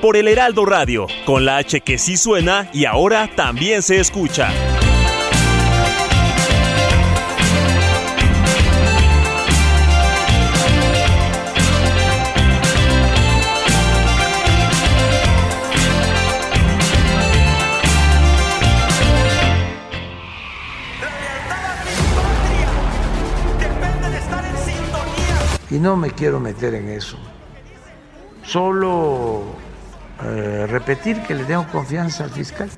Por el Heraldo Radio, con la H que sí suena y ahora también se escucha. y no me quiero meter en eso. Solo eh, repetir que le tengo confianza al fiscal.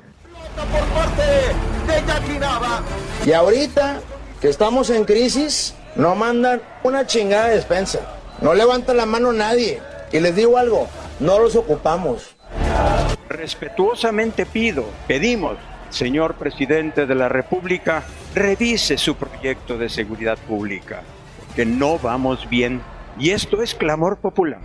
Y ahorita que estamos en crisis, no mandan una chingada despensa. No levanta la mano nadie. Y les digo algo, no los ocupamos. Respetuosamente pido, pedimos, señor presidente de la República, revise su proyecto de seguridad pública, que no vamos bien. Y esto es clamor popular.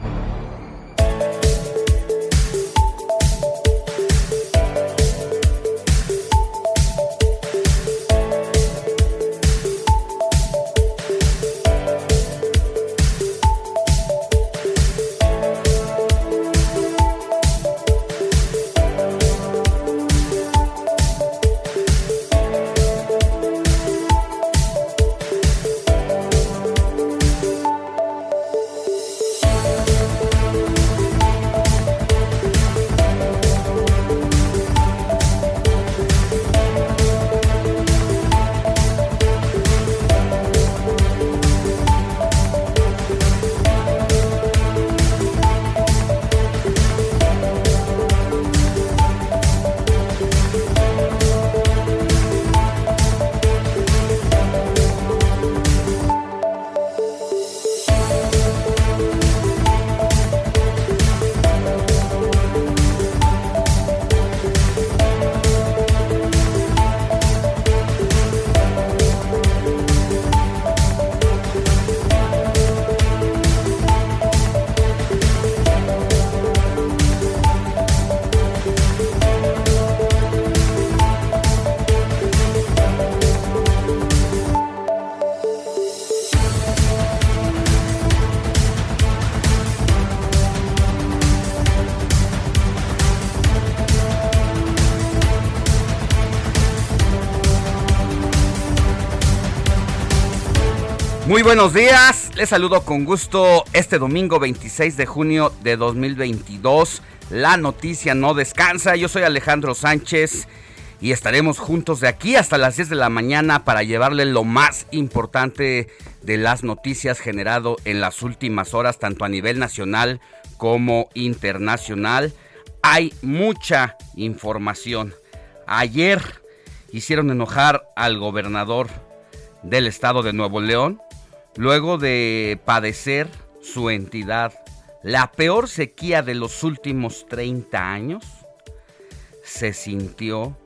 Buenos días, les saludo con gusto este domingo 26 de junio de 2022. La noticia no descansa, yo soy Alejandro Sánchez y estaremos juntos de aquí hasta las 10 de la mañana para llevarle lo más importante de las noticias generado en las últimas horas, tanto a nivel nacional como internacional. Hay mucha información. Ayer hicieron enojar al gobernador del estado de Nuevo León, luego de padecer su entidad la peor sequía de los últimos 30 años, se sintió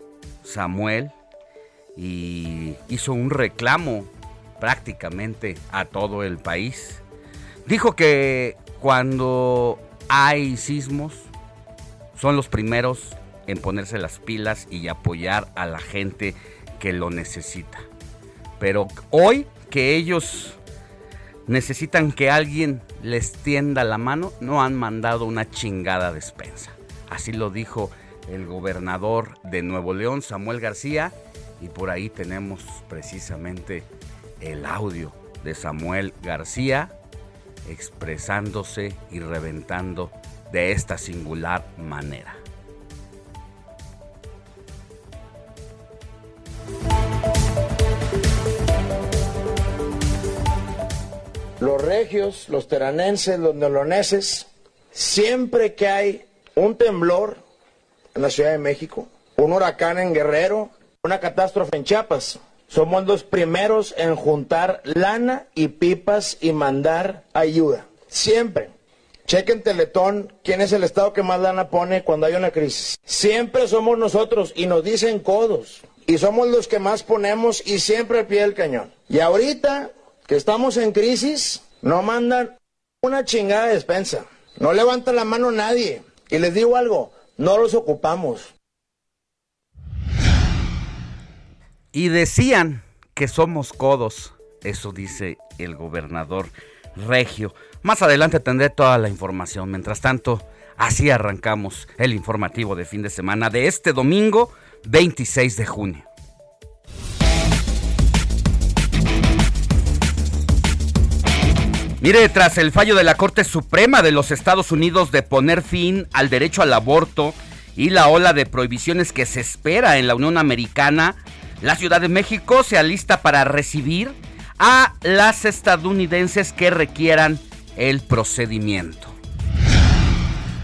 Samuel y hizo un reclamo prácticamente a todo el país. Dijo que cuando hay sismos son los primeros en ponerse las pilas y apoyar a la gente que lo necesita. Pero hoy que ellos necesitan que alguien les tienda la mano, no han mandado una chingada despensa. Así lo dijo el gobernador de Nuevo León, Samuel García, y por ahí tenemos precisamente el audio de Samuel García expresándose y reventando de esta singular manera. Los regios, los teranenses, los neoloneses, siempre que hay un temblor en la Ciudad de México, un huracán en Guerrero, una catástrofe en Chiapas, somos los primeros en juntar lana y pipas y mandar ayuda. Siempre. Chequen Teletón, quién es el Estado que más lana pone cuando hay una crisis. Siempre somos nosotros y nos dicen codos. Y somos los que más ponemos y siempre al pie del cañón. Y ahorita que estamos en crisis, no mandan una chingada de despensa. No levanta la mano nadie. Y les digo algo, no los ocupamos. Y decían que somos codos. Eso dice el gobernador Regio. Más adelante tendré toda la información. Mientras tanto, así arrancamos el informativo de fin de semana de este domingo 26 de junio. Mire, tras el fallo de la Corte Suprema de los Estados Unidos de poner fin al derecho al aborto y la ola de prohibiciones que se espera en la Unión Americana, la Ciudad de México se alista para recibir a las estadounidenses que requieran el procedimiento.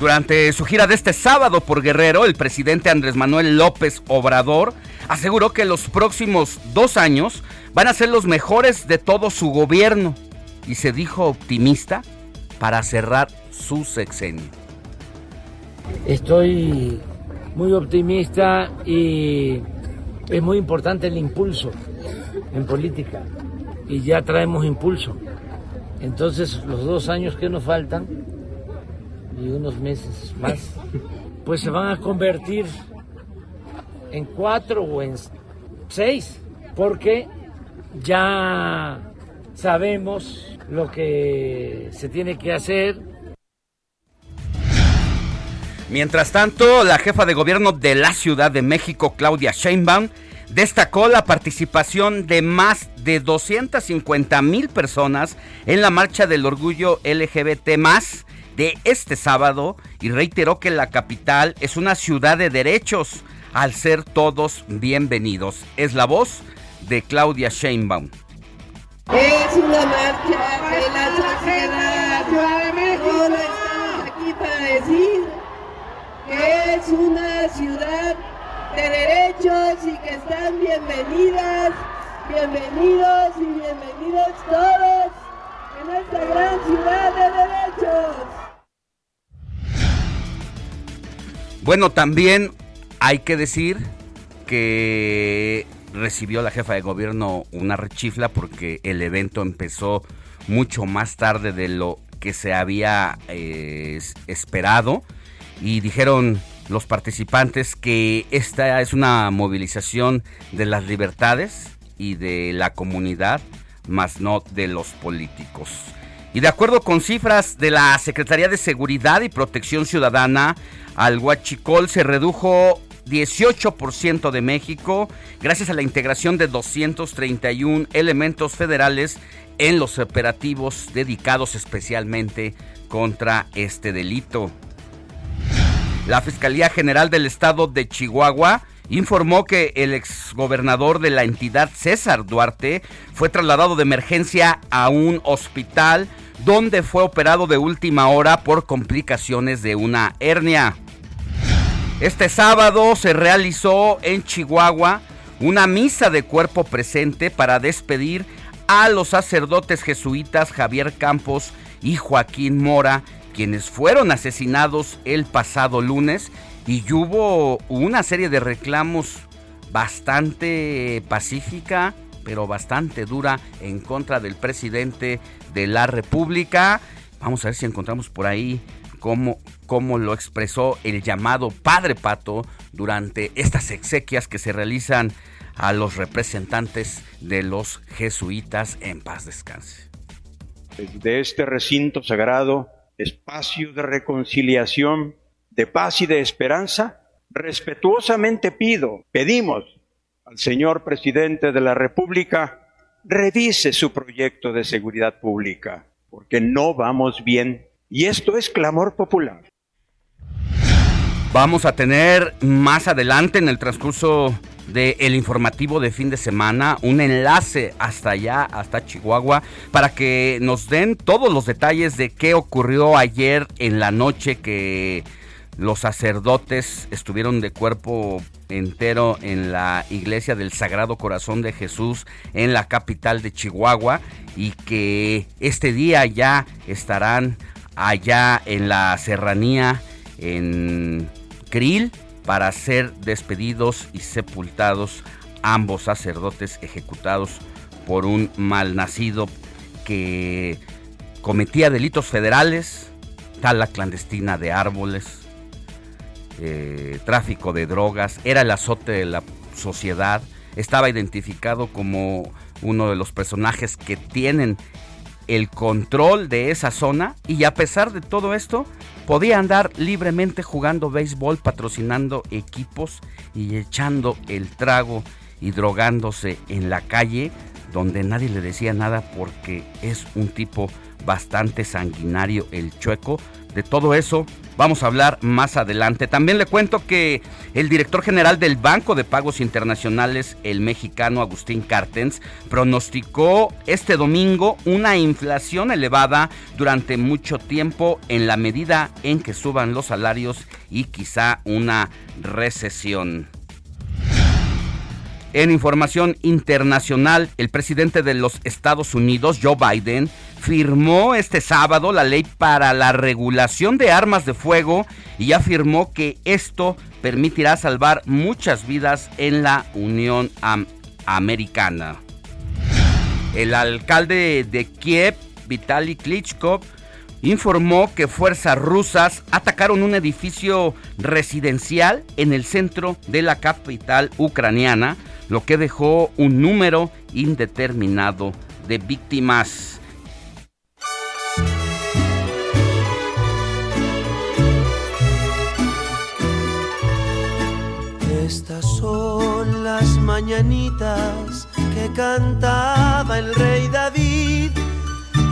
Durante su gira de este sábado por Guerrero, el presidente Andrés Manuel López Obrador aseguró que los próximos dos años van a ser los mejores de todo su gobierno y se dijo optimista para cerrar su sexenio. Estoy muy optimista y es muy importante el impulso en política y ya traemos impulso. Entonces los dos años que nos faltan y unos meses más, pues se van a convertir en cuatro o en seis, porque ya sabemos lo que se tiene que hacer. Mientras tanto, la jefa de gobierno de la Ciudad de México, Claudia Sheinbaum, destacó la participación de más de 250 mil personas en la marcha del orgullo LGBT de este sábado y reiteró que la capital es una ciudad de derechos al ser todos bienvenidos. Es la voz de Claudia Sheinbaum. Es una marcha de la sociedad. Solo estamos aquí para decir que es una ciudad de derechos y que están bienvenidas, bienvenidos y bienvenidos todos en esta gran ciudad de derechos. Bueno, también hay que decir que recibió la jefa de gobierno una rechifla porque el evento empezó mucho más tarde de lo que se había eh, esperado y dijeron los participantes que esta es una movilización de las libertades y de la comunidad, más no de los políticos. Y de acuerdo con cifras de la Secretaría de Seguridad y Protección Ciudadana, al Huachicol se redujo 18% de México gracias a la integración de 231 elementos federales en los operativos dedicados especialmente contra este delito. La Fiscalía General del Estado de Chihuahua informó que el exgobernador de la entidad, César Duarte, fue trasladado de emergencia a un hospital donde fue operado de última hora por complicaciones de una hernia. Este sábado se realizó en Chihuahua una misa de cuerpo presente para despedir a los sacerdotes jesuitas Javier Campos y Joaquín Mora, quienes fueron asesinados el pasado lunes y hubo una serie de reclamos bastante pacífica, pero bastante dura en contra del presidente de la República. Vamos a ver si encontramos por ahí cómo, cómo lo expresó el llamado Padre Pato durante estas exequias que se realizan a los representantes de los jesuitas en paz descanse. Desde este recinto sagrado espacio de reconciliación, de paz y de esperanza, respetuosamente pido, pedimos al señor presidente de la República, revise su proyecto de seguridad pública. porque no vamos bien. Y esto es clamor popular. Vamos a tener más adelante en el transcurso del informativo de fin de semana un enlace hasta allá, hasta Chihuahua, para que nos den todos los detalles de qué ocurrió ayer en la noche que los sacerdotes estuvieron de cuerpo entero en la iglesia del Sagrado Corazón de Jesús en la capital de Chihuahua y que este día ya estarán allá en la serranía en Krill para ser despedidos y sepultados ambos sacerdotes ejecutados por un malnacido que cometía delitos federales, tala clandestina de árboles, eh, tráfico de drogas, era el azote de la sociedad, estaba identificado como uno de los personajes que tienen el control de esa zona y a pesar de todo esto podía andar libremente jugando béisbol, patrocinando equipos y echando el trago y drogándose en la calle donde nadie le decía nada porque es un tipo bastante sanguinario el chueco. De todo eso vamos a hablar más adelante. También le cuento que el director general del Banco de Pagos Internacionales, el mexicano Agustín Cartens, pronosticó este domingo una inflación elevada durante mucho tiempo en la medida en que suban los salarios y quizá una recesión. En información internacional, el presidente de los Estados Unidos, Joe Biden, firmó este sábado la ley para la regulación de armas de fuego y afirmó que esto permitirá salvar muchas vidas en la Unión Americana. El alcalde de Kiev, Vitaly Klitschko, informó que fuerzas rusas atacaron un edificio residencial en el centro de la capital ucraniana lo que dejó un número indeterminado de víctimas. Estas son las mañanitas que cantaba el rey David.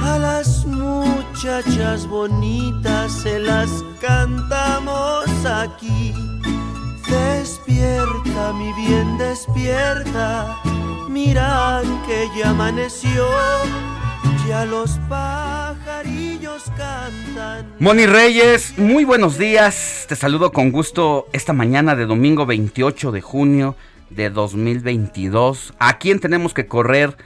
A las muchachas bonitas se las cantamos aquí Despierta, mi bien, despierta. Mira que ya amaneció, ya los pajarillos cantan. Moni Reyes, muy buenos días. Te saludo con gusto esta mañana de domingo 28 de junio de 2022. ¿A quién tenemos que correr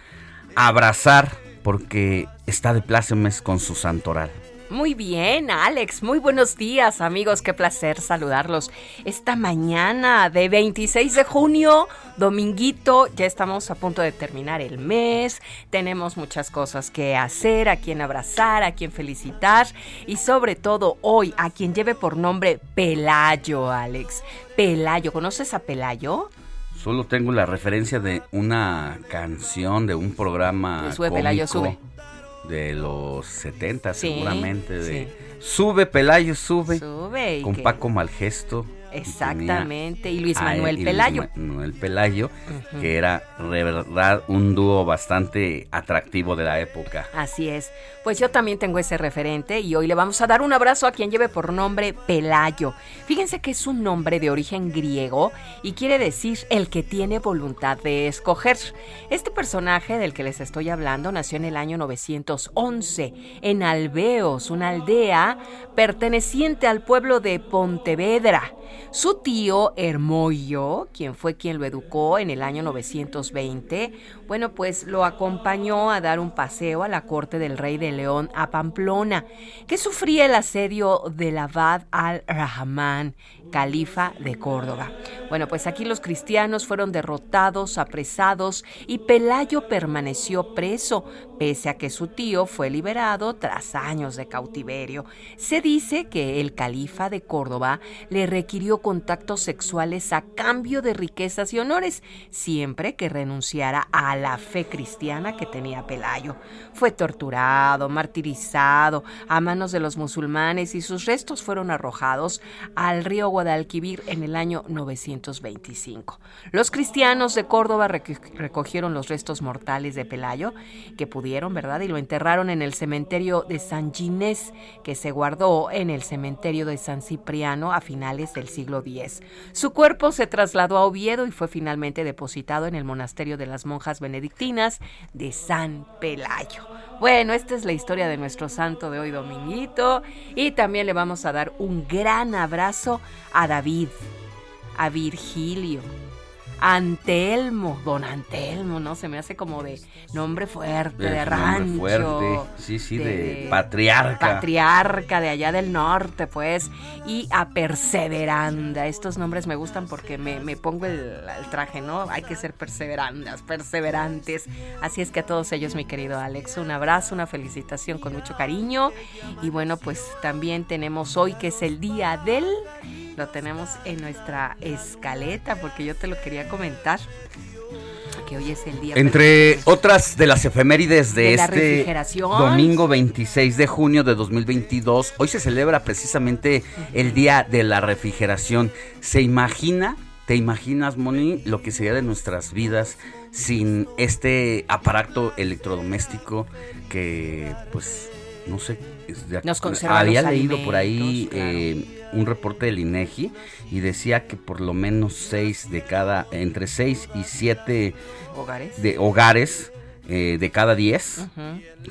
abrazar porque está de plácemes con su santoral? Muy bien, Alex. Muy buenos días, amigos. Qué placer saludarlos esta mañana de 26 de junio, dominguito. Ya estamos a punto de terminar el mes. Tenemos muchas cosas que hacer, a quien abrazar, a quien felicitar y sobre todo hoy a quien lleve por nombre Pelayo, Alex. Pelayo, ¿conoces a Pelayo? Solo tengo la referencia de una canción de un programa. Sube Pelayo, sube de los 70 seguramente de Sube Pelayo, sube. Sube. Con Paco Malgesto. Exactamente, y Luis Manuel Pelayo. Luis Manuel Pelayo, que era de verdad un dúo bastante atractivo de la época. Así es. Pues yo también tengo ese referente y hoy le vamos a dar un abrazo a quien lleve por nombre Pelayo. Fíjense que es un nombre de origen griego y quiere decir el que tiene voluntad de escoger. Este personaje del que les estoy hablando nació en el año 911 en Alveos, una aldea perteneciente al pueblo de Pontevedra. Su tío Hermoyo, quien fue quien lo educó en el año 920, bueno, pues lo acompañó a dar un paseo a la corte del rey de León a Pamplona, que sufría el asedio del abad al-Rahman, califa de Córdoba. Bueno, pues aquí los cristianos fueron derrotados, apresados y Pelayo permaneció preso, pese a que su tío fue liberado tras años de cautiverio. Se dice que el califa de Córdoba le requirió requirió contactos sexuales a cambio de riquezas y honores, siempre que renunciara a la fe cristiana que tenía Pelayo. Fue torturado, martirizado a manos de los musulmanes y sus restos fueron arrojados al río Guadalquivir en el año 925. Los cristianos de Córdoba recogieron los restos mortales de Pelayo, que pudieron, ¿verdad? Y lo enterraron en el cementerio de San Ginés, que se guardó en el cementerio de San Cipriano a finales del siglo X. Su cuerpo se trasladó a Oviedo y fue finalmente depositado en el monasterio de las monjas benedictinas de San Pelayo. Bueno, esta es la historia de nuestro santo de hoy, Dominguito, y también le vamos a dar un gran abrazo a David, a Virgilio, Antelmo, don Antelmo, ¿no? Se me hace como de nombre fuerte, de, rancho. fuerte, sí, sí, de, patriarca. Patriarca de allá del norte, pues. Y a Perseveranda. Estos nombres me gustan porque me, pongo el, traje, ¿no? Hay que ser perseverandas, perseverantes. Así es que a todos ellos, mi querido Alex, un abrazo, una felicitación con mucho cariño. Y bueno, pues también tenemos hoy que es el día del lo tenemos en nuestra escaleta porque yo te lo quería comentar. Que hoy es el día. Entre otras de las efemérides de, este domingo 26 de junio de 2022, hoy se celebra precisamente el día de la refrigeración. ¿Se imagina, te imaginas, Moni, lo que sería de nuestras vidas sin este aparato electrodoméstico que, pues, no sé, nos había leído por ahí eh, un reporte del INEGI y decía que por lo menos seis de cada, entre seis y siete hogares. de hogares eh, de cada diez,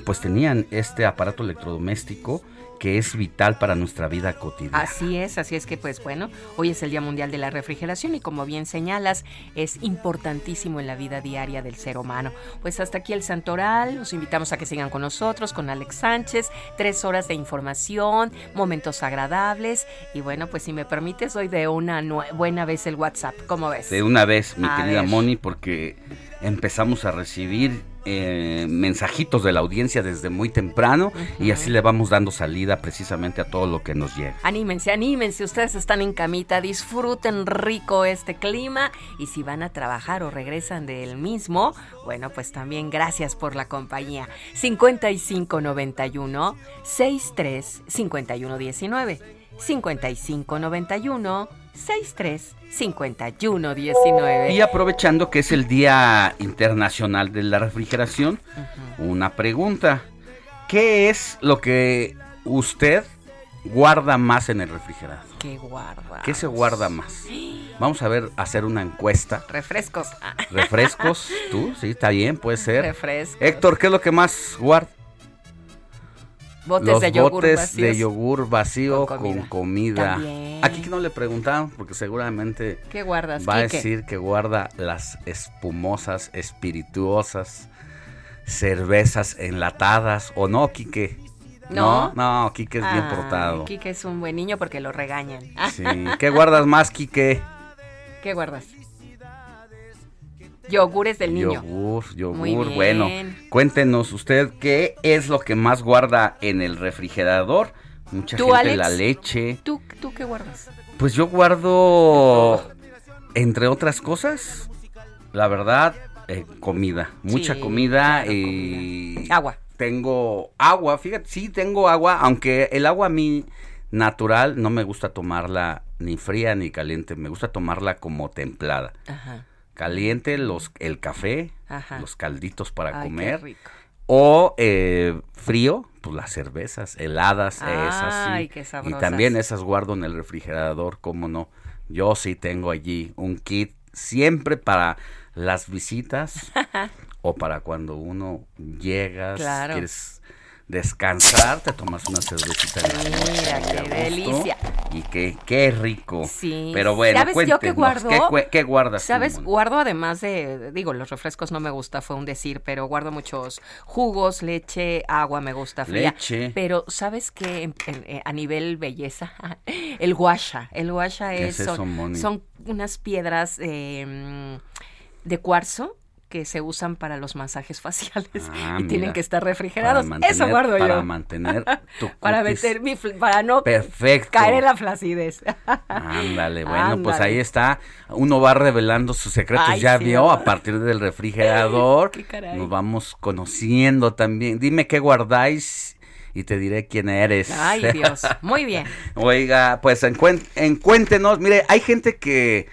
pues tenían este aparato electrodoméstico que es vital para nuestra vida cotidiana. Así es, así es que pues bueno, hoy es el Día Mundial de la Refrigeración y como bien señalas, es importantísimo en la vida diaria del ser humano. Pues hasta aquí el Santoral, los invitamos a que sigan con nosotros, con Alex Sánchez, tres horas de información, momentos agradables y bueno, pues si me permites, hoy de una buena vez el WhatsApp, ¿cómo ves? De una vez, mi querida Moni, porque empezamos a recibir eh, mensajitos de la audiencia desde muy temprano y así le vamos dando salida precisamente a todo lo que nos llega. Anímense, anímense, ustedes están en camita, disfruten rico este clima y si van a trabajar o regresan del mismo, bueno, pues también gracias por la compañía. 5591 63 5119 5591 63 5119. Y aprovechando que es el Día Internacional de la Refrigeración, una pregunta. ¿Qué es lo que usted guarda más en el refrigerador? ¿Qué guarda? ¿Qué se guarda más? Vamos a ver, hacer una encuesta. Refrescos. Refrescos, tú, sí, está bien, puede ser. Refrescos. Héctor, ¿qué es lo que más guarda? Botes los de yogur botes de yogur vacío con comida. Aquí que no le preguntaron, porque seguramente ¿Qué guardas, va a decir que guarda las espumosas, espirituosas, cervezas enlatadas, ¿o no, Quique? No, no, Quique es bien portado. Quique es un buen niño porque lo regañan. Sí. ¿Qué guardas más, Quique? ¿Qué guardas? Yogures del niño. Yogur, yogur. Bueno, cuéntenos usted qué es lo que más guarda en el refrigerador. Mucha gente la leche. ¿Tú, ¿Tú qué guardas? Pues yo guardo, entre otras cosas, la verdad, eh, comida. Mucha comida y... Agua. Tengo agua, fíjate, sí tengo agua, aunque el agua a mí natural no me gusta tomarla ni fría ni caliente, me gusta tomarla como templada. Ajá caliente los, el café, los calditos para comer. O eh, frío, pues las cervezas, heladas, esas sí. y también esas guardo en el refrigerador, cómo no. Yo sí tengo allí un kit siempre para las visitas o para cuando uno llega, quieres descansar, te tomas una cervecita. Mira, qué delicia. Y qué, qué rico. Sí. Pero bueno, ¿Sabes yo qué guardo? ¿Qué, guardas ¿Sabes? Guardo además de, digo, los refrescos no me gusta, fue un decir, pero guardo muchos jugos, leche, agua me gusta fría. Leche. Pero ¿sabes qué? Eh, a nivel belleza, el guasha. El guasha es, son, son, unas piedras eh, de cuarzo que se usan para los masajes faciales Ah, y tienen que estar refrigerados. Para mantener- Eso guardo para yo. mantener tu para meter mi para no Perfecto. caer en la flacidez. Ándale, bueno, pues ahí está. Uno va revelando sus secretos. Ay, ya sí, vio, ¿no? a partir del refrigerador. Qué caray. Nos vamos conociendo también. Dime qué guardáis y te diré quién eres. Ay, Dios. Muy bien. Oiga, pues encuéntenos. Mire, hay gente que.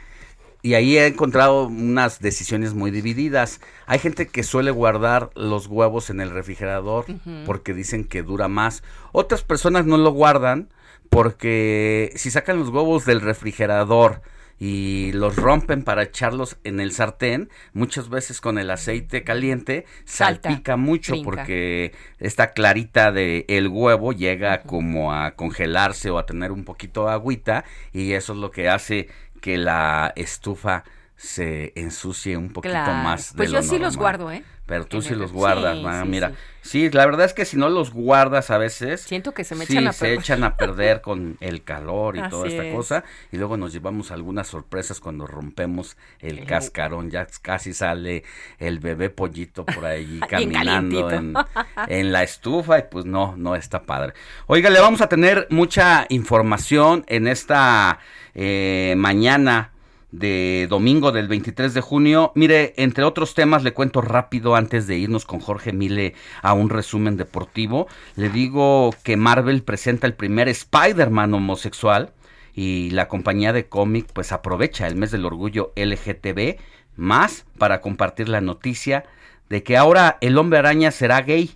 Y ahí he encontrado unas decisiones muy divididas. Hay gente que suele guardar los huevos en el refrigerador porque dicen que dura más. Otras personas no lo guardan porque si sacan los huevos del refrigerador y los rompen para echarlos en el sartén, muchas veces con el aceite caliente Salta, salpica mucho brinca. porque esta clarita de el huevo llega como a congelarse o a tener un poquito de agüita y eso es lo que hace que la estufa se ensucie un poquito Claro. más de Pues lo yo sí los guardo, ¿eh? Pero tú En sí el los guardas, sí, ah, mira. sí. Sí. la verdad es que si no los guardas a veces... Siento que se me sí, echan a se perder. echan a perder con el calor y toda esta es. cosa. Y luego nos llevamos algunas sorpresas cuando rompemos el El- cascarón. Ya casi sale el bebé pollito por ahí caminando en, en la estufa y pues no, no está padre. Oiga, le vamos a tener mucha información en esta eh, mañana de domingo del 23 de junio. Mire, entre otros temas, le cuento rápido antes de irnos con Jorge Mile a un resumen deportivo. Le digo que Marvel presenta el primer Spider-Man homosexual y la compañía de cómic pues aprovecha el mes del orgullo LGTB más para compartir la noticia de que ahora el hombre araña será gay.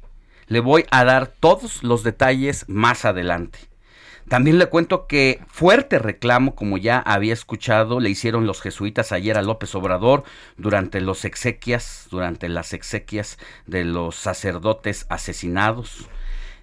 Le voy a dar todos los detalles más adelante. También le cuento que fuerte reclamo, como ya había escuchado, le hicieron los jesuitas ayer a López Obrador durante los exequias, durante las exequias de los sacerdotes asesinados.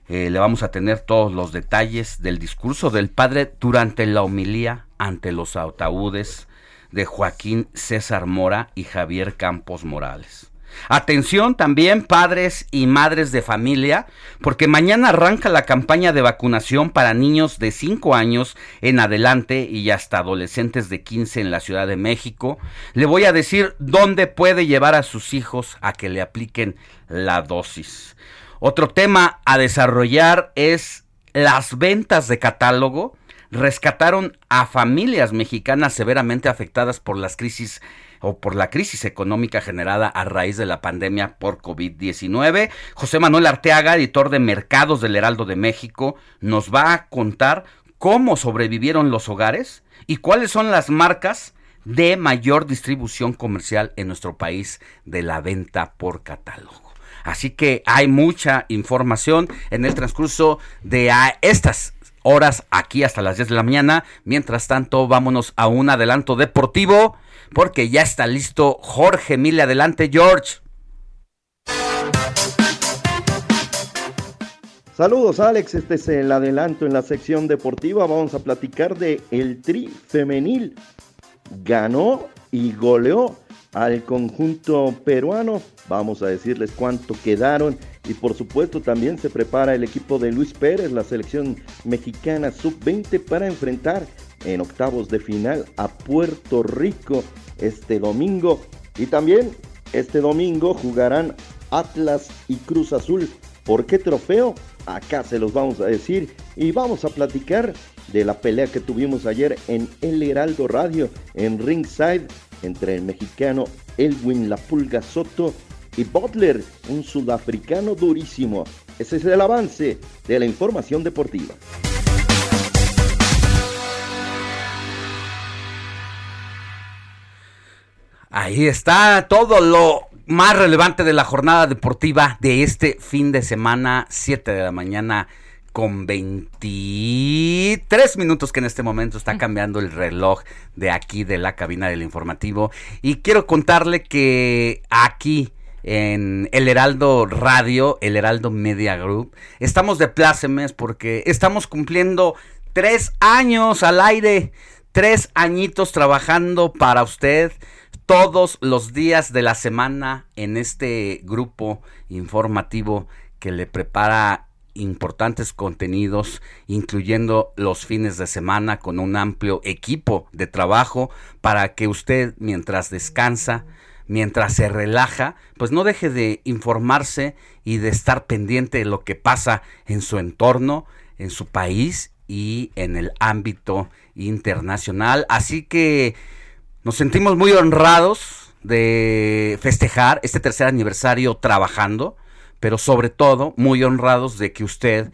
Eh, le vamos a tener todos los detalles del discurso del padre durante la homilía ante los ataúdes de Joaquín César Mora y Javier Campos Morales. Atención también padres y madres de familia, porque mañana arranca la campaña de vacunación para niños de 5 años en adelante y hasta adolescentes de 15 en la Ciudad de México. Le voy a decir dónde puede llevar a sus hijos a que le apliquen la dosis. Otro tema a desarrollar es las ventas de catálogo. Rescataron a familias mexicanas severamente afectadas por las crisis o por la crisis económica generada a raíz de la pandemia por COVID-19. José Manuel Arteaga, editor de Mercados del Heraldo de México, nos va a contar cómo sobrevivieron los hogares y cuáles son las marcas de mayor distribución comercial en nuestro país de la venta por catálogo. Así que hay mucha información en el transcurso de a estas horas aquí hasta las 10 de la mañana. Mientras tanto, vámonos a un adelanto deportivo porque ya está listo Jorge Mille. Adelante, George. Saludos Alex, este es el adelanto en la sección deportiva. Vamos a platicar de el Tri femenil. Ganó y goleó al conjunto peruano. Vamos a decirles cuánto quedaron y por supuesto también se prepara el equipo de Luis Pérez, la selección mexicana sub-20 para enfrentar en octavos de final a Puerto Rico este domingo. Y también este domingo jugarán Atlas y Cruz Azul. ¿Por qué trofeo? Acá se los vamos a decir y vamos a platicar de la pelea que tuvimos ayer en El Heraldo Radio en Ringside entre el mexicano Elwin La Pulga Soto y Butler, un sudafricano durísimo. Ese es el avance de la información deportiva. Ahí está todo lo más relevante de la jornada deportiva de este fin de semana, 7 de la mañana con 23 minutos que en este momento está cambiando el reloj de aquí de la cabina del informativo. Y quiero contarle que aquí en el Heraldo Radio, el Heraldo Media Group, estamos de plácemes porque estamos cumpliendo tres años al aire, tres añitos trabajando para usted todos los días de la semana en este grupo informativo que le prepara importantes contenidos, incluyendo los fines de semana con un amplio equipo de trabajo para que usted mientras descansa, mientras se relaja, pues no deje de informarse y de estar pendiente de lo que pasa en su entorno, en su país y en el ámbito internacional. Así que nos sentimos muy honrados de festejar este tercer aniversario trabajando, pero sobre todo muy honrados de que usted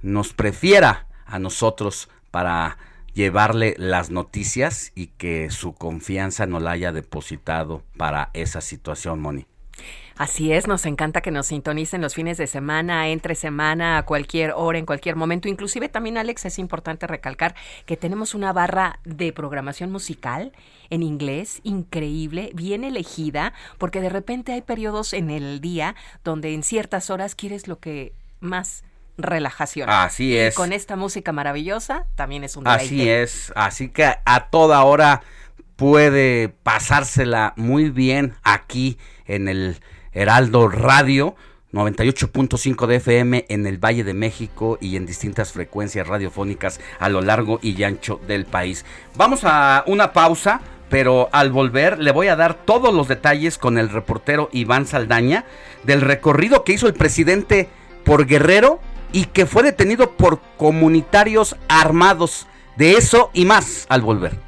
nos prefiera a nosotros para llevarle las noticias y que su confianza no la haya depositado para esa situación, Moni. Así es, nos encanta que nos sintonicen los fines de semana, entre semana, a cualquier hora, en cualquier momento. Inclusive también, Alex, es importante recalcar que tenemos una barra de programación musical en inglés increíble, bien elegida, porque de repente hay periodos en el día donde en ciertas horas quieres lo que más relajación. Así es. Y con esta música maravillosa también es un deleite. Así es, así que a toda hora puede pasársela muy bien aquí en el Heraldo Radio. 98.5 de FM en el Valle de México y en distintas frecuencias radiofónicas a lo largo y ancho del país. Vamos a una pausa, pero al volver le voy a dar todos los detalles con el reportero Iván Saldaña del recorrido que hizo el presidente por Guerrero y que fue detenido por comunitarios armados. De eso y más al volver.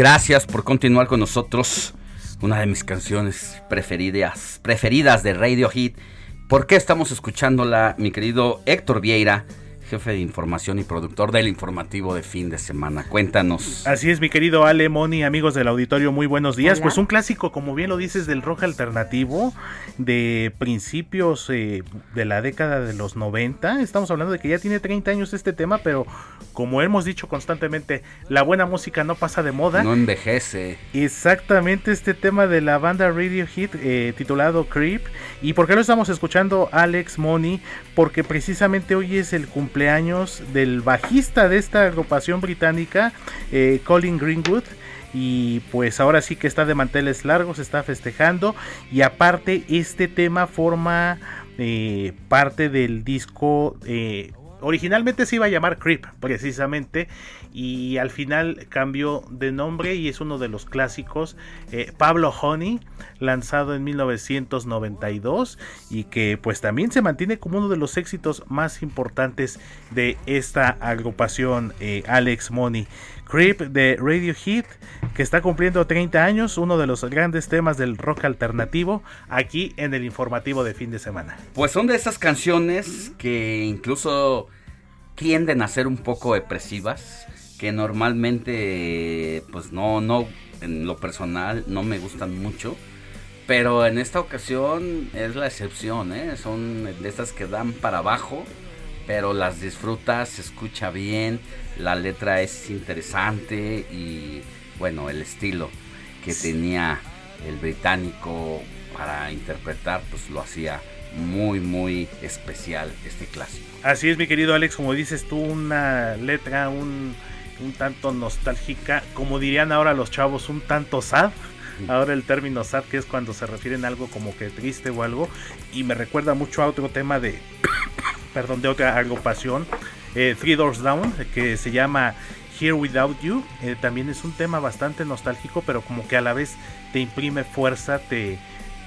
Gracias por continuar con nosotros. Una de mis canciones preferidas, preferidas de Radio Hit. ¿Por qué estamos escuchándola, mi querido Héctor Vieira? Jefe de información y productor del informativo de fin de semana. Cuéntanos. Así es, mi querido Ale, Moni, amigos del auditorio, muy buenos días. Pues un clásico, como bien lo dices, del rock alternativo de principios eh, de la década de los 90. Estamos hablando de que ya tiene 30 años este tema, pero como hemos dicho constantemente, la buena música no pasa de moda. No envejece. Exactamente este tema de la banda Radio Hit eh, titulado Creep. ¿Y por qué lo estamos escuchando, Alex, Moni? Porque precisamente hoy es el cumpleaños años del bajista de esta agrupación británica, eh, Colin Greenwood. Y pues ahora sí que está de manteles largos, está festejando. Y aparte este tema forma eh, parte del disco eh, originalmente se iba a llamar Creep, precisamente, y al final cambió de nombre y es uno de los clásicos, eh, Pablo Honey, lanzado en 1992 y que pues también se mantiene como uno de los éxitos más importantes de esta agrupación, eh, Alex Money. Creep de Radio Hit, que está cumpliendo 30 años, uno de los grandes temas del rock alternativo, aquí en el informativo de fin de semana. Pues son de esas canciones que incluso tienden a ser un poco depresivas, que normalmente, pues no, no, en lo personal no me gustan mucho. Pero en esta ocasión es la excepción, ¿eh? son de estas que dan para abajo, pero las disfrutas, se escucha bien, la letra es interesante y bueno, el estilo que tenía el británico para interpretar, pues lo hacía muy, muy especial este clásico. Así es, mi querido Alex, como dices tú, una letra un, un tanto nostálgica, como dirían ahora los chavos, un tanto sad. Ahora el término sad, que es cuando se refieren a algo como que triste o algo, y me recuerda mucho a otro tema de, perdón, de otra agrupación, Three Doors Down, que se llama Here Without You. Eh, también es un tema bastante nostálgico, pero como que a la vez te imprime fuerza, te,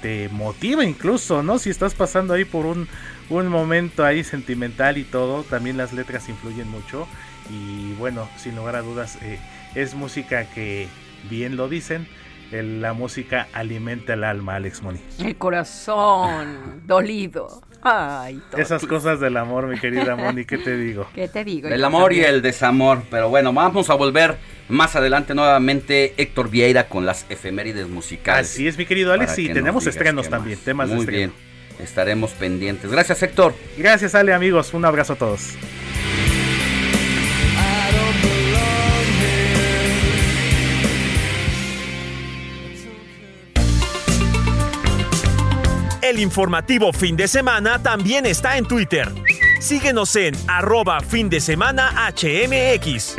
te motiva incluso, ¿no? Si estás pasando ahí por un, un momento ahí sentimental y todo, también las letras influyen mucho. Y bueno, sin lugar a dudas, eh, es música que, bien lo dicen, la música alimenta el alma, Alex Moni. El corazón dolido. Ay, Esas cosas del amor, mi querida Moni, ¿qué te digo? ¿Qué te digo? El amor y el desamor. Pero bueno, vamos a volver más adelante nuevamente Héctor Vieira con las efemérides musicales. Así es, mi querido Alex, y tenemos estrenos también, temas Muy de estreno. bien, estaremos pendientes. Gracias, Héctor. Gracias, Ale, amigos. Un abrazo a todos. El informativo fin de semana también está en Twitter. Síguenos en arroba fin de semana HMX.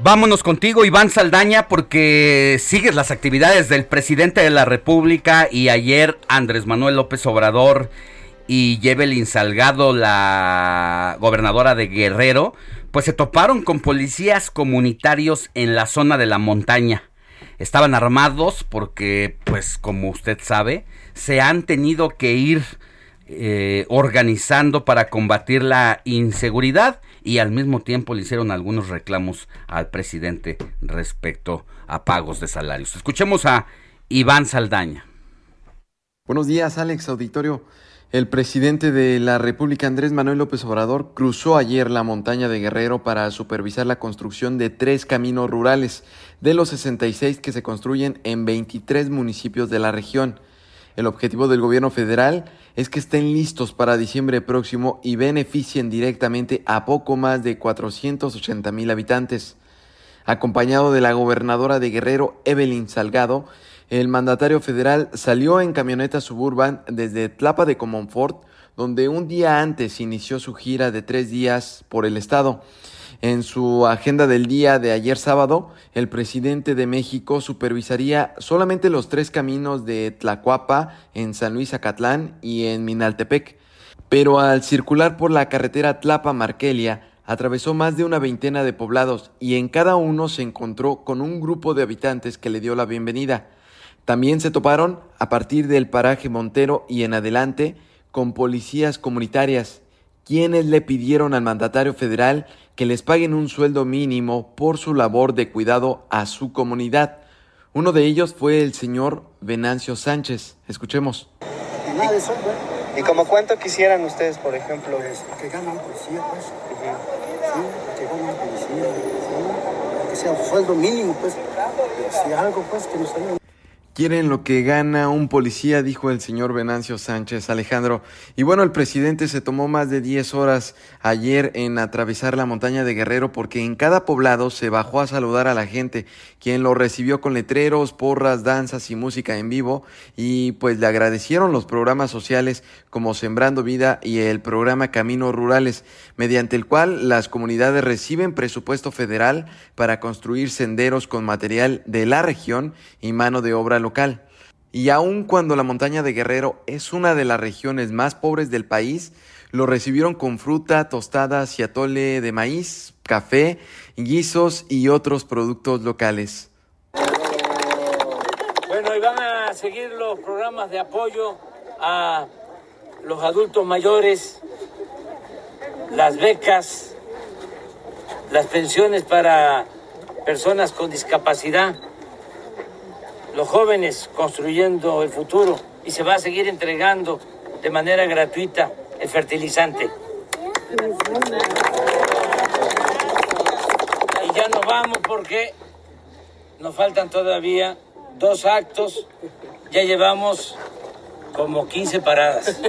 Vámonos contigo, Iván Saldaña, porque sigues las actividades del presidente de la República y ayer Andrés Manuel López Obrador y Yebelin Salgado, la gobernadora de Guerrero, pues se toparon con policías comunitarios en la zona de la montaña. Estaban armados porque, pues como usted sabe, se han tenido que ir eh, organizando para combatir la inseguridad y al mismo tiempo le hicieron algunos reclamos al presidente respecto a pagos de salarios. Escuchemos a Iván Saldaña. Buenos días, Alex Auditorio. El presidente de la República, Andrés Manuel López Obrador, cruzó ayer la montaña de Guerrero para supervisar la construcción de tres caminos rurales de los 66 que se construyen en 23 municipios de la región. El objetivo del gobierno federal es que estén listos para diciembre próximo y beneficien directamente a poco más de 480 mil habitantes. Acompañado de la gobernadora de Guerrero, Evelyn Salgado, el mandatario federal salió en camioneta suburban desde Tlapa de Comonfort, donde un día antes inició su gira de tres días por el estado. En su agenda del día de ayer sábado, el presidente de México supervisaría solamente los tres caminos de Tlacuapa, en San Luis Acatlán y en Minaltepec. Pero al circular por la carretera Tlapa-Markelia, atravesó más de una veintena de poblados y en cada uno se encontró con un grupo de habitantes que le dio la bienvenida. También se toparon, a partir del paraje Montero y en adelante, con policías comunitarias, quienes le pidieron al mandatario federal que les paguen un sueldo mínimo por su labor de cuidado a su comunidad. Uno de ellos fue el señor Venancio Sánchez. Escuchemos. ¿Y como cuánto quisieran ustedes, por ejemplo? Pues, que ganan policía, pues. Sí, que ganan policía. Sí. Que sea un sueldo mínimo, pues. Si algo, pues, que nos ayuden. Quieren lo que gana un policía, dijo el señor Venancio Sánchez Alejandro. Y bueno, el presidente se tomó más de 10 horas ayer en atravesar la montaña de Guerrero porque en cada poblado se bajó a saludar a la gente, quien lo recibió con letreros, porras, danzas y música en vivo y pues le agradecieron los programas sociales como Sembrando Vida y el programa Caminos Rurales, mediante el cual las comunidades reciben presupuesto federal para construir senderos con material de la región y mano de obra local. Y aun cuando la montaña de Guerrero es una de las regiones más pobres del país, lo recibieron con fruta, tostadas y atole de maíz, café, guisos y otros productos locales. Bueno, y van a seguir los programas de apoyo a los adultos mayores, las becas, las pensiones para personas con discapacidad los jóvenes construyendo el futuro y se va a seguir entregando de manera gratuita el fertilizante. Y ya nos vamos porque nos faltan todavía dos actos, ya llevamos como 15 paradas.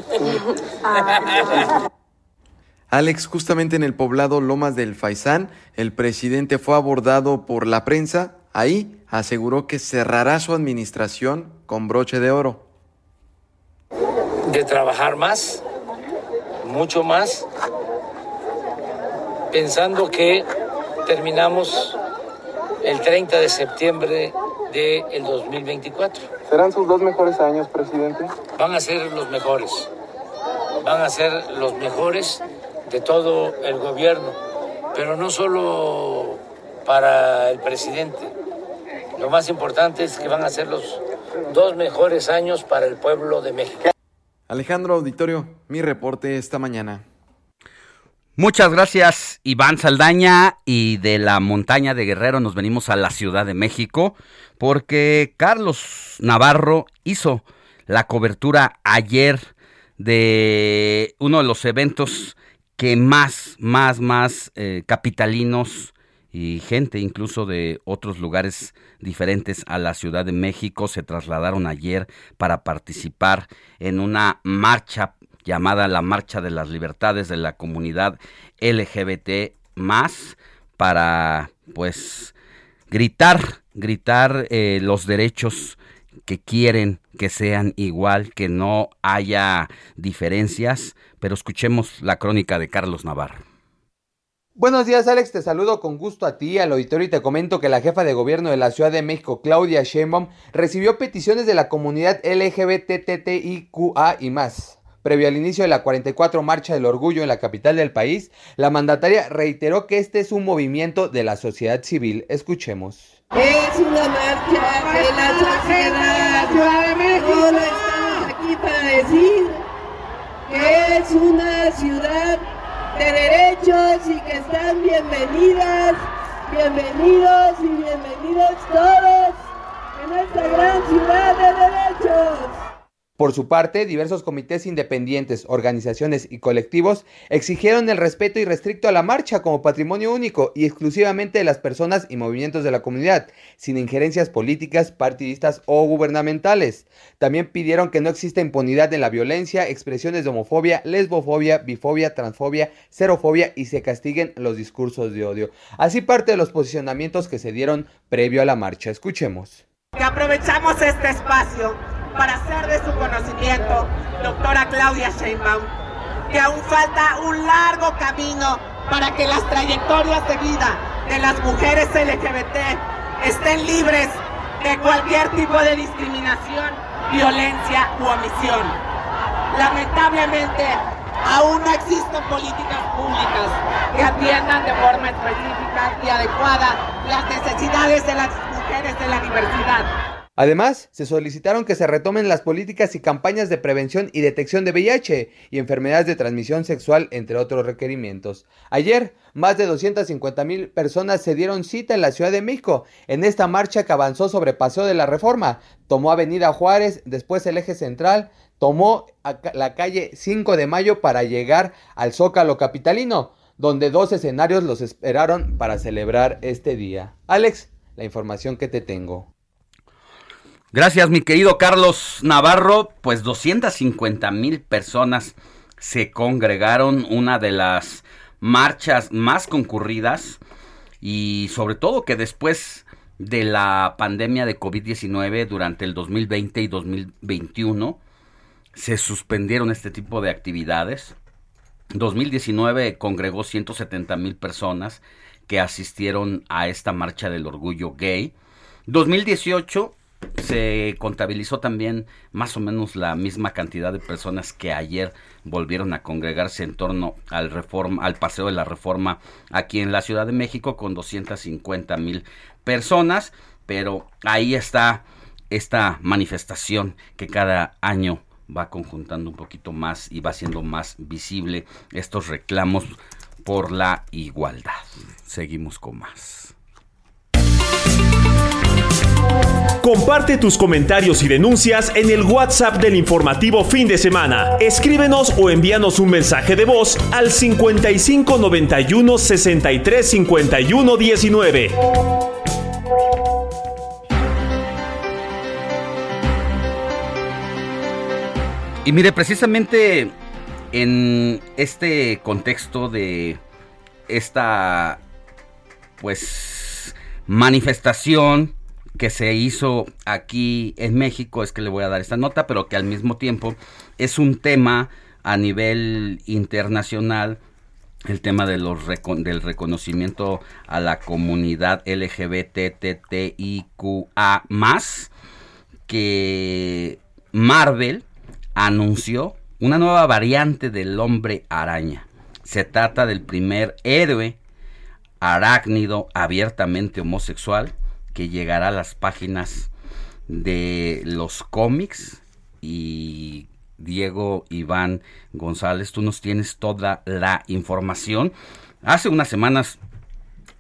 Alex, justamente en el poblado Lomas del Faisán, el presidente fue abordado por la prensa. Ahí aseguró que cerrará su administración con broche de oro. De trabajar más, mucho más, pensando que terminamos el 30 de septiembre del 2024. ¿Serán sus dos mejores años, presidente? Van a ser los mejores, van a ser los mejores de todo el gobierno. pero no solo para el presidente. Lo más importante es que van a ser los dos mejores años para el pueblo de México. Alejandro Auditorio, mi reporte esta mañana. Muchas gracias Iván Saldaña y de la montaña de Guerrero nos venimos a la Ciudad de México porque Carlos Navarro hizo la cobertura ayer de uno de los eventos que más, más, más eh, capitalinos y gente incluso de otros lugares diferentes a la Ciudad de México se trasladaron ayer para participar en una marcha llamada la Marcha de las Libertades de la Comunidad LGBT más para pues gritar, gritar eh, los derechos que quieren que sean igual, que no haya diferencias, pero escuchemos la crónica de Carlos Navarro. Buenos días Alex, te saludo con gusto a ti, al auditorio y te comento que la jefa de gobierno de la Ciudad de México, Claudia Sheinbaum, recibió peticiones de la comunidad LGBTTIQA y más. Previo al inicio de la 44 Marcha del Orgullo en la capital del país, la mandataria reiteró que este es un movimiento de la sociedad civil. Escuchemos. Es una marcha de la sociedad. Solo estamos aquí para decir que es una ciudad de derechos y que están bienvenidas, bienvenidos y bienvenidos todos en esta gran ciudad de derechos. Por su parte, diversos comités independientes, organizaciones y colectivos exigieron el respeto irrestricto a la marcha como patrimonio único y exclusivamente de las personas y movimientos de la comunidad, sin injerencias políticas, partidistas o gubernamentales. También pidieron que no exista impunidad en la violencia, expresiones de homofobia, lesbofobia, bifobia, transfobia, xerofobia y se castiguen los discursos de odio. Así parte de los posicionamientos que se dieron previo a la marcha. Escuchemos. Que aprovechamos este espacio para hacer de su conocimiento, doctora Claudia Sheinbaum, que aún falta un largo camino para que las trayectorias de vida de las mujeres LGBT estén libres de cualquier tipo de discriminación, violencia u omisión. Lamentablemente, aún no existen políticas públicas que atiendan de forma específica y adecuada las necesidades de las mujeres de la diversidad. Además, se solicitaron que se retomen las políticas y campañas de prevención y detección de VIH y enfermedades de transmisión sexual, entre otros requerimientos. Ayer, más de 250 mil personas se dieron cita en la Ciudad de México en esta marcha que avanzó sobre Paseo de la Reforma, tomó Avenida Juárez, después el eje central, tomó la calle 5 de Mayo para llegar al Zócalo Capitalino, donde dos escenarios los esperaron para celebrar este día. Alex, la información que te tengo. Gracias, mi querido Carlos Navarro. Pues 250 mil personas se congregaron, una de las marchas más concurridas y sobre todo que después de la pandemia de COVID-19 durante el 2020 y 2021 se suspendieron este tipo de actividades. 2019 congregó 170 mil personas que asistieron a esta marcha del orgullo gay. 2018 se contabilizó también más o menos la misma cantidad de personas que ayer volvieron a congregarse en torno al reforma, al paseo de la reforma aquí en la Ciudad de México con 250 mil personas, pero ahí está esta manifestación que cada año va conjuntando un poquito más y va siendo más visible estos reclamos por la igualdad. Seguimos con más. Comparte tus comentarios y denuncias en el WhatsApp del informativo fin de semana. Escríbenos o envíanos un mensaje de voz al 55 91 63 51 19. Y mire, precisamente en este contexto de esta pues manifestación que se hizo aquí en México, es que le voy a dar esta nota, pero que al mismo tiempo es un tema a nivel internacional el tema de los del reconocimiento a la comunidad LGBTTIQA que Marvel anunció una nueva variante del hombre araña. Se trata del primer héroe arácnido abiertamente homosexual que llegará a las páginas de los cómics y Diego Iván González, tú nos tienes toda la información. Hace unas semanas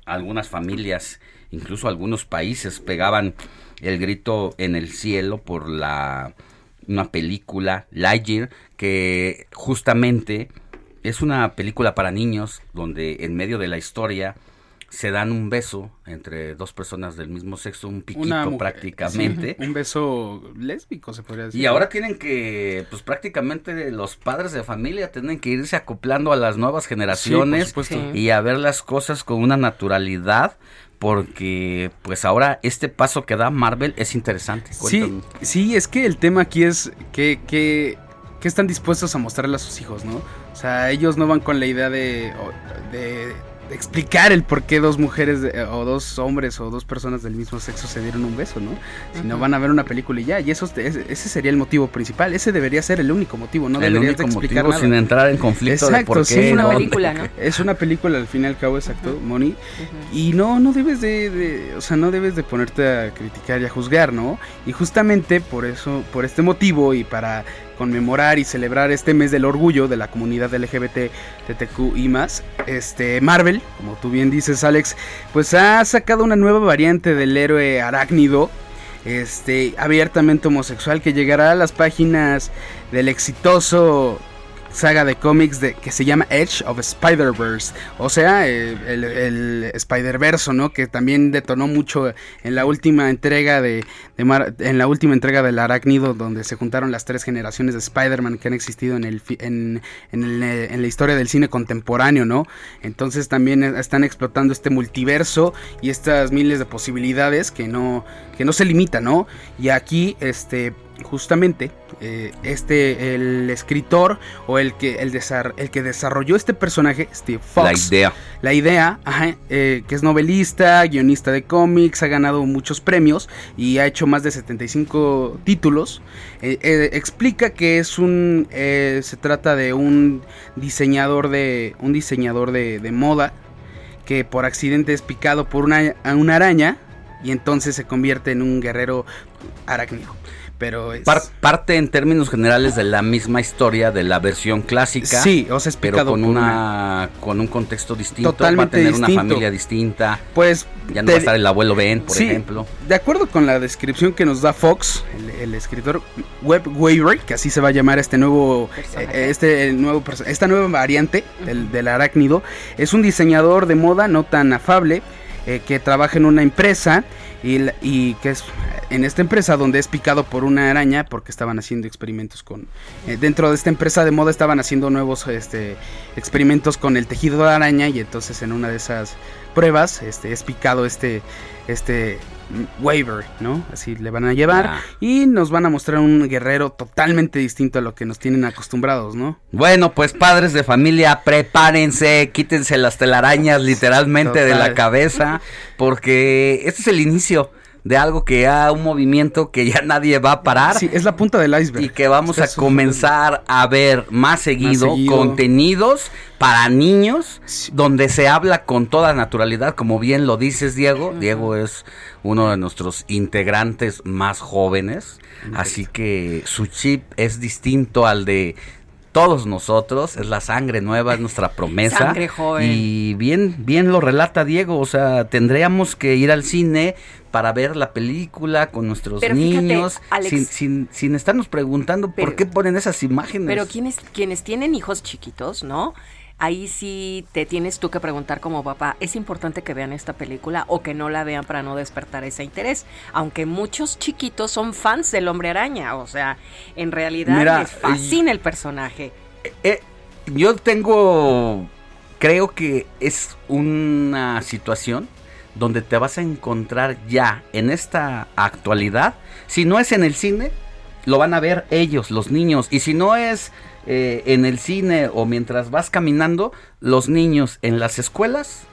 algunas familias, incluso algunos países pegaban el grito en el cielo por la una película Lightyear que justamente es una película para niños donde en medio de la historia se dan un beso entre dos personas del mismo sexo, un piquito prácticamente. un beso lésbico, se podría decir. Y ahora tienen que, pues prácticamente los padres de familia tienen que irse acoplando a las nuevas generaciones y a ver las cosas con una naturalidad porque pues ahora este paso que da Marvel es interesante. Sí, sí, es que el tema aquí es que, que, que, están dispuestos a mostrarle a sus hijos, ¿no? O sea, ellos no van con la idea de, de explicar el por qué dos mujeres o dos hombres o dos personas del mismo sexo se dieron un beso, ¿no? Si no van a ver una película y ya, y eso ese, sería el motivo principal, ese debería ser el único motivo, no el único explicar motivo sin entrar en conflicto exacto, de por qué, es una película, ¿no? Es una película al fin y al cabo, exacto, Moni, y no no debes de, de, o sea, no debes de ponerte a criticar y a juzgar, ¿no? Y justamente por eso, por este motivo y para conmemorar y celebrar este mes del orgullo de la comunidad LGBT, TTQ y más, este Marvel, como tú bien dices Alex, pues ha sacado una nueva variante del héroe arácnido, este abiertamente homosexual que llegará a las páginas del exitoso saga de cómics de, que se llama Edge of Spider-Verse, o sea, el, Spider-Verse, ¿no? Que también detonó mucho en la última entrega de, en la última entrega del Arácnido, donde se juntaron las tres generaciones de Spider-Man que han existido en el, en, en, en, la historia del cine contemporáneo, ¿no? Entonces también están explotando este multiverso y estas miles de posibilidades que no, que no se limitan, ¿no? Y aquí, este justamente eh, este el escritor o el que el, el, que desarrolló este personaje Steve Fox. la idea. La idea eh, que es novelista guionista de cómics ha ganado muchos premios y ha hecho más de 75 títulos. Eh, explica que es un se trata de un diseñador de un diseñador de, moda que por accidente es picado por una, una araña y entonces se convierte en un guerrero arácnido pero es... parte en términos generales de la misma historia de la versión clásica. Sí, o sea, es pero con una, con un contexto distinto, Totalmente va a tener una familia distinta. Pues ya no va a estar el abuelo Ben, por ejemplo. De acuerdo con la descripción que nos da Fox, el, escritor Web Wavery, que así se va a llamar este nuevo eh, este nuevo esta nueva variante del, del arácnido, es un diseñador de moda no tan afable eh, que trabaja en una empresa y, que es en esta empresa donde es picado por una araña porque estaban haciendo experimentos con eh, dentro de esta empresa de moda estaban haciendo nuevos este experimentos con el tejido de araña y entonces en una de esas pruebas este es picado este este waiver, ¿no? Así le van a llevar y nos van a mostrar un guerrero totalmente distinto a lo que nos tienen acostumbrados, ¿no? Bueno, pues padres de familia, prepárense, quítense las telarañas literalmente de la cabeza, porque este es el inicio de algo que ha un movimiento que ya nadie va a parar. Sí, es la punta del iceberg. Y que vamos a comenzar a ver más seguido, contenidos para niños donde se habla con toda naturalidad, como bien lo dices Diego. Diego es uno de nuestros integrantes más jóvenes, así que su chip es distinto al de todos nosotros, es la sangre nueva, es nuestra promesa. Sangre joven. Y bien, bien lo relata Diego, o sea, tendríamos que ir al cine para ver la película con nuestros niños, sin, sin, sin, estarnos preguntando por qué ponen esas imágenes. Pero quienes, quienes tienen hijos chiquitos, ¿no? ahí sí te tienes tú que preguntar como papá, ¿es importante que vean esta película o que no la vean para no despertar ese interés? Aunque muchos chiquitos son fans del hombre araña, o sea, en realidad les fascina el personaje. Eh, eh, yo tengo, creo que es una situación donde te vas a encontrar ya en esta actualidad, si no es en el cine, lo van a ver ellos, los niños, y si no es eh, en el cine o mientras vas caminando, los niños en las escuelas,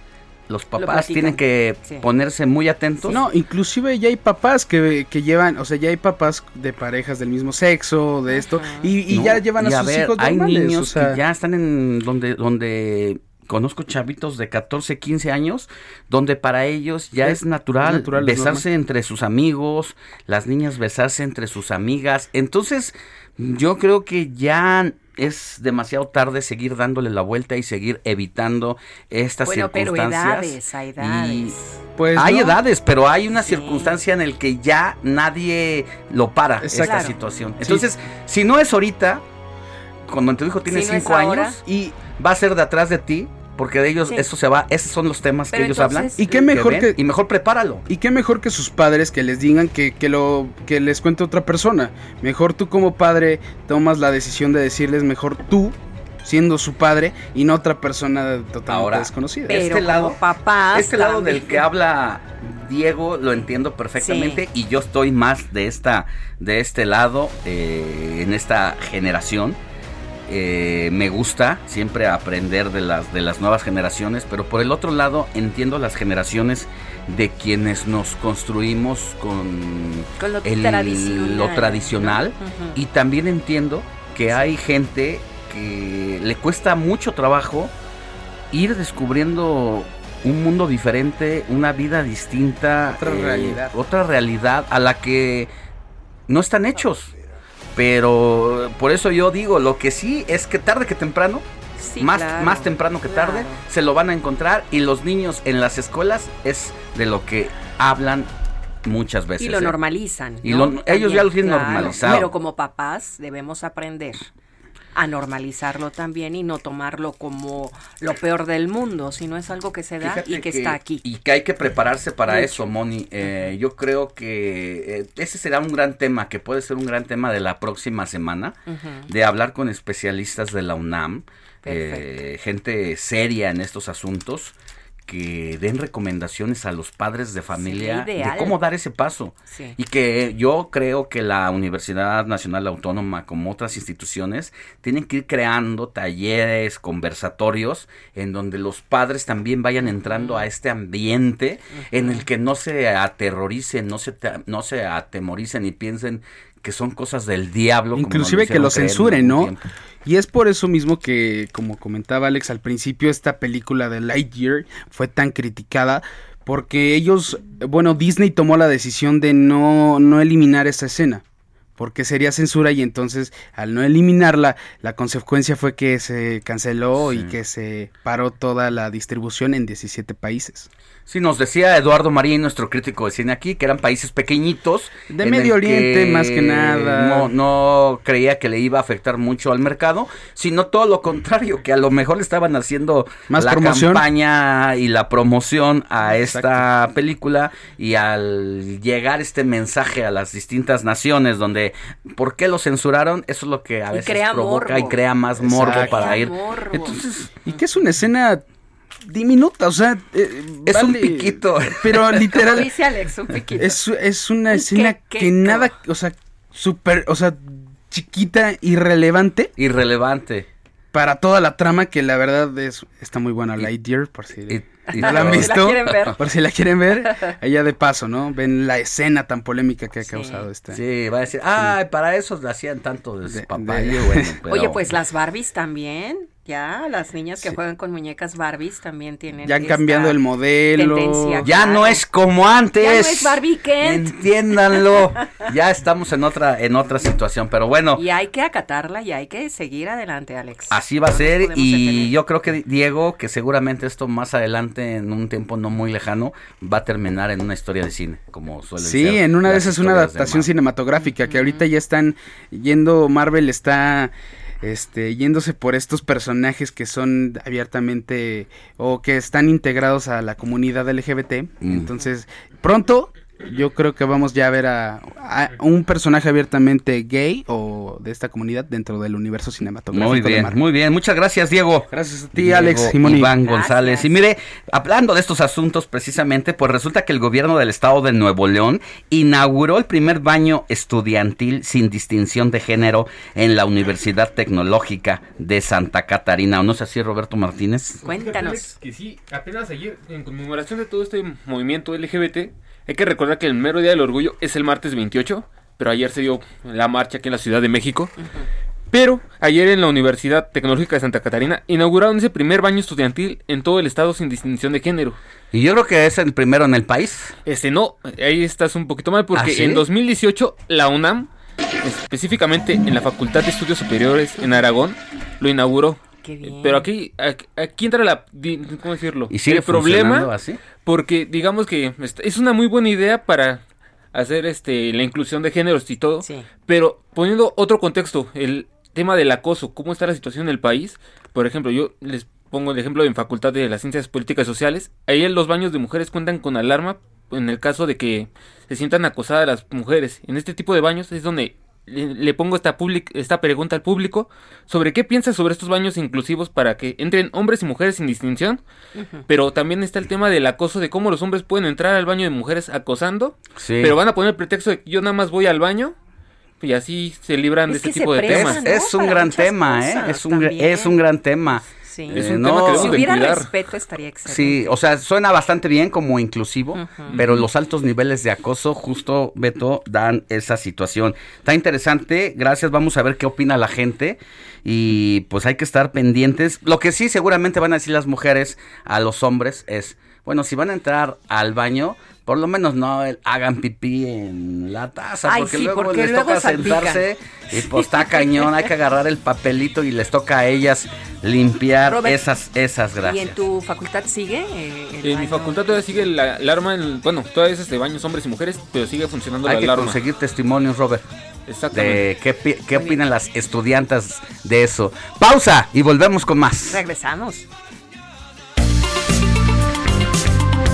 los papás tienen que ponerse muy atentos. No, inclusive ya hay papás que, llevan, o sea, ya hay papás de parejas del mismo sexo, de esto, y, ya llevan a, sus hijos Hay niños que ya están en donde, donde conozco chavitos de 14, 15 años, donde para ellos ya es, natural, es natural, es besarse entre sus amigos, las niñas besarse entre sus amigas. Entonces, yo creo que ya es demasiado tarde seguir dándole la vuelta y seguir evitando estas Bueno, pero circunstancias. edades, hay edades. Pues hay no. edades, pero hay una circunstancia en el que ya nadie lo para esta situación. Sí. Entonces, si no es ahorita, cuando tu hijo tiene Si no es cinco ahora. años y va a ser de atrás de ti, porque de ellos Sí. eso se va, esos son los temas Pero que ellos entonces- hablan. Y qué mejor ven, que- y mejor prepáralo. Y qué mejor que sus padres que les digan que, que lo que les cuente otra persona. Mejor tú como padre tomas la decisión de decirles mejor tú siendo su padre y no otra persona totalmente Ahora, desconocida. Pero este lado- papás Este lado también. del que habla Diego lo entiendo perfectamente y yo estoy más de esta de este lado eh, en esta generación. Eh, me gusta siempre aprender de las de las nuevas generaciones, pero por el otro lado entiendo las generaciones de quienes nos construimos con, Con lo el- tradicional, lo tradicional. Y también entiendo que hay gente que le cuesta mucho trabajo ir descubriendo un mundo diferente, una vida distinta, Otra realidad. otra realidad a la que no están hechos. Pero por eso yo digo, lo que sí es que tarde que temprano, Sí, más, claro, más temprano que tarde, claro. se lo van a encontrar y los niños en las escuelas es de lo que hablan muchas veces. Y lo ¿eh? normalizan. Y ¿no? lo- ellos ya lo tienen claro. normalizado. Pero como papás debemos aprender a normalizarlo también y no tomarlo como lo peor del mundo, sino es algo que se da Fíjate y que, está aquí. Y que hay que prepararse para Mucho. eso, Moni. Eh, yo creo que eh, ese será un gran tema, que puede ser un gran tema de la próxima semana, de hablar con especialistas de la UNAM, eh, gente seria en estos asuntos que den recomendaciones a los padres de familia de cómo dar ese paso. Sí. Y que yo creo que la Universidad Nacional Autónoma, como otras instituciones, tienen que ir creando talleres, conversatorios, en donde los padres también vayan entrando a este ambiente en el que no se aterroricen, no se, no se atemoricen y piensen que son cosas del diablo. como Inclusive que lo censuren, ¿no? tiempo. Y es por eso mismo que, como comentaba Alex al principio, esta película de Lightyear fue tan criticada porque ellos, bueno, Disney tomó la decisión de no, no eliminar esa escena. Porque sería censura y entonces al no eliminarla, la consecuencia fue que se canceló y que se paró toda la distribución en 17 países. Sí, nos decía Eduardo Marín, nuestro crítico de cine aquí, que eran países pequeñitos. De Medio Oriente, más que nada. No, no creía que le iba a afectar mucho al mercado, sino todo lo contrario, que a lo mejor le estaban haciendo Más la promoción. campaña y la promoción a esta película y al llegar este mensaje a las distintas naciones donde ¿por qué lo censuraron? Eso es lo que a Y veces crea provoca morbo. y crea más morbo Exacto. para Crea ir. morbo. Entonces, Y que es una escena diminuta, o sea... eh, es un piquito. Pero Como literal... dice Alex, un piquito. Es, es una Un escena que nada, o sea, súper, o sea, chiquita, irrelevante Irrelevante. para toda la trama que la verdad es está muy buena Lightyear por si Y- y- no la han Por si la visto, quieren ver. por si la quieren ver, allá de paso, ¿no? Ven la escena tan polémica que ha Sí. causado esta. Sí, va a decir, ay, para eso le hacían tanto de De- papayo, de- bueno, pero- Oye, pues las Barbies también, ya, las niñas que juegan con muñecas Barbies también tienen. Ya han cambiado el modelo. tendencia. Ya claro. no es como antes. Ya no es Barbie Kent. Entiéndanlo. ya estamos en otra, en otra situación, pero bueno. Y hay que acatarla y hay que seguir adelante, Alex. Así va a ser y detener. yo creo que Diego, que seguramente esto más adelante en un tiempo no muy lejano va a terminar en una historia de cine, como suele ser. Sí, en una de esas una historias de adaptación cinematográfica que ahorita ya están yendo Marvel está este yéndose por estos personajes que son abiertamente o que están integrados a la comunidad LGBT. Mm. Entonces, pronto yo creo que vamos ya a ver a, a un personaje abiertamente gay o de esta comunidad dentro del universo cinematográfico Muy de bien, Marvel. muy bien. Muchas gracias, Diego. Gracias a ti, Diego Alex. Iván Gracias. González. Y mire, hablando de estos asuntos precisamente, pues resulta que el gobierno del estado de Nuevo León inauguró el primer baño estudiantil sin distinción de género en la Universidad Tecnológica de Santa Catarina. ¿O no es así, Roberto Martínez? Cuéntanos. Que sí, apenas ayer, en conmemoración de todo este movimiento LGBT, hay que recordar que el mero día del orgullo es el martes 28, pero ayer se dio la marcha aquí en la Ciudad de México. Pero ayer en la Universidad Tecnológica de Santa Catarina inauguraron ese primer baño estudiantil en todo el estado sin distinción de género. Y yo creo que es el primero en el país. Este no, ahí estás un poquito mal porque ¿Ah, sí? en 2018 la UNAM, específicamente en la Facultad de Estudios Superiores en Aragón, lo inauguró. Qué bien. Pero aquí, aquí, aquí entra la, ¿cómo decirlo? ¿Y sigue el problema, así? porque digamos que es una muy buena idea para hacer este la inclusión de géneros y todo, pero poniendo otro contexto, el tema del acoso, cómo está la situación en el país, por ejemplo, yo les pongo el ejemplo en Facultad de las Ciencias Políticas y Sociales, ahí en los baños de mujeres cuentan con alarma en el caso de que se sientan acosadas las mujeres. En este tipo de baños es donde le, le pongo esta, public- esta pregunta al público sobre qué piensa sobre estos baños inclusivos para que entren hombres y mujeres sin distinción. Pero también está el tema del acoso, de cómo los hombres pueden entrar al baño de mujeres acosando, Sí. pero van a poner el pretexto de que yo nada más voy al baño y así se libran de Es este tipo de temas. ¿no? Es un Para gran tema, ¿eh? Es un, también. es un gran tema. Sí. Eh, no- si hubiera respeto estaría excelente. Sí, o sea, suena bastante bien como inclusivo, pero los altos niveles de acoso, justo, Beto, dan esa situación. Está interesante, gracias, vamos a ver qué opina la gente y pues hay que estar pendientes. Lo que sí seguramente van a decir las mujeres a los hombres es, bueno, si van a entrar al baño, por lo menos no el- hagan pipí en la taza, Ay, porque sí, luego porque les luego toca salpican. sentarse y pues está cañón, hay que agarrar el papelito y les toca a ellas limpiar Robert, esas, esas ¿Y gracias. en tu facultad sigue? eh, el En mi facultad todavía sigue la alarma, en- bueno, todavía es este baños hombres y mujeres, pero sigue funcionando Hay la que alarma. conseguir testimonios, Robert. Exactamente. De qué, pi- qué opinan las estudiantes de eso. Pausa y volvemos con más. Regresamos.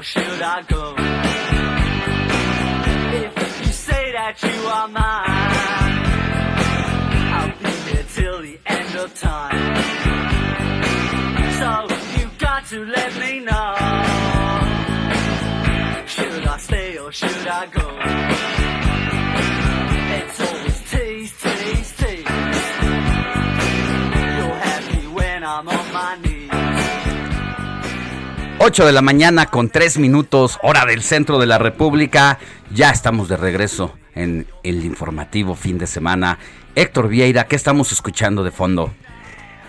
Or should I go? If you say that you are mine, I'll be here till the end of time. So you've got to let me know. Should I stay or should I go? 8 de la mañana con 3 minutos, hora del centro de la República. Ya estamos de regreso en el informativo fin de semana. Héctor Vieira, ¿qué estamos escuchando de fondo?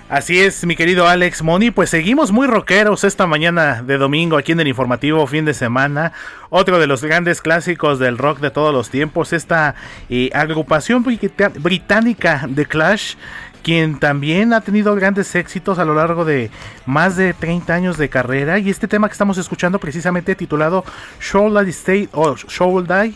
Así es, mi querido Alex Moni, pues seguimos muy rockeros esta mañana de domingo aquí en el informativo fin de semana. Otro de los grandes clásicos del rock de todos los tiempos, esta eh, agrupación británica de Clash, quien también ha tenido grandes éxitos a lo largo de más de 30 años de carrera. Y este tema que estamos escuchando precisamente titulado Should I Stay o Should I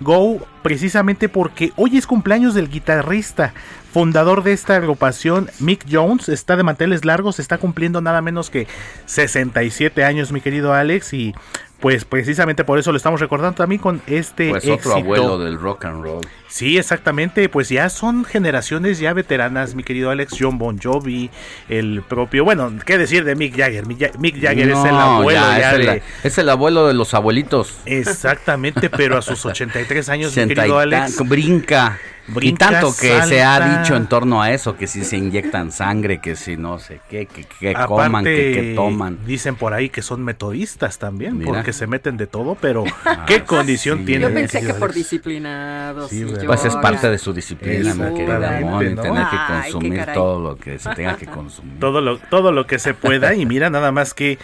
Go, precisamente porque hoy es cumpleaños del guitarrista fundador de esta agrupación, Mick Jones, está de manteles largos, está cumpliendo nada menos que 67 años, mi querido Alex, y pues precisamente por eso lo estamos recordando también con este Pues otro éxito. abuelo del rock and roll. Sí, exactamente, pues ya son generaciones ya veteranas, mi querido Alex, John Bon Jovi, el propio, bueno, qué decir de Mick Jagger, Mick Ja- Mick Jagger es el abuelo ya, ya es, el, de... es el abuelo de los abuelitos. Exactamente, pero a sus 83 años, mi querido Alex. brinca. Brinca, y tanto que se ha salta. dicho en torno a eso, que si se inyectan sangre, que si no sé qué, que, que coman, que, que toman. Dicen por ahí que son metodistas también, Mira. porque se meten de todo, pero ¿qué condición sí. tienen? Yo pensé que por disciplinados. Sí. Pues es parte de su disciplina, mi Ramón, y ¿no? tener que Ay, consumir caray. todo lo que se tenga que consumir. Todo lo, todo lo que se pueda, y mira nada más que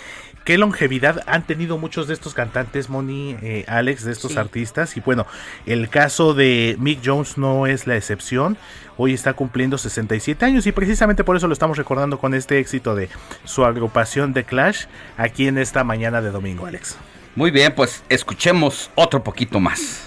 qué longevidad han tenido muchos de estos cantantes, Moni, eh, Alex, de estos Sí. artistas. Y bueno, el caso de Mick Jones no es la excepción. Hoy está cumpliendo 67 años y precisamente por eso lo estamos recordando con este éxito de su agrupación de Clash aquí en esta mañana de domingo, Alex. Muy bien, pues escuchemos otro poquito más.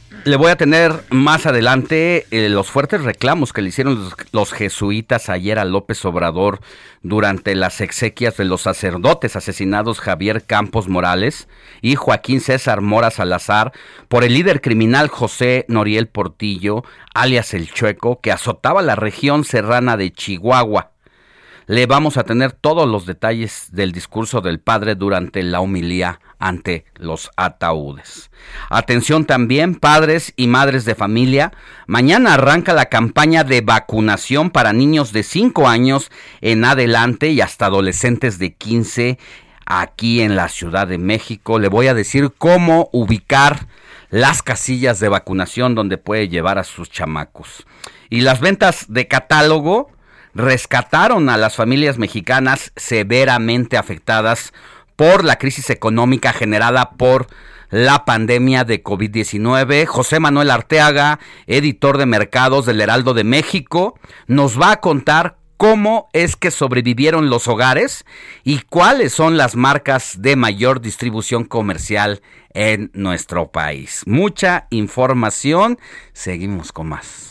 le voy a tener más adelante eh, los fuertes reclamos que le hicieron los, los, jesuitas ayer a López Obrador durante las exequias de los sacerdotes asesinados Javier Campos Morales y Joaquín César Mora Salazar por el líder criminal José Noriel Portillo, alias El Chueco, que azotaba la región serrana de Chihuahua. Le vamos a tener todos los detalles del discurso del padre durante la homilía ante los ataúdes. Atención también, padres y madres de familia. Mañana arranca la campaña de vacunación para niños de 5 años en adelante y hasta adolescentes de 15 aquí en la Ciudad de México. Le voy a decir cómo ubicar las casillas de vacunación donde puede llevar a sus chamacos. Y las ventas de catálogo rescataron a las familias mexicanas severamente afectadas por la crisis económica generada por la pandemia de COVID-19. José Manuel Arteaga, editor de mercados del Heraldo de México, nos va a contar cómo es que sobrevivieron los hogares y cuáles son las marcas de mayor distribución comercial en nuestro país. Mucha información. Seguimos con más.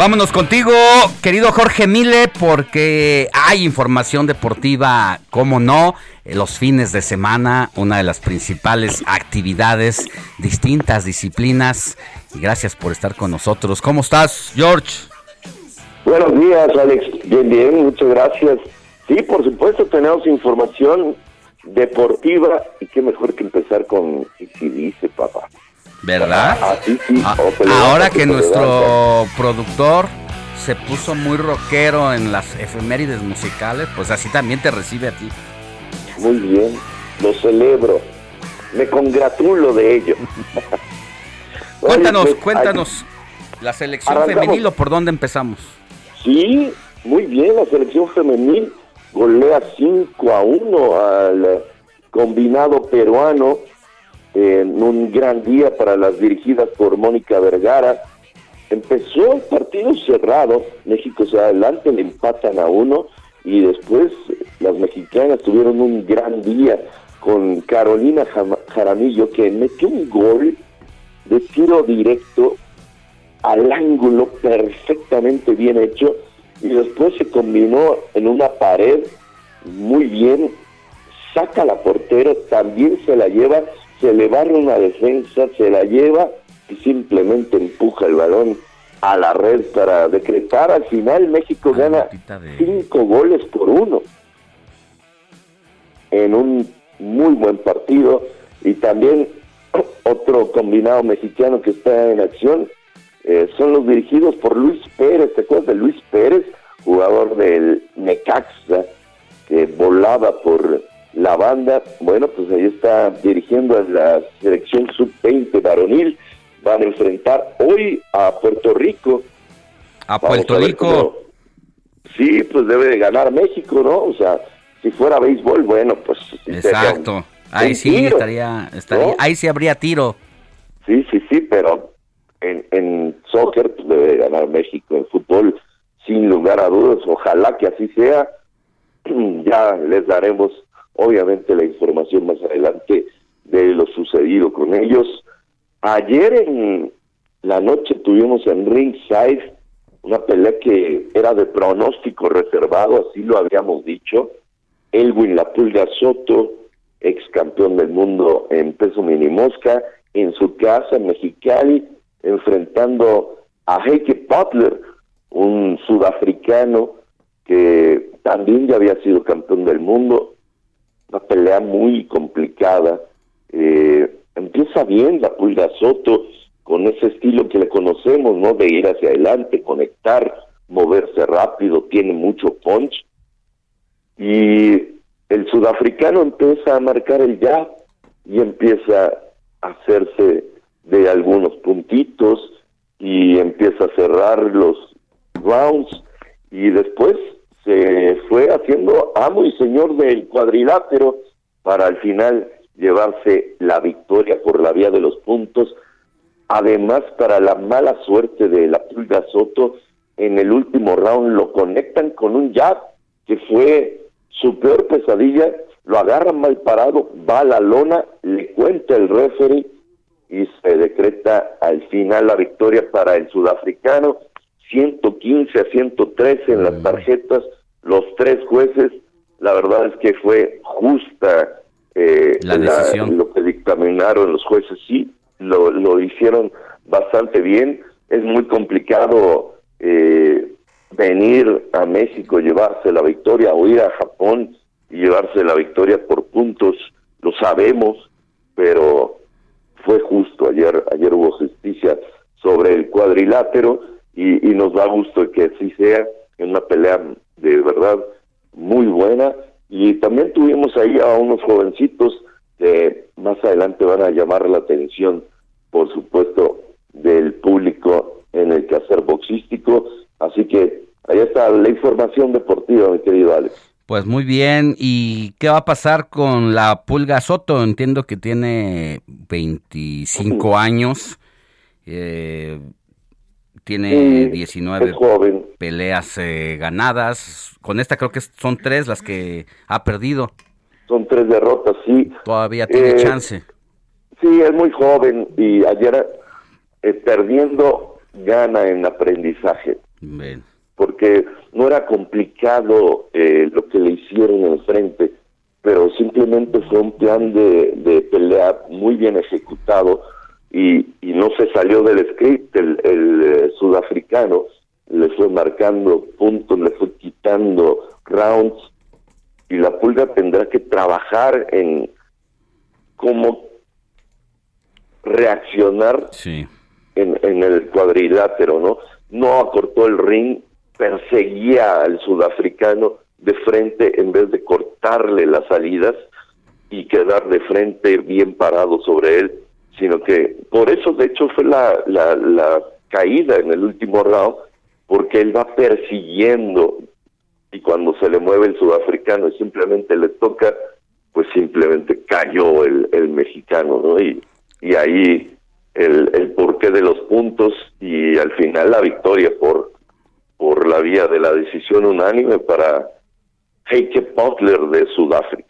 Vámonos contigo, querido Jorge Mile, porque hay información deportiva, como no, los fines de semana, una de las principales actividades, distintas disciplinas. Y gracias por estar con nosotros. ¿Cómo estás, George? Buenos días, Alex. Bien, bien, muchas gracias. Sí, por supuesto, tenemos información deportiva y qué mejor que empezar con si dice papá. ¿Verdad? Así sí. Ah, o pelea, ahora que nuestro productor se puso muy rockero en las efemérides musicales, pues así también te recibe a ti. Muy bien, lo celebro. Me congratulo de ello. Cuéntanos, pues, cuéntanos. La selección Arrancamos. femenil o por dónde empezamos? Sí, muy bien, la selección femenil golea 5 a 1 al combinado peruano en un gran día para las dirigidas por Mónica Vergara. Empezó el partido cerrado, México se adelante, le empatan a uno y después las mexicanas tuvieron un gran día con Carolina Jaramillo que metió un gol de tiro directo al ángulo perfectamente bien hecho y después se combinó en una pared muy bien, saca la portera, también se la lleva, se le barre una defensa, se la lleva y simplemente empuja el balón a la red para decretar. Al final México gana cinco goles por uno en un muy buen partido y también otro combinado mexicano que está en acción eh, son los dirigidos por Luis Pérez, ¿te acuerdas de Luis Pérez? Jugador del Necaxa, que volaba por la banda. Bueno, pues ahí está dirigiendo a la selección sub-20 varonil. Van a enfrentar hoy a Puerto Rico. A Vamos Puerto a Rico. cómo- Sí, pues debe de ganar México, ¿no? O sea, si fuera béisbol, bueno, pues... sí Exacto. un- Ahí sí tiro, estaría, estaría, ¿no? ahí sí habría tiro. Sí, sí, sí, pero en, en soccer pues, debe de ganar México, en fútbol sin lugar a dudas, ojalá que así sea. Ya les daremos obviamente la información más adelante de lo sucedido con ellos. Ayer en la noche tuvimos en Ringside una pelea que era de pronóstico reservado, así lo habíamos dicho. Elwin La Pulga Soto, ex campeón del mundo en peso mini mosca, en su casa en Mexicali, enfrentando a Heike Butler, un sudafricano que también ya había sido campeón del mundo. Una pelea muy complicada. Eh, empieza bien la Pulga Soto con ese estilo que le conocemos, ¿no? De ir hacia adelante, conectar, moverse rápido, tiene mucho punch. Y el sudafricano empieza a marcar el jab y empieza a hacerse de algunos puntitos y empieza a cerrar los rounds y después se fue haciendo amo y señor del cuadrilátero para al final llevarse la victoria por la vía de los puntos. Además, para la mala suerte de la Pulga Soto, en el último round lo conectan con un jab que fue su peor pesadilla, lo agarran mal parado, va a la lona, le cuenta el referee y se decreta al final la victoria para el sudafricano, 115 a 113 en las tarjetas, los tres jueces, la verdad es que fue justa eh, La decisión. lo que dictaminaron los jueces, sí, lo, lo hicieron bastante bien, es muy complicado eh, venir a México, llevarse la victoria, o ir a Japón y llevarse la victoria por puntos, lo sabemos, pero fue justo ayer, ayer hubo justicia sobre el cuadrilátero y, y nos da gusto que así sea, en una pelea de verdad muy buena y también tuvimos ahí a unos jovencitos que más adelante van a llamar la atención, por supuesto, del público en el quehacer boxístico, así que ahí está la información deportiva, mi querido Alex. Pues muy bien, ¿y qué va a pasar con la Pulga Soto? Entiendo que tiene 25 años, eh, tiene Sí, 19 es joven. peleas eh, ganadas, con esta creo que son tres las que ha perdido, Son tres derrotas, sí. todavía tiene Eh, chance. Sí, es muy joven y ayer eh, perdiendo gana en aprendizaje. Bien. porque no era complicado eh, lo que le hicieron enfrente, pero simplemente fue un plan de, de pelea muy bien ejecutado y, y no se salió del script. El, el, eh, sudafricano le fue marcando puntos, le fue quitando rounds y la pulga tendrá que trabajar en cómo reaccionar Sí. en, en el cuadrilátero, ¿no? No acortó el ring, perseguía al sudafricano de frente en vez de cortarle las salidas y quedar de frente bien parado sobre él, sino que por eso de hecho fue la, la, la caída en el último round, porque él va persiguiendo y cuando se le mueve el sudafricano y simplemente le toca, pues simplemente cayó el, el mexicano, ¿no? Y, y ahí el, el porqué de los puntos y al final la victoria por, por la vía de la decisión unánime para Heike Butler de Sudáfrica.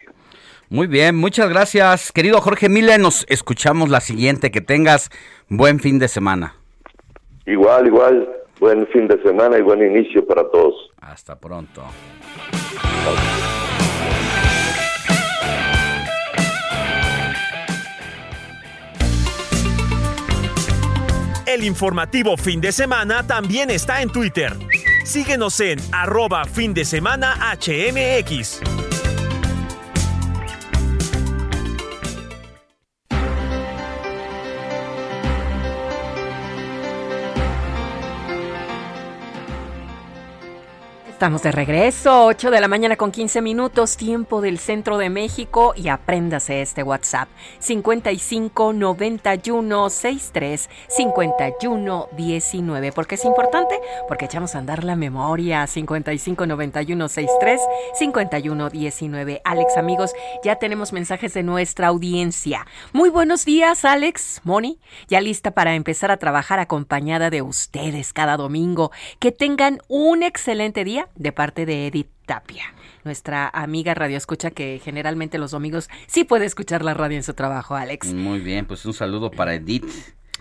Muy bien, muchas gracias, querido Jorge Miller. Nos escuchamos la siguiente. Que tengas buen fin de semana. Igual, igual, buen fin de semana y buen inicio para todos. Hasta pronto. El informativo fin de semana también está en Twitter. Síguenos en arroba fin de semana HMX. Estamos de regreso, 8 de la mañana con 15 minutos, tiempo del centro de México y apréndase este WhatsApp 55 91 63 51 19. ¿Por qué es importante? Porque echamos a andar la memoria 55 91 63 51 19. Alex, amigos, ya tenemos mensajes de nuestra audiencia. Muy buenos días, Alex, Moni, ya lista para empezar a trabajar acompañada de ustedes cada domingo. Que tengan un excelente día de parte de Edith Tapia, nuestra amiga radio escucha que generalmente los domingos sí puede escuchar la radio en su trabajo, Alex. Muy bien, pues un saludo para Edith.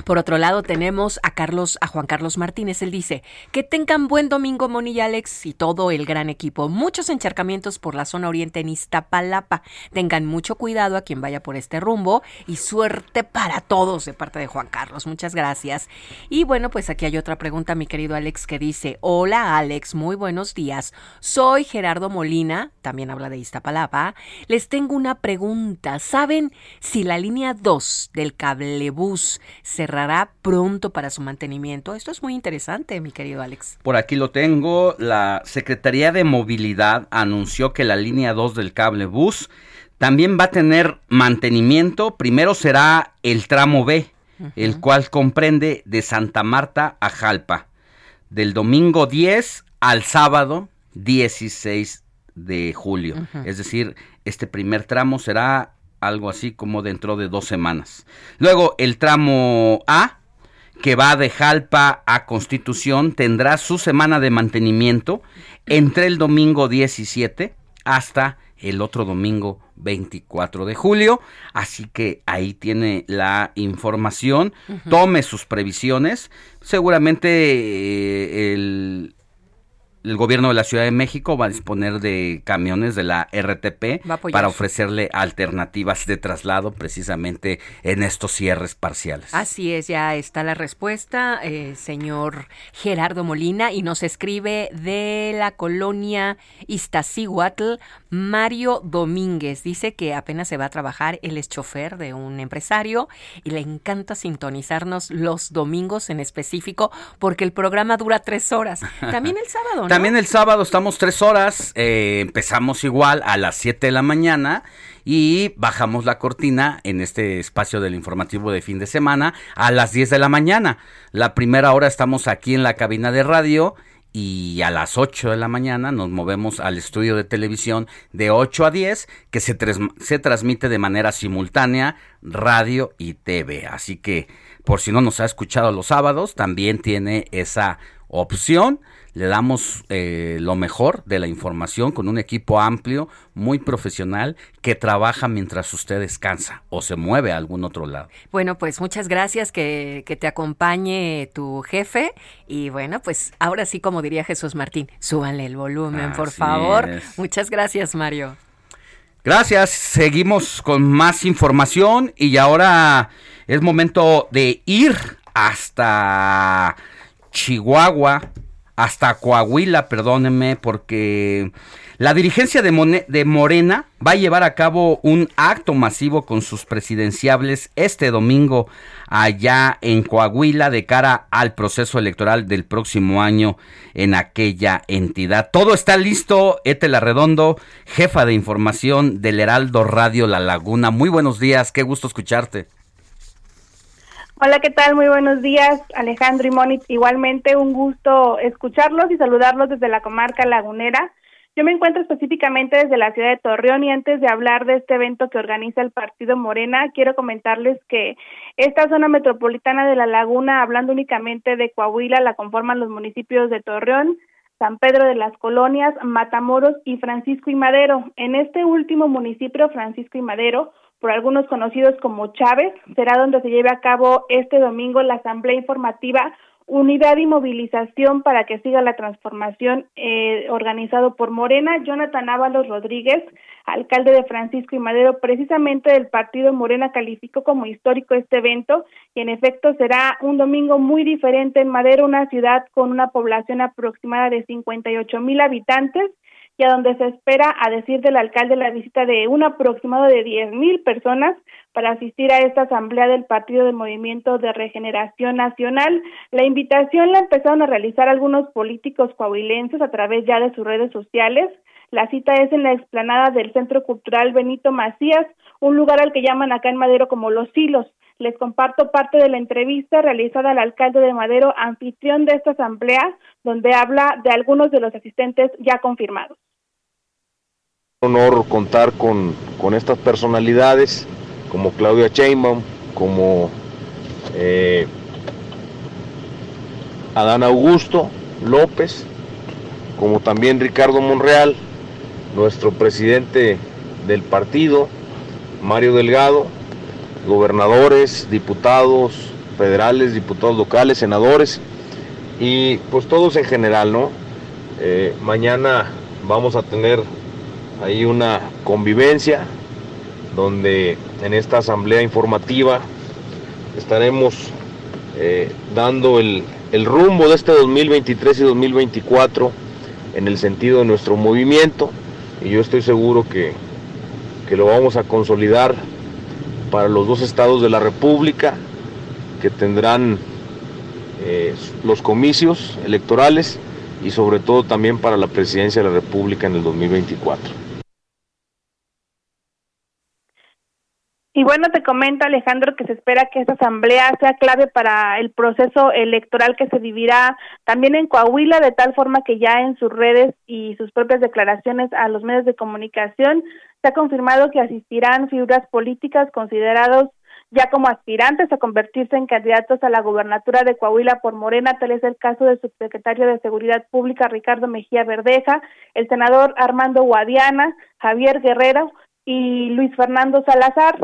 Por otro lado, tenemos a Carlos, a Juan Carlos Martínez. Él dice que tengan buen domingo, Moni y Alex y todo el gran equipo. Muchos encharcamientos por la zona oriente en Iztapalapa. Tengan mucho cuidado a quien vaya por este rumbo y suerte para todos de parte de Juan Carlos. Muchas gracias. Y bueno, pues aquí hay otra pregunta, mi querido Alex, que dice: Hola, Alex, muy buenos días. Soy Gerardo Molina, también habla de Iztapalapa. Les tengo una pregunta. ¿Saben si la línea 2 del cablebús se cerrará pronto para su mantenimiento. Esto es muy interesante, mi querido Alex. Por aquí lo tengo. La Secretaría de Movilidad anunció que la línea 2 del cable bus también va a tener mantenimiento. Primero será el tramo B, el cual comprende de Santa Marta a Jalpa, del domingo 10 al sábado 16 de julio. Es decir, este primer tramo será algo así como dentro de dos semanas. Luego el tramo A, que va de Jalpa a Constitución, tendrá su semana de mantenimiento entre el domingo 17 hasta el otro domingo 24 de julio. Así que ahí tiene la información. Tome sus previsiones. Seguramente eh, el, el gobierno de la Ciudad de México va a disponer de camiones de la RTP para ofrecerle alternativas de traslado precisamente en estos cierres parciales. Así es, ya está la respuesta, eh, señor Gerardo Molina, y nos escribe de la colonia Iztaccíhuatl, Mario Domínguez. Dice que apenas se va a trabajar, él es chofer de un empresario y le encanta sintonizarnos los domingos en específico porque el programa dura tres horas. También el sábado, también el sábado estamos tres horas, eh, empezamos igual a las 7 de la mañana y bajamos la cortina en este espacio del informativo de fin de semana a las 10 de la mañana. La primera hora estamos aquí en la cabina de radio y a las 8 de la mañana nos movemos al estudio de televisión de 8 a 10 que se, se transmite de manera simultánea radio y TV. Así que por si no nos ha escuchado los sábados, también tiene esa opción le damos eh, lo mejor de la información con un equipo amplio, muy profesional, que trabaja mientras usted descansa o se mueve a algún otro lado. Bueno, pues muchas gracias que, que te acompañe tu jefe. Y bueno, pues ahora sí, como diría Jesús Martín, súbanle el volumen, por favor. Muchas gracias, Mario. Gracias, seguimos con más información y ahora es momento de ir hasta Chihuahua hasta Coahuila, perdónenme, porque la dirigencia de, de, Morena va a llevar a cabo un acto masivo con sus presidenciables este domingo allá en Coahuila de cara al proceso electoral del próximo año en aquella entidad. Todo está listo, Etela Redondo, jefa de información del Heraldo Radio La Laguna. Muy buenos días, qué gusto escucharte. Hola, ¿qué tal? Muy buenos días, Alejandro y Mónica. Igualmente, un gusto escucharlos y saludarlos desde la comarca lagunera. Yo me encuentro específicamente desde la ciudad de Torreón y antes de hablar de este evento que organiza el Partido Morena, quiero comentarles que esta zona metropolitana de la laguna, hablando únicamente de Coahuila, la conforman los municipios de Torreón, San Pedro de las Colonias, Matamoros y Francisco y Madero. En este último municipio, Francisco y Madero, por algunos conocidos como Chávez, será donde se lleve a cabo este domingo la asamblea informativa Unidad y Movilización para que siga la transformación eh, organizado por Morena. Jonathan Ábalos Rodríguez, alcalde de Francisco y Madero, precisamente del partido Morena, calificó como histórico este evento y en efecto será un domingo muy diferente en Madero, una ciudad con una población aproximada de 58 mil habitantes y a donde se espera, a decir del alcalde, la visita de un aproximado de diez mil personas para asistir a esta asamblea del Partido del Movimiento de Regeneración Nacional. La invitación la empezaron a realizar algunos políticos coahuilenses a través ya de sus redes sociales. La cita es en la explanada del Centro Cultural Benito Macías, un lugar al que llaman acá en Madero como Los Hilos. Les comparto parte de la entrevista realizada al alcalde de Madero, anfitrión de esta asamblea, donde habla de algunos de los asistentes ya confirmados honor contar con, estas personalidades como Claudia Sheinbaum, como eh, Adán Augusto López, como también Ricardo Monreal, nuestro presidente del partido, Mario Delgado, gobernadores, diputados, federales, diputados locales, senadores y pues todos en general, ¿no? Eh, mañana vamos a tener ahí una convivencia donde en esta asamblea informativa estaremos eh, dando el, el rumbo de este 2023 y 2024 en el sentido de nuestro movimiento y yo estoy seguro que, que lo vamos a consolidar para los dos estados de la República que tendrán eh, los comicios electorales y sobre todo también para la presidencia de la República en el 2024. Y bueno, te comento Alejandro que se espera que esta asamblea sea clave para el proceso electoral que se vivirá también en Coahuila, de tal forma que ya en sus redes y sus propias declaraciones a los medios de comunicación se ha confirmado que asistirán figuras políticas considerados ya como aspirantes a convertirse en candidatos a la gubernatura de Coahuila por Morena, tal es el caso del subsecretario de Seguridad Pública Ricardo Mejía Verdeja, el senador Armando Guadiana, Javier Guerrero y Luis Fernando Salazar.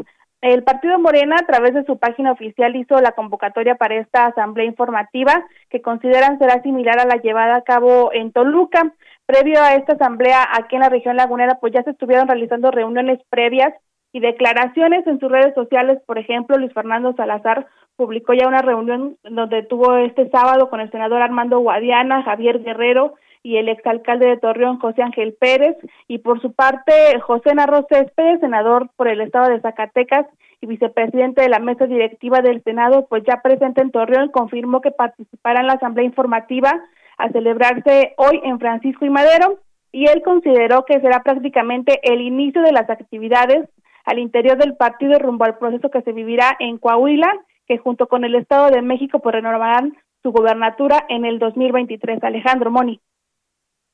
El partido Morena, a través de su página oficial, hizo la convocatoria para esta asamblea informativa que consideran será similar a la llevada a cabo en Toluca. Previo a esta asamblea aquí en la región lagunera, pues ya se estuvieron realizando reuniones previas y declaraciones en sus redes sociales. Por ejemplo, Luis Fernando Salazar publicó ya una reunión donde tuvo este sábado con el senador Armando Guadiana, Javier Guerrero y el exalcalde de Torreón, José Ángel Pérez, y por su parte, José Narro Céspedes, senador por el estado de Zacatecas y vicepresidente de la mesa directiva del Senado, pues ya presente en Torreón, confirmó que participará en la asamblea informativa a celebrarse hoy en Francisco y Madero, y él consideró que será prácticamente el inicio de las actividades al interior del partido rumbo al proceso que se vivirá en Coahuila, que junto con el Estado de México pues renovarán su gobernatura en el 2023. Alejandro Moni.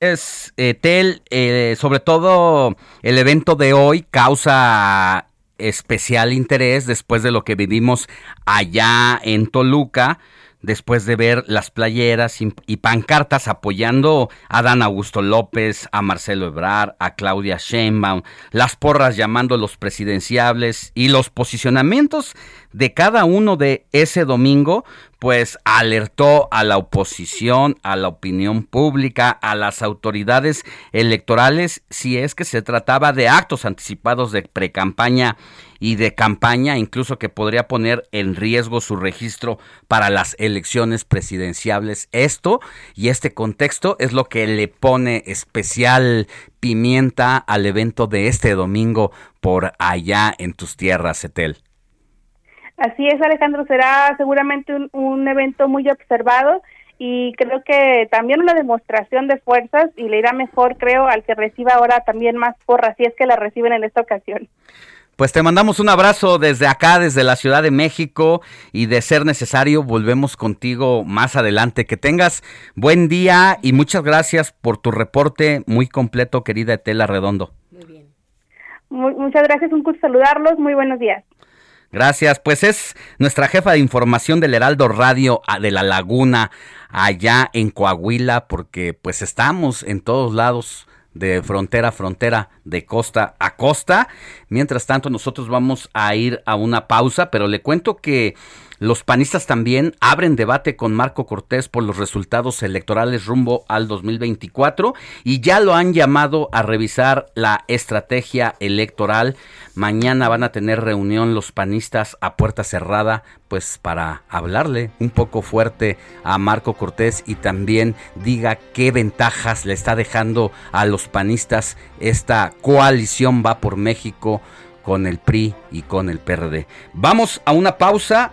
Es, eh, Tel, eh, sobre todo el evento de hoy causa especial interés después de lo que vivimos allá en Toluca después de ver las playeras y, pancartas apoyando a Dan Augusto López, a Marcelo Ebrar, a Claudia Sheinbaum, las porras llamando los presidenciables y los posicionamientos de cada uno de ese domingo, pues alertó a la oposición, a la opinión pública, a las autoridades electorales si es que se trataba de actos anticipados de precampaña y de campaña, incluso que podría poner en riesgo su registro para las elecciones presidenciales. Esto y este contexto es lo que le pone especial pimienta al evento de este domingo por allá en tus tierras, Etel. Así es, Alejandro, será seguramente un, evento muy observado y creo que también una demostración de fuerzas y le irá mejor, creo, al que reciba ahora también más porras, si es que la reciben en esta ocasión. Pues te mandamos un abrazo desde acá, desde la Ciudad de México y de ser necesario volvemos contigo más adelante. Que tengas buen día y muchas gracias por tu reporte muy completo, querida Etela Redondo. Muy bien. muchas gracias, un gusto saludarlos, muy buenos días. Gracias, pues es nuestra jefa de información del Heraldo Radio de la Laguna, allá en Coahuila, porque pues estamos en todos lados de frontera a frontera, de costa a costa. Mientras tanto, nosotros vamos a ir a una pausa, pero le cuento que los panistas también abren debate con Marco Cortés por los resultados electorales rumbo al 2024 y ya lo han llamado a revisar la estrategia electoral. Mañana van a tener reunión los panistas a puerta cerrada, pues para hablarle un poco fuerte a Marco Cortés y también diga qué ventajas le está dejando a los panistas esta coalición va por México con el PRI y con el PRD. Vamos a una pausa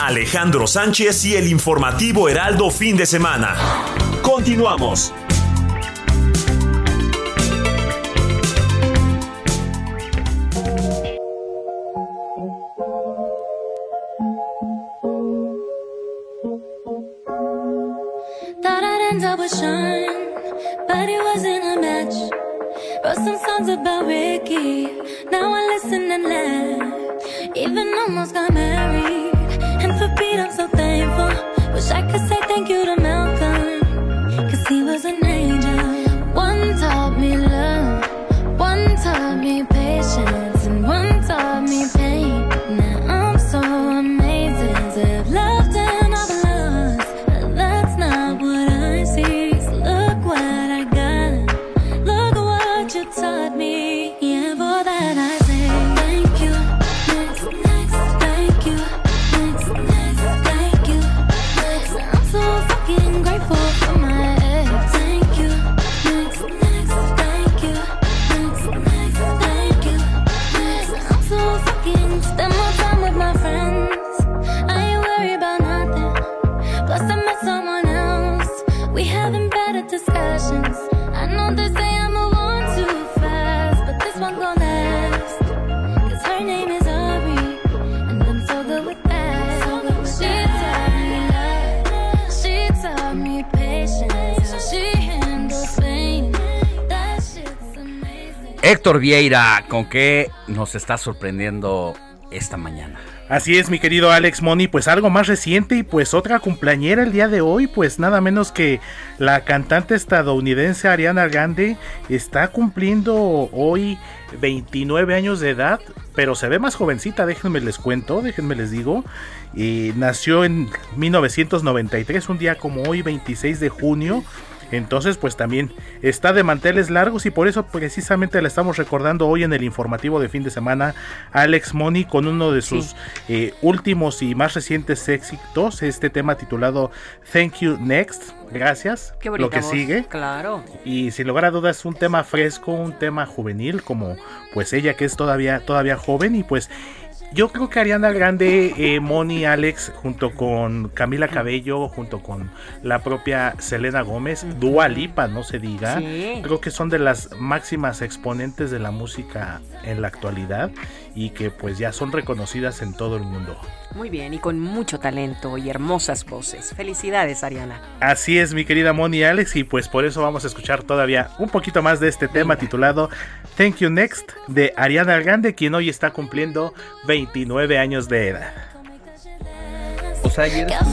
Alejandro Sánchez y el informativo Heraldo fin de semana. Continuamos. Now. Even almost for Pete I'm so thankful. Wish I could say thank you to Malcolm, cause he was an angel. One taught me love, one taught me Héctor Vieira, ¿con qué nos está sorprendiendo esta mañana? Así es, mi querido Alex Money, pues algo más reciente y pues otra cumpleañera el día de hoy, pues nada menos que la cantante estadounidense Ariana Grande está cumpliendo hoy 29 años de edad, pero se ve más jovencita, déjenme les cuento, déjenme les digo. Y nació en 1993, un día como hoy, 26 de junio. Entonces, pues también está de manteles largos y por eso precisamente la estamos recordando hoy en el informativo de fin de semana Alex Money con uno de sus eh, últimos y más recientes éxitos, este tema titulado Thank You Next, gracias, Qué lo que voz, sigue. Claro. Y sin lugar a dudas un tema fresco, un tema juvenil como pues ella que es todavía todavía joven y pues yo creo que Ariana Grande, eh, Moni, Alex, junto con Camila Cabello, junto con la propia Selena Gómez, Dua Lipa, no se diga, Sí. creo que son de las máximas exponentes de la música en la actualidad y que pues ya son reconocidas en todo el mundo. Muy bien, y con mucho talento y hermosas voces. Felicidades, Ariana. Así es, mi querida Moni Alex, y pues por eso vamos a escuchar todavía un poquito más de este tema titulado Thank You Next de Ariana Grande, quien hoy está cumpliendo 29 años de edad. O sea, ayer God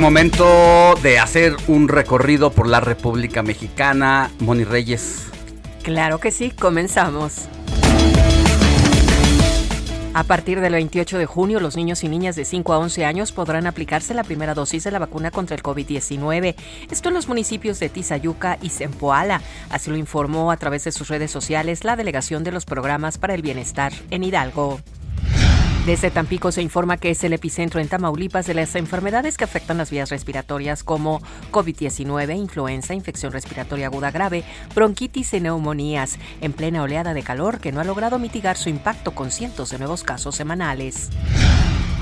Momento de hacer un recorrido por la República Mexicana. Moni Reyes. Claro que sí, comenzamos. A partir del 28 de junio, los niños y niñas de 5 a 11 años podrán aplicarse la primera dosis de la vacuna contra el COVID-19. Esto en los municipios de Tizayuca y Zempoala. Así lo informó a través de sus redes sociales la delegación de los programas para el bienestar en Hidalgo. Desde Tampico se informa que es el epicentro en Tamaulipas de las enfermedades que afectan las vías respiratorias como COVID-19, influenza, infección respiratoria aguda grave, bronquitis y neumonías, en plena oleada de calor que no ha logrado mitigar su impacto con cientos de nuevos casos semanales.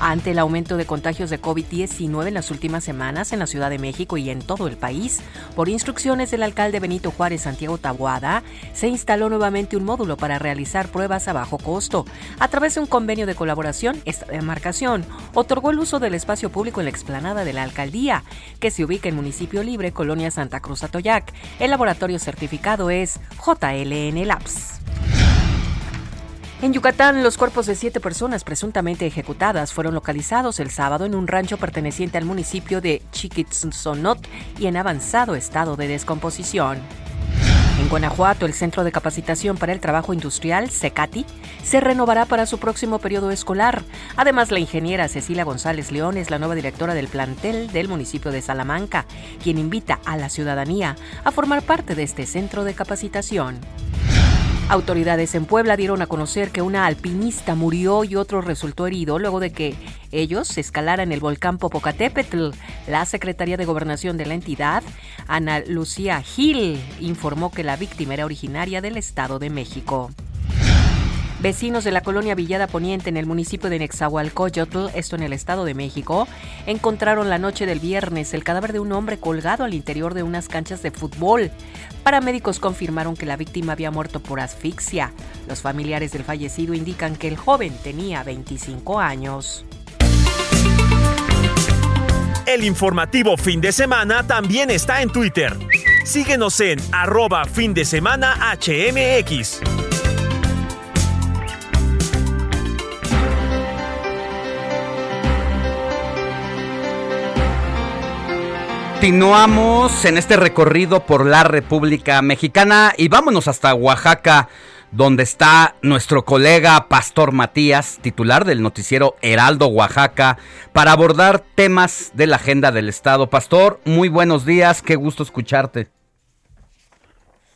Ante el aumento de contagios de COVID-19 en las últimas semanas en la Ciudad de México y en todo el país, por instrucciones del alcalde Benito Juárez Santiago Tabuada, se instaló nuevamente un módulo para realizar pruebas a bajo costo. A través de un convenio de colaboración, esta demarcación otorgó el uso del espacio público en la explanada de la alcaldía, que se ubica en Municipio Libre, Colonia Santa Cruz Atoyac. El laboratorio certificado es JLN Labs. En Yucatán, los cuerpos de siete personas presuntamente ejecutadas fueron localizados el sábado en un rancho perteneciente al municipio de Chiquitzonot y en avanzado estado de descomposición. En Guanajuato, el Centro de Capacitación para el Trabajo Industrial, CECATI, se renovará para su próximo periodo escolar. Además, la ingeniera Cecilia González León es la nueva directora del plantel del municipio de Salamanca, quien invita a la ciudadanía a formar parte de este centro de capacitación. Autoridades en Puebla dieron a conocer que una alpinista murió y otro resultó herido luego de que ellos escalaran el volcán Popocatépetl. La Secretaría de Gobernación de la entidad, Ana Lucía Gil, informó que la víctima era originaria del Estado de México. Vecinos de la colonia Villada Poniente en el municipio de Nexahualcoyotl, esto en el Estado de México, encontraron la noche del viernes el cadáver de un hombre colgado al interior de unas canchas de fútbol. Paramédicos confirmaron que la víctima había muerto por asfixia. Los familiares del fallecido indican que el joven tenía 25 años. El informativo fin de semana también está en Twitter. Síguenos en arroba fin de semana HMX. Continuamos en este recorrido por la República Mexicana y vámonos hasta Oaxaca, donde está nuestro colega Pastor Matías, titular del noticiero Heraldo Oaxaca, para abordar temas de la agenda del Estado. Pastor, muy buenos días, qué gusto escucharte.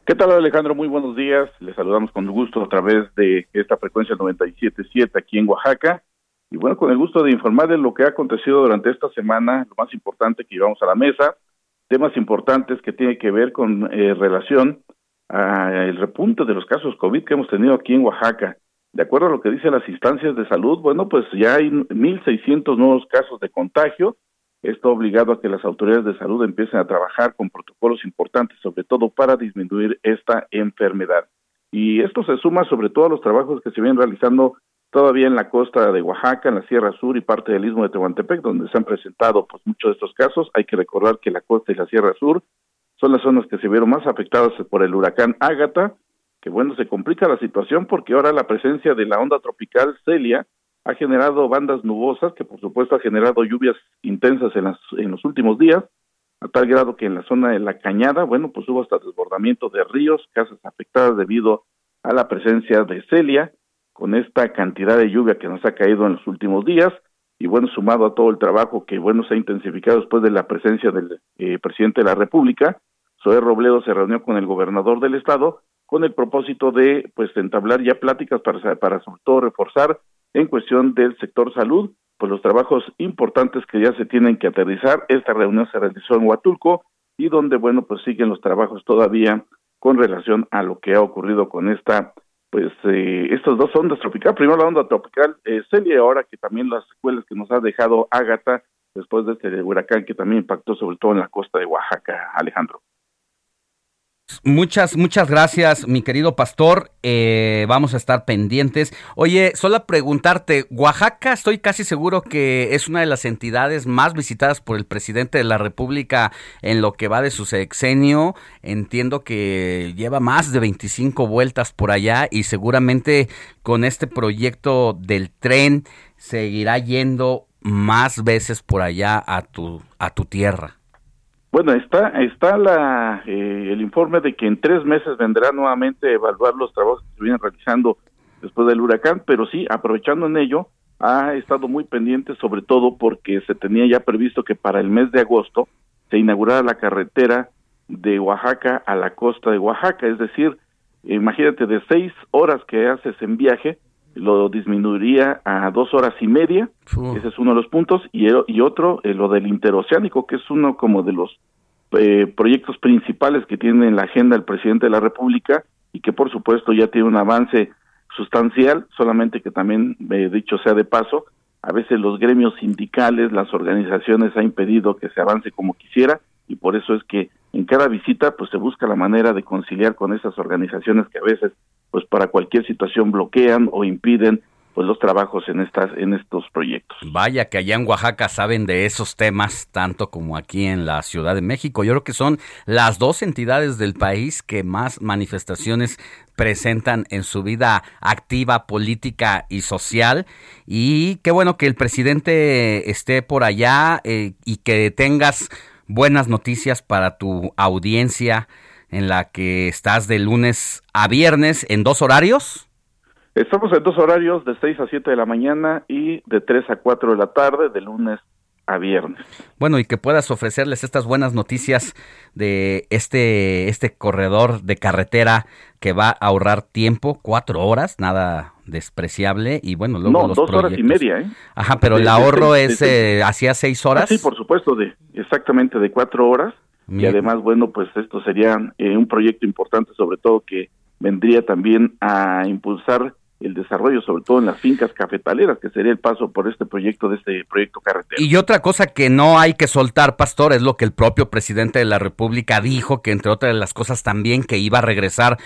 ¿Qué tal Alejandro? Muy buenos días. Les saludamos con gusto a través de esta frecuencia 97.7 aquí en Oaxaca. Y bueno, con el gusto de informarles lo que ha acontecido durante esta semana, lo más importante que llevamos a la mesa, temas importantes que tienen que ver con eh, relación al repunte de los casos COVID que hemos tenido aquí en Oaxaca. De acuerdo a lo que dicen las instancias de salud, bueno, pues ya hay 1.600 nuevos casos de contagio. Esto ha obligado a que las autoridades de salud empiecen a trabajar con protocolos importantes, sobre todo para disminuir esta enfermedad. Y esto se suma sobre todo a los trabajos que se vienen realizando todavía en la costa de Oaxaca, en la Sierra Sur y parte del istmo de Tehuantepec, donde se han presentado pues muchos de estos casos. Hay que recordar que la costa y la Sierra Sur son las zonas que se vieron más afectadas por el huracán Ágata, que bueno, se complica la situación porque ahora la presencia de la onda tropical Celia ha generado bandas nubosas, que por supuesto ha generado lluvias intensas en, las, en los últimos días, a tal grado que en la zona de la Cañada, bueno, pues hubo hasta desbordamiento de ríos, casas afectadas debido a la presencia de Celia, con esta cantidad de lluvia que nos ha caído en los últimos días y bueno, sumado a todo el trabajo que bueno se ha intensificado después de la presencia del eh, presidente de la República, Zoé Robledo se reunió con el gobernador del estado con el propósito de pues entablar ya pláticas para, para sobre todo reforzar en cuestión del sector salud, pues los trabajos importantes que ya se tienen que aterrizar. Esta reunión se realizó en Huatulco y donde bueno pues siguen los trabajos todavía con relación a lo que ha ocurrido con esta pues eh, estas dos ondas tropicales, primero la onda tropical eh, Celia, ahora que también las secuelas que nos ha dejado Ágata después de este huracán que también impactó sobre todo en la costa de Oaxaca, Alejandro. Muchas, muchas gracias, mi querido pastor. Eh, vamos a estar pendientes. Oye, solo preguntarte, Oaxaca estoy casi seguro que es una de las entidades más visitadas por el presidente de la República en lo que va de su sexenio. Entiendo que lleva más de 25 vueltas por allá y seguramente con este proyecto del tren seguirá yendo más veces por allá a tu, a tu tierra. Bueno, está, está la, eh, el informe de que en tres meses vendrá nuevamente a evaluar los trabajos que se vienen realizando después del huracán, pero sí, aprovechando en ello, ha estado muy pendiente, sobre todo porque se tenía ya previsto que para el mes de agosto se inaugurara la carretera de Oaxaca a la costa de Oaxaca, es decir, imagínate de seis horas que haces en viaje, lo disminuiría a dos horas y media, ese es uno de los puntos, y, y otro, eh, lo del interoceánico, que es uno como de los eh, proyectos principales que tiene en la agenda el presidente de la República y que por supuesto ya tiene un avance sustancial, solamente que también, eh, dicho sea de paso, a veces los gremios sindicales, las organizaciones han impedido que se avance como quisiera y por eso es que en cada visita pues se busca la manera de conciliar con esas organizaciones que a veces pues para cualquier situación bloquean o impiden pues los trabajos en estas en estos proyectos. Vaya que allá en Oaxaca saben de esos temas tanto como aquí en la Ciudad de México. Yo creo que son las dos entidades del país que más manifestaciones presentan en su vida activa, política y social. Y qué bueno que el presidente esté por allá eh, y que tengas buenas noticias para tu audiencia en la que estás de lunes a viernes en dos horarios. Estamos en dos horarios, de 6 a 7 de la mañana y de 3 a 4 de la tarde, de lunes a viernes. Bueno, y que puedas ofrecerles estas buenas noticias de este, este corredor de carretera que va a ahorrar tiempo, cuatro horas, nada despreciable, y bueno, luego no, dos horas y media, ¿eh? Ajá, pero el ahorro es eh, hacia seis horas. Ah, sí, por supuesto, de exactamente de cuatro horas, y además, bueno, pues esto sería eh, un proyecto importante, sobre todo que vendría también a impulsar el desarrollo, sobre todo en las fincas cafetaleras, que sería el paso por este proyecto de este proyecto carretero. Y otra cosa que no hay que soltar, Pastor, es lo que el propio presidente de la República dijo, que entre otras de las cosas también que iba a regresar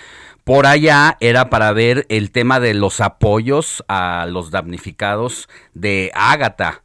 por allá era para ver el tema de los apoyos a los damnificados de Ágata.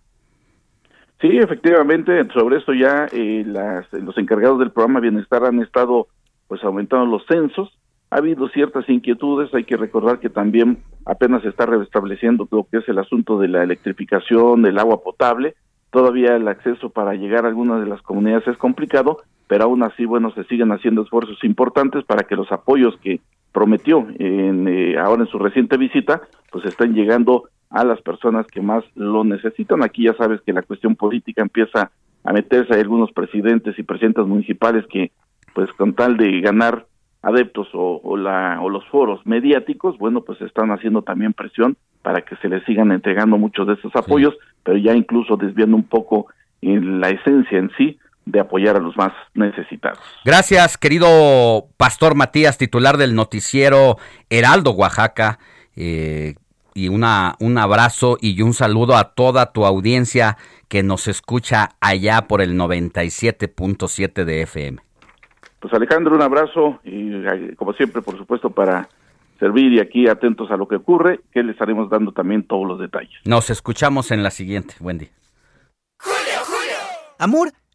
Sí, efectivamente, sobre esto ya eh, las, los encargados del programa Bienestar han estado pues aumentando los censos. Ha habido ciertas inquietudes, hay que recordar que también apenas se está restableciendo lo que es el asunto de la electrificación, del agua potable, todavía el acceso para llegar a algunas de las comunidades es complicado, pero aún así, bueno, se siguen haciendo esfuerzos importantes para que los apoyos que prometió en, eh, ahora en su reciente visita, pues estén llegando a las personas que más lo necesitan. Aquí ya sabes que la cuestión política empieza a meterse, hay algunos presidentes y presidentes municipales que, pues con tal de ganar adeptos o, la, o los foros mediáticos, bueno, pues están haciendo también presión para que se les sigan entregando muchos de esos apoyos, pero ya incluso desviando un poco en la esencia en sí de apoyar a los más necesitados. Gracias, querido Pastor Matías, titular del noticiero Heraldo Oaxaca. Eh, y una, un abrazo y un saludo a toda tu audiencia que nos escucha allá por el 97.7 de FM. Pues Alejandro, un abrazo y como siempre, por supuesto, para servir y aquí atentos a lo que ocurre, que le estaremos dando también todos los detalles. Nos escuchamos en la siguiente, Wendy. Julio, Julio. Amor,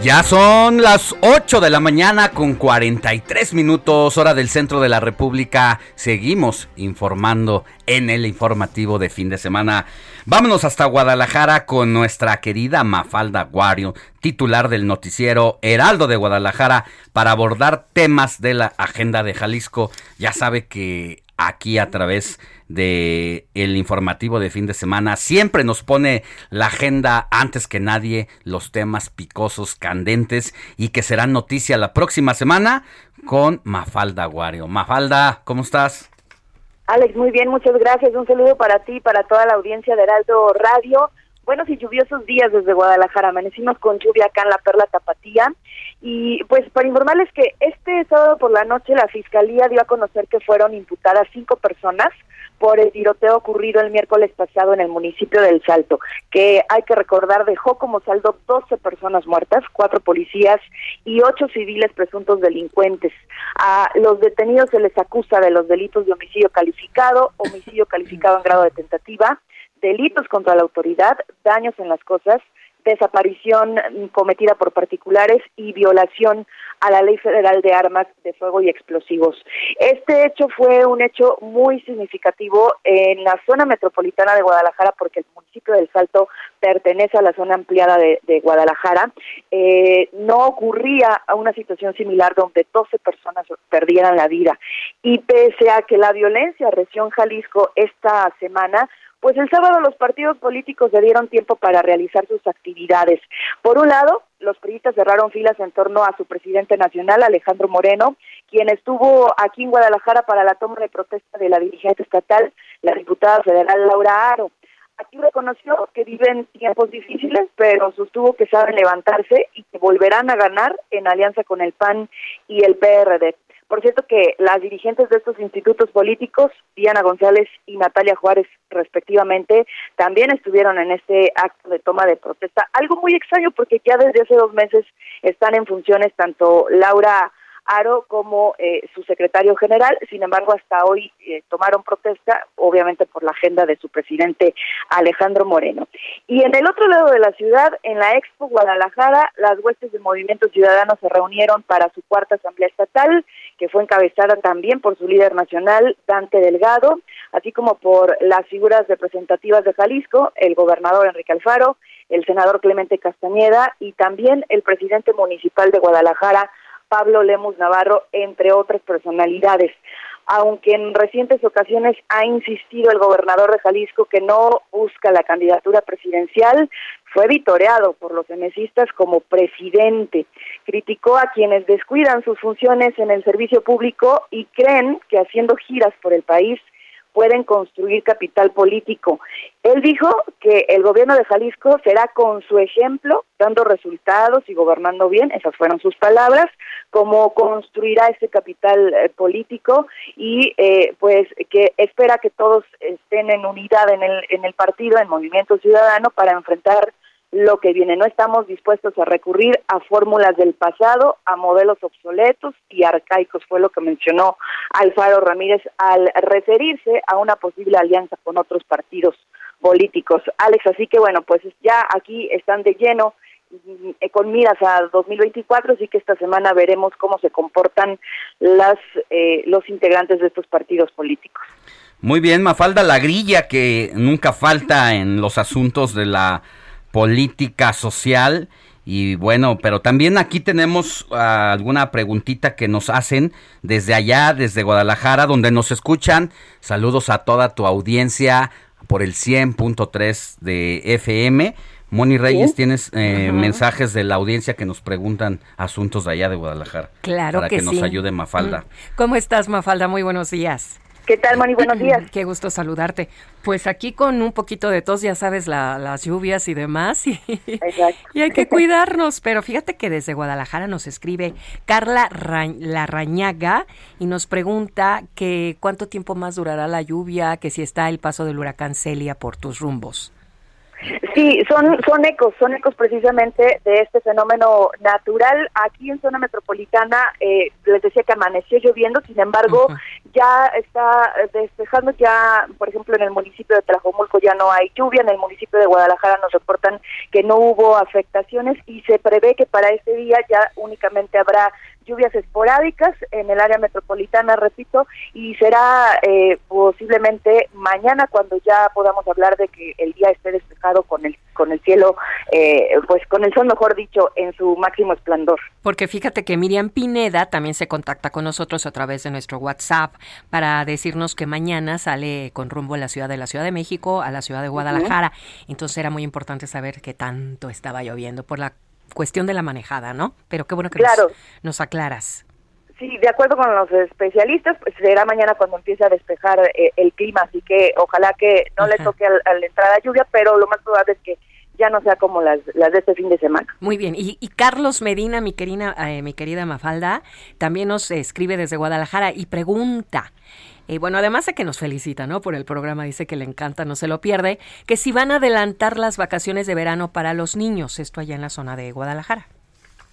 Ya son las 8 de la mañana con 43 minutos hora del centro de la República. Seguimos informando en el informativo de fin de semana. Vámonos hasta Guadalajara con nuestra querida Mafalda Guario, titular del noticiero Heraldo de Guadalajara, para abordar temas de la agenda de Jalisco. Ya sabe que aquí a través el informativo de fin de semana siempre nos pone la agenda antes que nadie los temas picosos candentes y que serán noticia la próxima semana con Mafalda Guario. Mafalda, ¿cómo estás? Alex, muy bien, muchas gracias. Un saludo para ti y para toda la audiencia de Heraldo Radio. Buenos y lluviosos días desde Guadalajara. Amanecimos con lluvia acá en la Perla Tapatía. Y pues para informarles que este sábado por la noche la Fiscalía dio a conocer que fueron imputadas cinco personas por el tiroteo ocurrido el miércoles pasado en el municipio del Salto, que hay que recordar dejó como saldo 12 personas muertas, cuatro policías y ocho civiles presuntos delincuentes. A los detenidos se les acusa de los delitos de homicidio calificado, homicidio calificado en grado de tentativa, delitos contra la autoridad, daños en las cosas desaparición cometida por particulares y violación a la Ley Federal de Armas de Fuego y Explosivos. Este hecho fue un hecho muy significativo en la zona metropolitana de Guadalajara porque el municipio del Salto pertenece a la zona ampliada de, Guadalajara. Eh, no ocurría una situación similar donde 12 personas perdieran la vida. Y pese a que la violencia región Jalisco esta semana pues el sábado los partidos políticos le dieron tiempo para realizar sus actividades. Por un lado, los periodistas cerraron filas en torno a su presidente nacional, Alejandro Moreno, quien estuvo aquí en Guadalajara para la toma de protesta de la dirigente estatal, la diputada federal Laura Aro. Aquí reconoció que viven tiempos difíciles, pero sostuvo que saben levantarse y que volverán a ganar en alianza con el PAN y el PRD. Por cierto que las dirigentes de estos institutos políticos, Diana González y Natalia Juárez respectivamente, también estuvieron en este acto de toma de protesta. Algo muy extraño porque ya desde hace dos meses están en funciones tanto Laura Aro como eh, su secretario general. Sin embargo, hasta hoy eh, tomaron protesta, obviamente por la agenda de su presidente Alejandro Moreno. Y en el otro lado de la ciudad, en la Expo Guadalajara, las huestes del Movimiento Ciudadano se reunieron para su cuarta asamblea estatal, que fue encabezada también por su líder nacional, Dante Delgado, así como por las figuras representativas de Jalisco, el gobernador Enrique Alfaro, el senador Clemente Castañeda y también el presidente municipal de Guadalajara, Pablo Lemus Navarro, entre otras personalidades. Aunque en recientes ocasiones ha insistido el gobernador de Jalisco que no busca la candidatura presidencial, fue vitoreado por los emesistas como presidente. Criticó a quienes descuidan sus funciones en el servicio público y creen que haciendo giras por el país pueden construir capital político. Él dijo que el gobierno de Jalisco será con su ejemplo, dando resultados y gobernando bien, esas fueron sus palabras, como construirá ese capital eh, político y eh, pues que espera que todos estén en unidad en el, en el partido, en Movimiento Ciudadano, para enfrentar lo que viene. No estamos dispuestos a recurrir a fórmulas del pasado, a modelos obsoletos y arcaicos, fue lo que mencionó Alfaro Ramírez al referirse a una posible alianza con otros partidos políticos. Alex, así que bueno, pues ya aquí están de lleno mm, con miras a 2024, así que esta semana veremos cómo se comportan las eh, los integrantes de estos partidos políticos. Muy bien, Mafalda, la grilla que nunca falta en los asuntos de la política social. Y bueno, pero también aquí tenemos ah, alguna preguntita que nos hacen desde allá, desde Guadalajara, donde nos escuchan. Saludos a toda tu audiencia por el 100.3 de FM. Moni Reyes, tienes eh, mensajes de la audiencia que nos preguntan asuntos de allá de Guadalajara. Claro para que, nos ayude Mafalda. ¿Cómo estás, Mafalda? Muy buenos días. ¿Qué tal, Moni? Buenos días. Qué gusto saludarte. Pues aquí con un poquito de tos, ya sabes, las lluvias y demás, y, y, hay que cuidarnos. Pero fíjate que desde Guadalajara nos escribe Carla Larrañaga y nos pregunta que cuánto tiempo más durará la lluvia, que si está el paso del huracán Celia por tus rumbos. Sí, son, son ecos, son ecos precisamente de este fenómeno natural. Aquí en zona metropolitana, eh, les decía que amaneció lloviendo, sin embargo, ya está despejando, ya, por ejemplo, en el municipio de Tlajomulco ya no hay lluvia, en el municipio de Guadalajara nos reportan que no hubo afectaciones y se prevé que para este día ya únicamente habrá lluvias esporádicas en el área metropolitana, repito, y será eh, posiblemente mañana cuando ya podamos hablar de que el día esté despejado con el con el cielo, eh, pues con el sol, mejor dicho, en su máximo esplendor. Porque fíjate que Miriam Pineda también se contacta con nosotros a través de nuestro WhatsApp para decirnos que mañana sale con rumbo a la ciudad de la Ciudad de México, a la ciudad de Guadalajara. Entonces era muy importante saber qué tanto estaba lloviendo por la cuestión de la manejada, ¿no? Pero qué bueno que nos, aclaras. Sí, de acuerdo con los especialistas, pues será mañana cuando empiece a despejar eh, el clima, así que ojalá que no le toque a, la entrada lluvia, pero lo más probable es que ya no sea como las, las de este fin de semana. Muy bien, y, Carlos Medina, mi querida, eh, mi querida Mafalda, también nos escribe desde Guadalajara y pregunta, y bueno, además de que nos felicita, ¿no? Por el programa, dice que le encanta, no se lo pierde, que si van a adelantar las vacaciones de verano para los niños, esto allá en la zona de Guadalajara.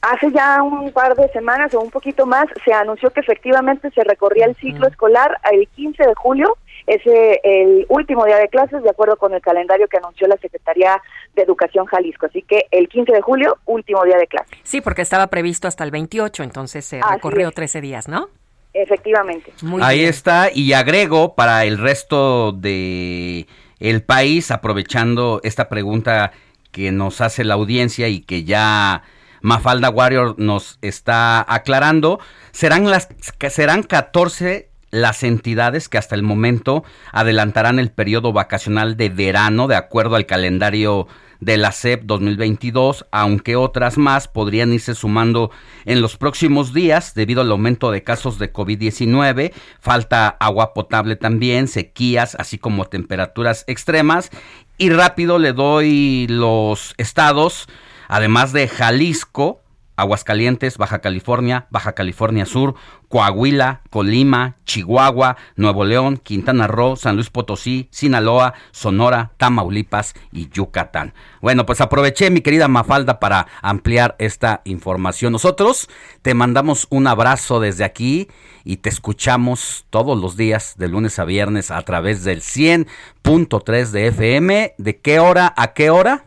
Hace ya un par de semanas o un poquito más se anunció que efectivamente se recorría el ciclo escolar el 15 de julio es el último día de clases de acuerdo con el calendario que anunció la Secretaría de Educación Jalisco. Así que el 15 de julio, último día de clases. Sí, porque estaba previsto hasta el 28, entonces se recorrió 13 días, ¿no? Efectivamente. Ahí está, y agrego para el resto de el país, aprovechando esta pregunta que nos hace la audiencia y que ya Mafalda Warrior nos está aclarando, serán las serán 14 las entidades que hasta el momento adelantarán el periodo vacacional de verano de acuerdo al calendario de la SEP 2022, aunque otras más podrían irse sumando en los próximos días debido al aumento de casos de COVID-19, falta agua potable también, sequías, así como temperaturas extremas. Y rápido le doy los estados, además de Jalisco, Aguascalientes, Baja California, Baja California Sur, Coahuila, Colima, Chihuahua, Nuevo León, Quintana Roo, San Luis Potosí, Sinaloa, Sonora, Tamaulipas y Yucatán. Bueno, pues aproveché mi querida Mafalda para ampliar esta información. Nosotros te mandamos un abrazo desde aquí y te escuchamos todos los días de lunes a viernes a través del 100.3 de FM. ¿De qué hora a qué hora?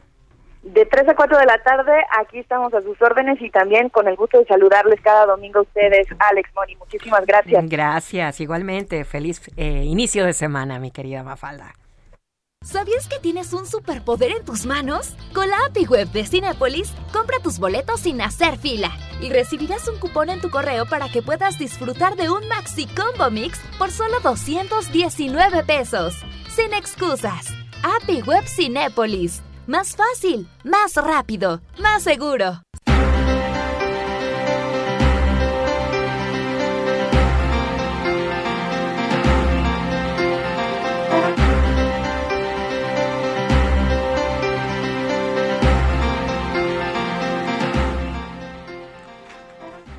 De 3 a 4 de la tarde, aquí estamos a sus órdenes y también con el gusto de saludarles cada domingo a ustedes, Alex Moni. Muchísimas gracias. Gracias, igualmente. Feliz eh, inicio de semana, mi querida Mafalda. ¿Sabías que tienes un superpoder en tus manos? Con la API Web de Cinepolis, compra tus boletos sin hacer fila y recibirás un cupón en tu correo para que puedas disfrutar de un Maxi Combo Mix por solo 219 pesos. Sin excusas. API Web Cinépolis. Más fácil, más rápido, más seguro.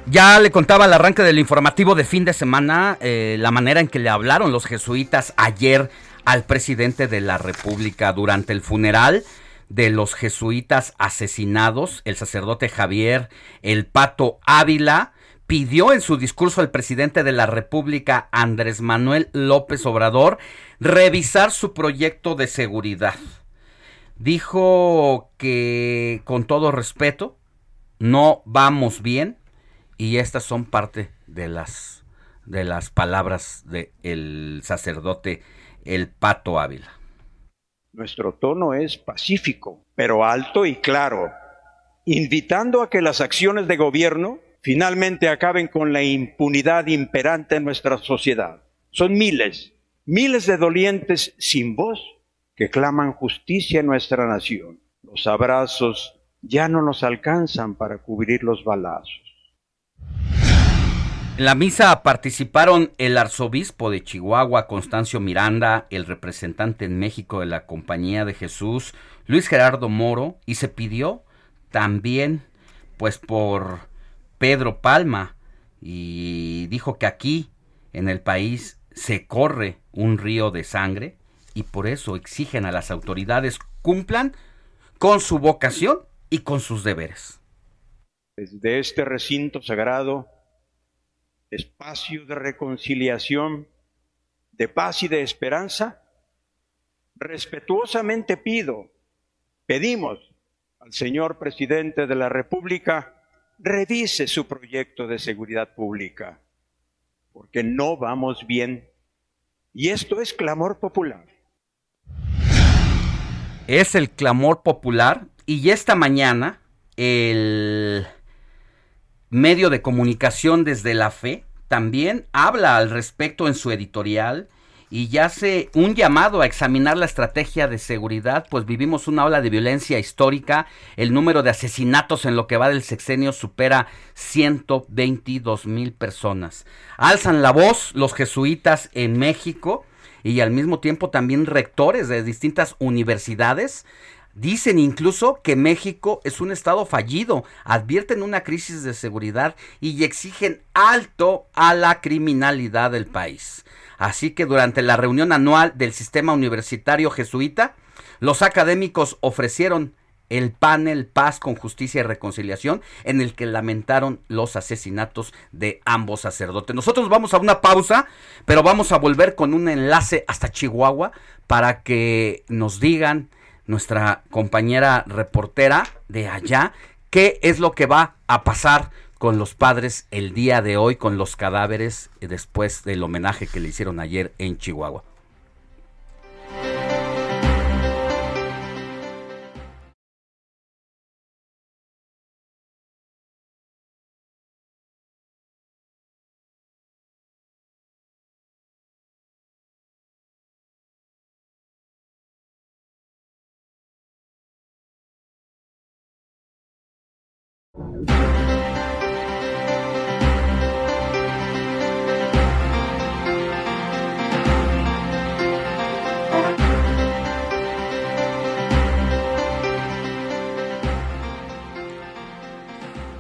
Ya le contaba al arranque del informativo de fin de semana eh, la manera en que le hablaron los jesuitas ayer al presidente de la República durante el funeral de los jesuitas asesinados, el sacerdote Javier El Pato Ávila, pidió en su discurso al presidente de la República, Andrés Manuel López Obrador, revisar su proyecto de seguridad. Dijo que, con todo respeto, no vamos bien y estas son parte de las, de las palabras del sacerdote El Pato Ávila. Nuestro tono es pacífico, pero alto y claro, invitando a que las acciones de gobierno finalmente acaben con la impunidad imperante en nuestra sociedad. Son miles, miles de dolientes sin voz que claman justicia en nuestra nación. Los abrazos ya no nos alcanzan para cubrir los balazos. En la misa participaron el arzobispo de Chihuahua, Constancio Miranda, el representante en México de la Compañía de Jesús, Luis Gerardo Moro, y se pidió también, pues, por Pedro Palma, y dijo que aquí, en el país, se corre un río de sangre, y por eso exigen a las autoridades cumplan con su vocación y con sus deberes. Desde este recinto sagrado, espacio de reconciliación, de paz y de esperanza, respetuosamente pido, pedimos al señor presidente de la República revise su proyecto de seguridad pública, porque no vamos bien. Y esto es clamor popular. Es el clamor popular y esta mañana el medio de comunicación desde la fe, también habla al respecto en su editorial y ya hace un llamado a examinar la estrategia de seguridad, pues vivimos una ola de violencia histórica, el número de asesinatos en lo que va del sexenio supera 122 mil personas. Alzan la voz los jesuitas en México y al mismo tiempo también rectores de distintas universidades Dicen incluso que México es un estado fallido, advierten una crisis de seguridad y exigen alto a la criminalidad del país. Así que durante la reunión anual del sistema universitario jesuita, los académicos ofrecieron el panel Paz con Justicia y Reconciliación, en el que lamentaron los asesinatos de ambos sacerdotes. Nosotros vamos a una pausa, pero vamos a volver con un enlace hasta Chihuahua para que nos digan nuestra compañera reportera de allá qué es lo que va a pasar con los padres el día de hoy, con los cadáveres después del homenaje que le hicieron ayer en Chihuahua.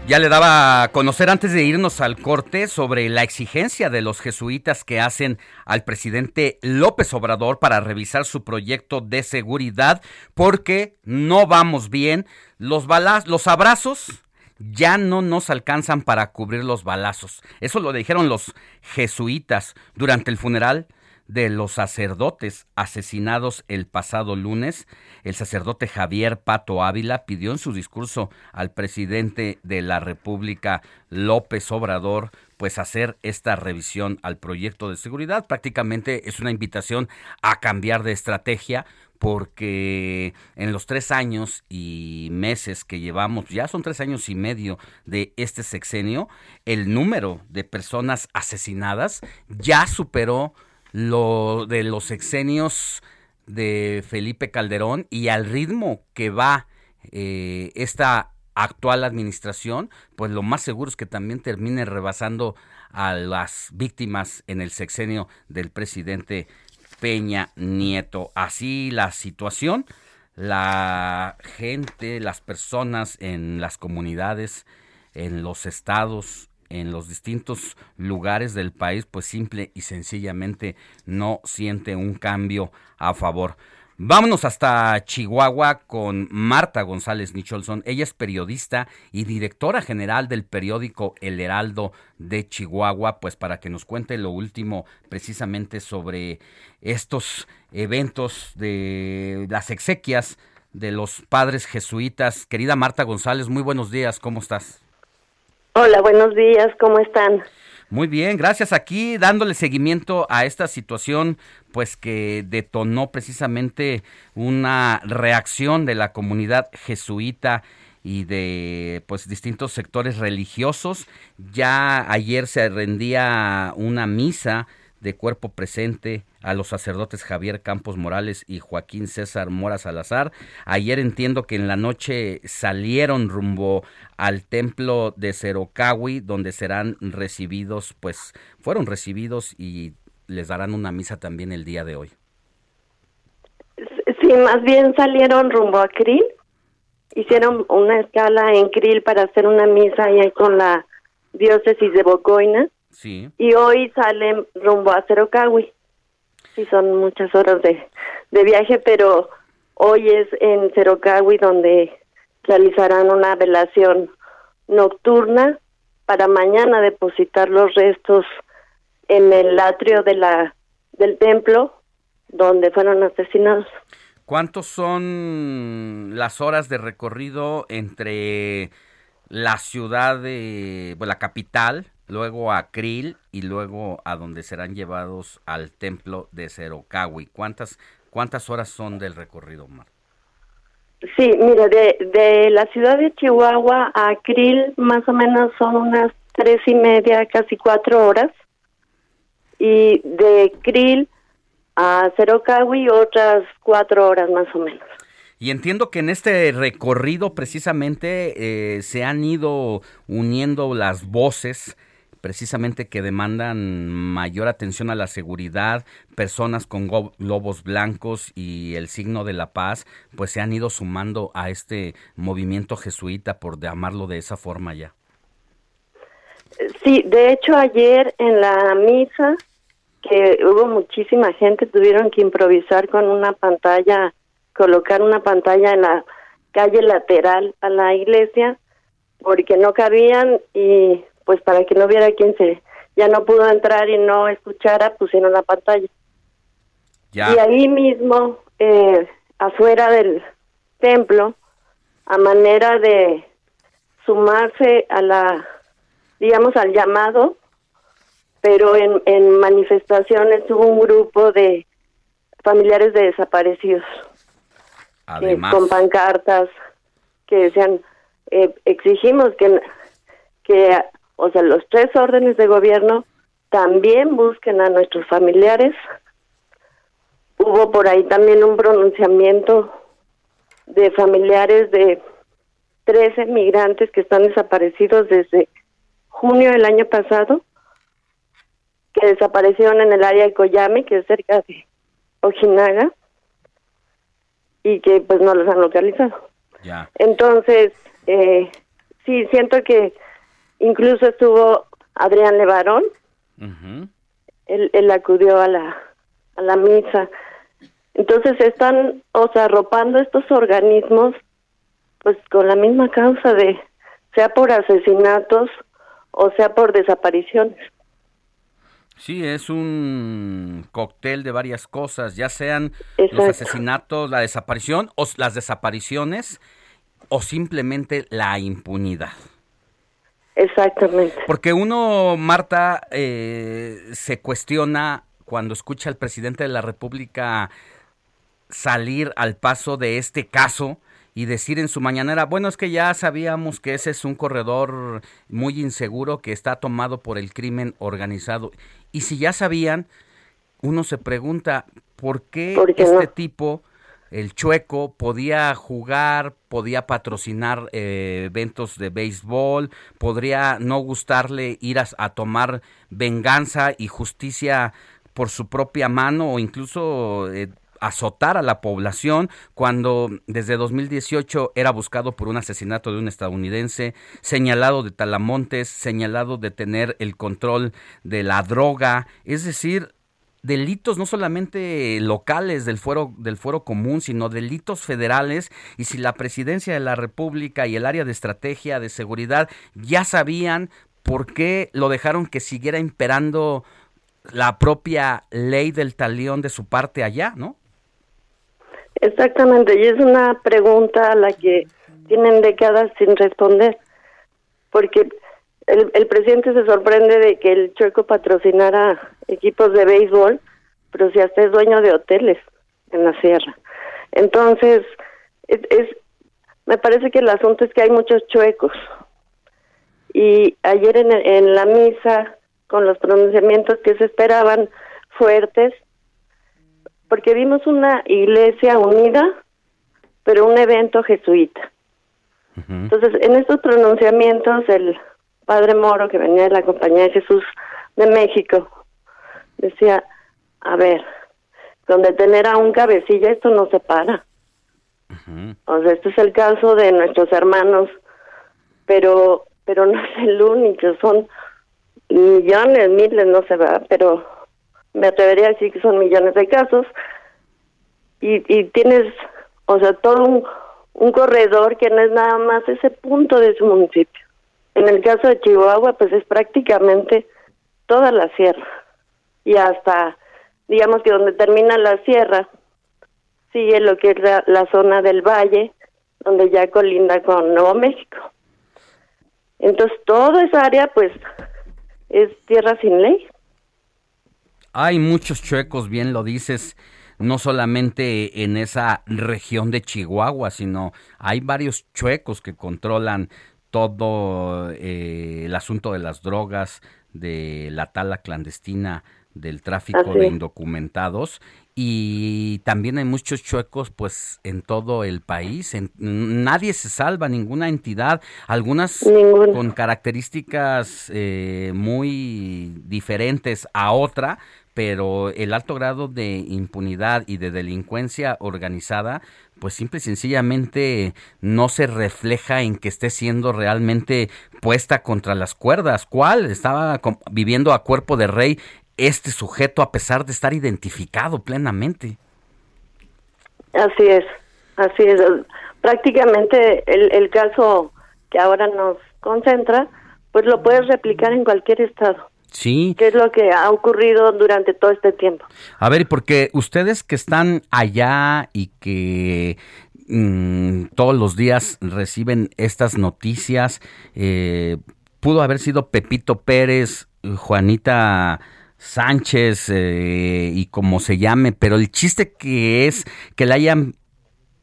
Ya le daba a conocer antes de irnos al corte sobre la exigencia de los jesuitas que hacen al presidente López Obrador para revisar su proyecto de seguridad porque no vamos bien. Los, los abrazos ya no nos alcanzan para cubrir los balazos. Eso lo dijeron los jesuitas durante el funeral de los sacerdotes asesinados el pasado lunes, el sacerdote Javier Pato Ávila pidió en su discurso al presidente de la República, López Obrador, pues hacer esta revisión al proyecto de seguridad. Prácticamente es una invitación a cambiar de estrategia porque en los tres años y meses que llevamos, ya son tres años y medio de este sexenio, el número de personas asesinadas ya superó lo de los sexenios de Felipe Calderón y al ritmo que va eh, esta actual administración, pues lo más seguro es que también termine rebasando a las víctimas en el sexenio del presidente Peña Nieto. Así la situación, la gente, las personas en las comunidades, en los estados, en los distintos lugares del país, pues simple y sencillamente no siente un cambio a favor. Vámonos hasta Chihuahua con Marta González Nicholson. Ella es periodista y directora general del periódico El Heraldo de Chihuahua, pues para que nos cuente lo último precisamente sobre estos eventos de las exequias de los padres jesuitas. Querida Marta González, muy buenos días, ¿cómo estás? Hola, buenos días, ¿cómo están? Muy bien, gracias. Aquí dándole seguimiento a esta situación, pues que detonó precisamente una reacción de la comunidad jesuita y de pues distintos sectores religiosos. Ya ayer se rendía una misa de cuerpo presente a los sacerdotes Javier Campos Morales y Joaquín César Mora Salazar. Ayer entiendo que en la noche salieron rumbo al templo de Cerocawi, donde serán recibidos, pues fueron recibidos y les darán una misa también el día de hoy. Sí, más bien salieron rumbo a Krill. Hicieron una escala en Krill para hacer una misa ahí con la diócesis de Bocoina y hoy salen rumbo a Cerocawi. Sí, son muchas horas de, de viaje, pero hoy es en Cerocawi donde realizarán una velación nocturna para mañana depositar los restos en el atrio de la del templo donde fueron asesinados. ¿Cuántos son las horas de recorrido entre la ciudad de, bueno, la capital luego a Krill y luego a donde serán llevados al templo de Cerocawi. ¿Cuántas, cuántas horas son del recorrido, Mar? Sí, mira, de, de la ciudad de Chihuahua a Krill más o menos son unas tres y media, casi cuatro horas. Y de Krill a Cerocawi otras cuatro horas más o menos. Y entiendo que en este recorrido precisamente eh, se han ido uniendo las voces precisamente que demandan mayor atención a la seguridad, personas con globos blancos y el signo de la paz, pues se han ido sumando a este movimiento jesuita, por llamarlo de esa forma ya. Sí, de hecho ayer en la misa, que hubo muchísima gente, tuvieron que improvisar con una pantalla, colocar una pantalla en la calle lateral a la iglesia porque no cabían y pues para que no viera quién se ya no pudo entrar y no escuchara pusieron la pantalla. Y ahí mismo eh, afuera del templo a manera de sumarse a la digamos al llamado pero en, en manifestaciones hubo un grupo de familiares de desaparecidos con pancartas que decían eh, exigimos que que o sea los tres órdenes de gobierno también busquen a nuestros familiares hubo por ahí también un pronunciamiento de familiares de 13 migrantes que están desaparecidos desde junio del año pasado que desaparecieron en el área de Coyame que es cerca de Ojinaga y que pues no los han localizado. Ya. Entonces, eh, sí, siento que incluso estuvo Adrián Levarón, él, él acudió a la, a la misa. Entonces están, o sea, arropando estos organismos pues con la misma causa de, sea por asesinatos o sea por desapariciones. Sí, es un cóctel de varias cosas, ya sean los asesinatos, la desaparición o las desapariciones o simplemente la impunidad. Exactamente. Porque uno, Marta, eh, se cuestiona cuando escucha al presidente de la República salir al paso de este caso y decir en su mañanera, bueno, es que ya sabíamos que ese es un corredor muy inseguro que está tomado por el crimen organizado. Y si ya sabían, uno se pregunta, ¿por qué, este tipo, el chueco, podía jugar, podía patrocinar eh, eventos de béisbol, podría no gustarle ir a tomar venganza y justicia por su propia mano o incluso eh, azotar a la población cuando desde 2018 era buscado por un asesinato de un estadounidense, señalado de talamontes, señalado de tener el control de la droga, es decir, delitos no solamente locales del fuero del fuero común, sino delitos federales y si la presidencia de la República y el área de estrategia de seguridad ya sabían por qué lo dejaron que siguiera imperando la propia ley del talión de su parte allá, ¿no? Exactamente, y es una pregunta a la que tienen décadas sin responder, porque el, el presidente se sorprende de que el chueco patrocinara equipos de béisbol, pero si hasta es dueño de hoteles en la sierra. Entonces, es, es me parece que el asunto es que hay muchos chuecos. Y ayer en, en la misa, con los pronunciamientos que se esperaban fuertes, porque vimos una iglesia unida, pero un evento jesuita. Entonces, en estos pronunciamientos, el padre Moro, que venía de la Compañía de Jesús de México, decía, a ver, donde tener a un cabecilla, esto no se para. O sea, este es el caso de nuestros hermanos, pero pero no es el único, son millones, miles, no se va, pero me atrevería a decir que son millones de casos, y, y tienes, o sea, todo un, un corredor que no es nada más ese punto de su municipio. En el caso de Chihuahua, pues es prácticamente toda la sierra y hasta, digamos que donde termina la sierra, sigue lo que es la, zona del valle, donde ya colinda con Nuevo México. Entonces, toda esa área, pues, es tierra sin ley. Hay muchos chuecos, bien lo dices, no solamente en esa región de Chihuahua, sino hay varios chuecos que controlan todo eh, el asunto de las drogas, de la tala clandestina, del tráfico de indocumentados. Y también hay muchos chuecos pues en todo el país. Nadie se salva ninguna entidad. Algunas con características eh, muy diferentes a otra pero el alto grado de impunidad y de delincuencia organizada pues simple y sencillamente no se refleja en que esté siendo realmente puesta contra las cuerdas. ¿Cuál? Estaba viviendo a cuerpo de rey este sujeto a pesar de estar identificado plenamente. Así es, así es. prácticamente el, el caso que ahora nos concentra, pues lo puedes replicar en cualquier estado. Sí. ¿Qué es lo que ha ocurrido durante todo este tiempo? A ver, porque ustedes que están allá y que mm, todos los días reciben estas noticias, eh, pudo haber sido Pepito Pérez, Juanita Sánchez eh, y como se llame, pero el chiste que es que le hayan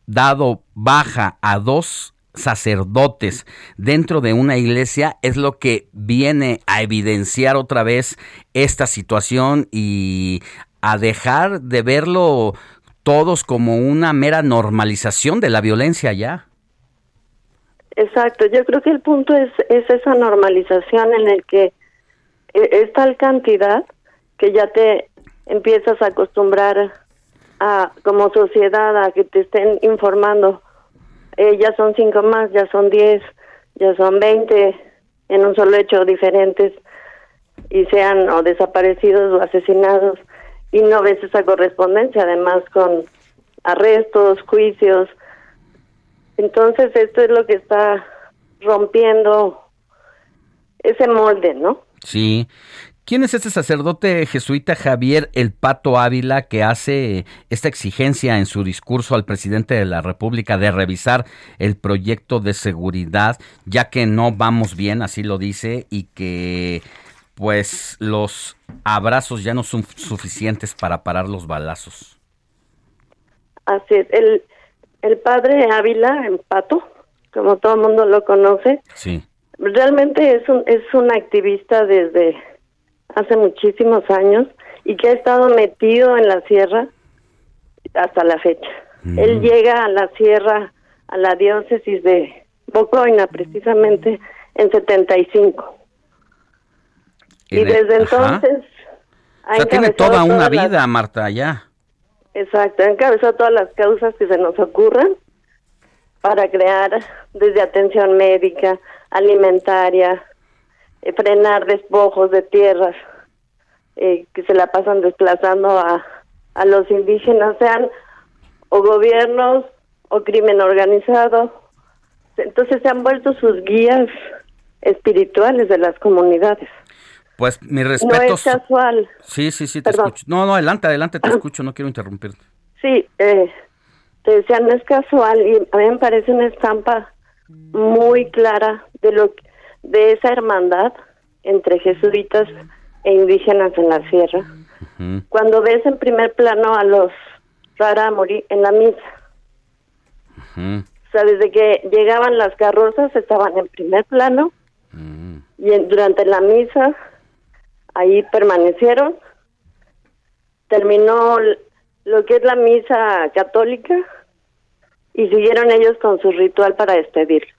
dado baja a dos sacerdotes dentro de una iglesia es lo que viene a evidenciar otra vez esta situación y a dejar de verlo todos como una mera normalización de la violencia ya. Exacto, yo creo que el punto es, es esa normalización en el que e, es tal cantidad que ya te empiezas a acostumbrar a como sociedad a que te estén informando eh, ya son cinco más, ya son diez, ya son veinte en un solo hecho diferentes y sean o desaparecidos o asesinados y no ves esa correspondencia además con arrestos, juicios. Entonces esto es lo que está rompiendo ese molde, ¿no? Sí, ¿Quién es este sacerdote jesuita Javier El Pato Ávila que hace esta exigencia en su discurso al presidente de la República de revisar el proyecto de seguridad, ya que no vamos bien, así lo dice, y que pues los abrazos ya no son suficientes para parar los balazos? Así es, el, el padre Ávila, El Pato, como todo el mundo lo conoce, sí. realmente es un, es un activista desde hace muchísimos años y que ha estado metido en la sierra hasta la fecha. Él llega a la sierra, a la diócesis de Bocoina, precisamente en 75. Y, y desde entonces... Ha o sea, tiene toda una vida, Marta, ya. Exacto, ha encabezado todas las causas que se nos ocurran para crear desde atención médica, alimentaria, eh, frenar despojos de tierras eh, que se la pasan desplazando a, a los indígenas, sean o gobiernos o crimen organizado. Entonces se han vuelto sus guías espirituales de las comunidades. Pues mi respeto. No es casual. Sí, sí, sí, te escucho. No, no, adelante, adelante, te escucho, no quiero interrumpirte. Sí, eh, te decía, no es casual y a mí me parece una estampa muy clara de lo de esa hermandad entre jesuitas e indígenas en la sierra. Cuando ves en primer plano a los rarámuri en la misa. O sea, desde que llegaban las carrozas estaban en primer plano y durante la misa ahí permanecieron. Terminó lo que es la misa católica y siguieron ellos con su ritual para despedirlos.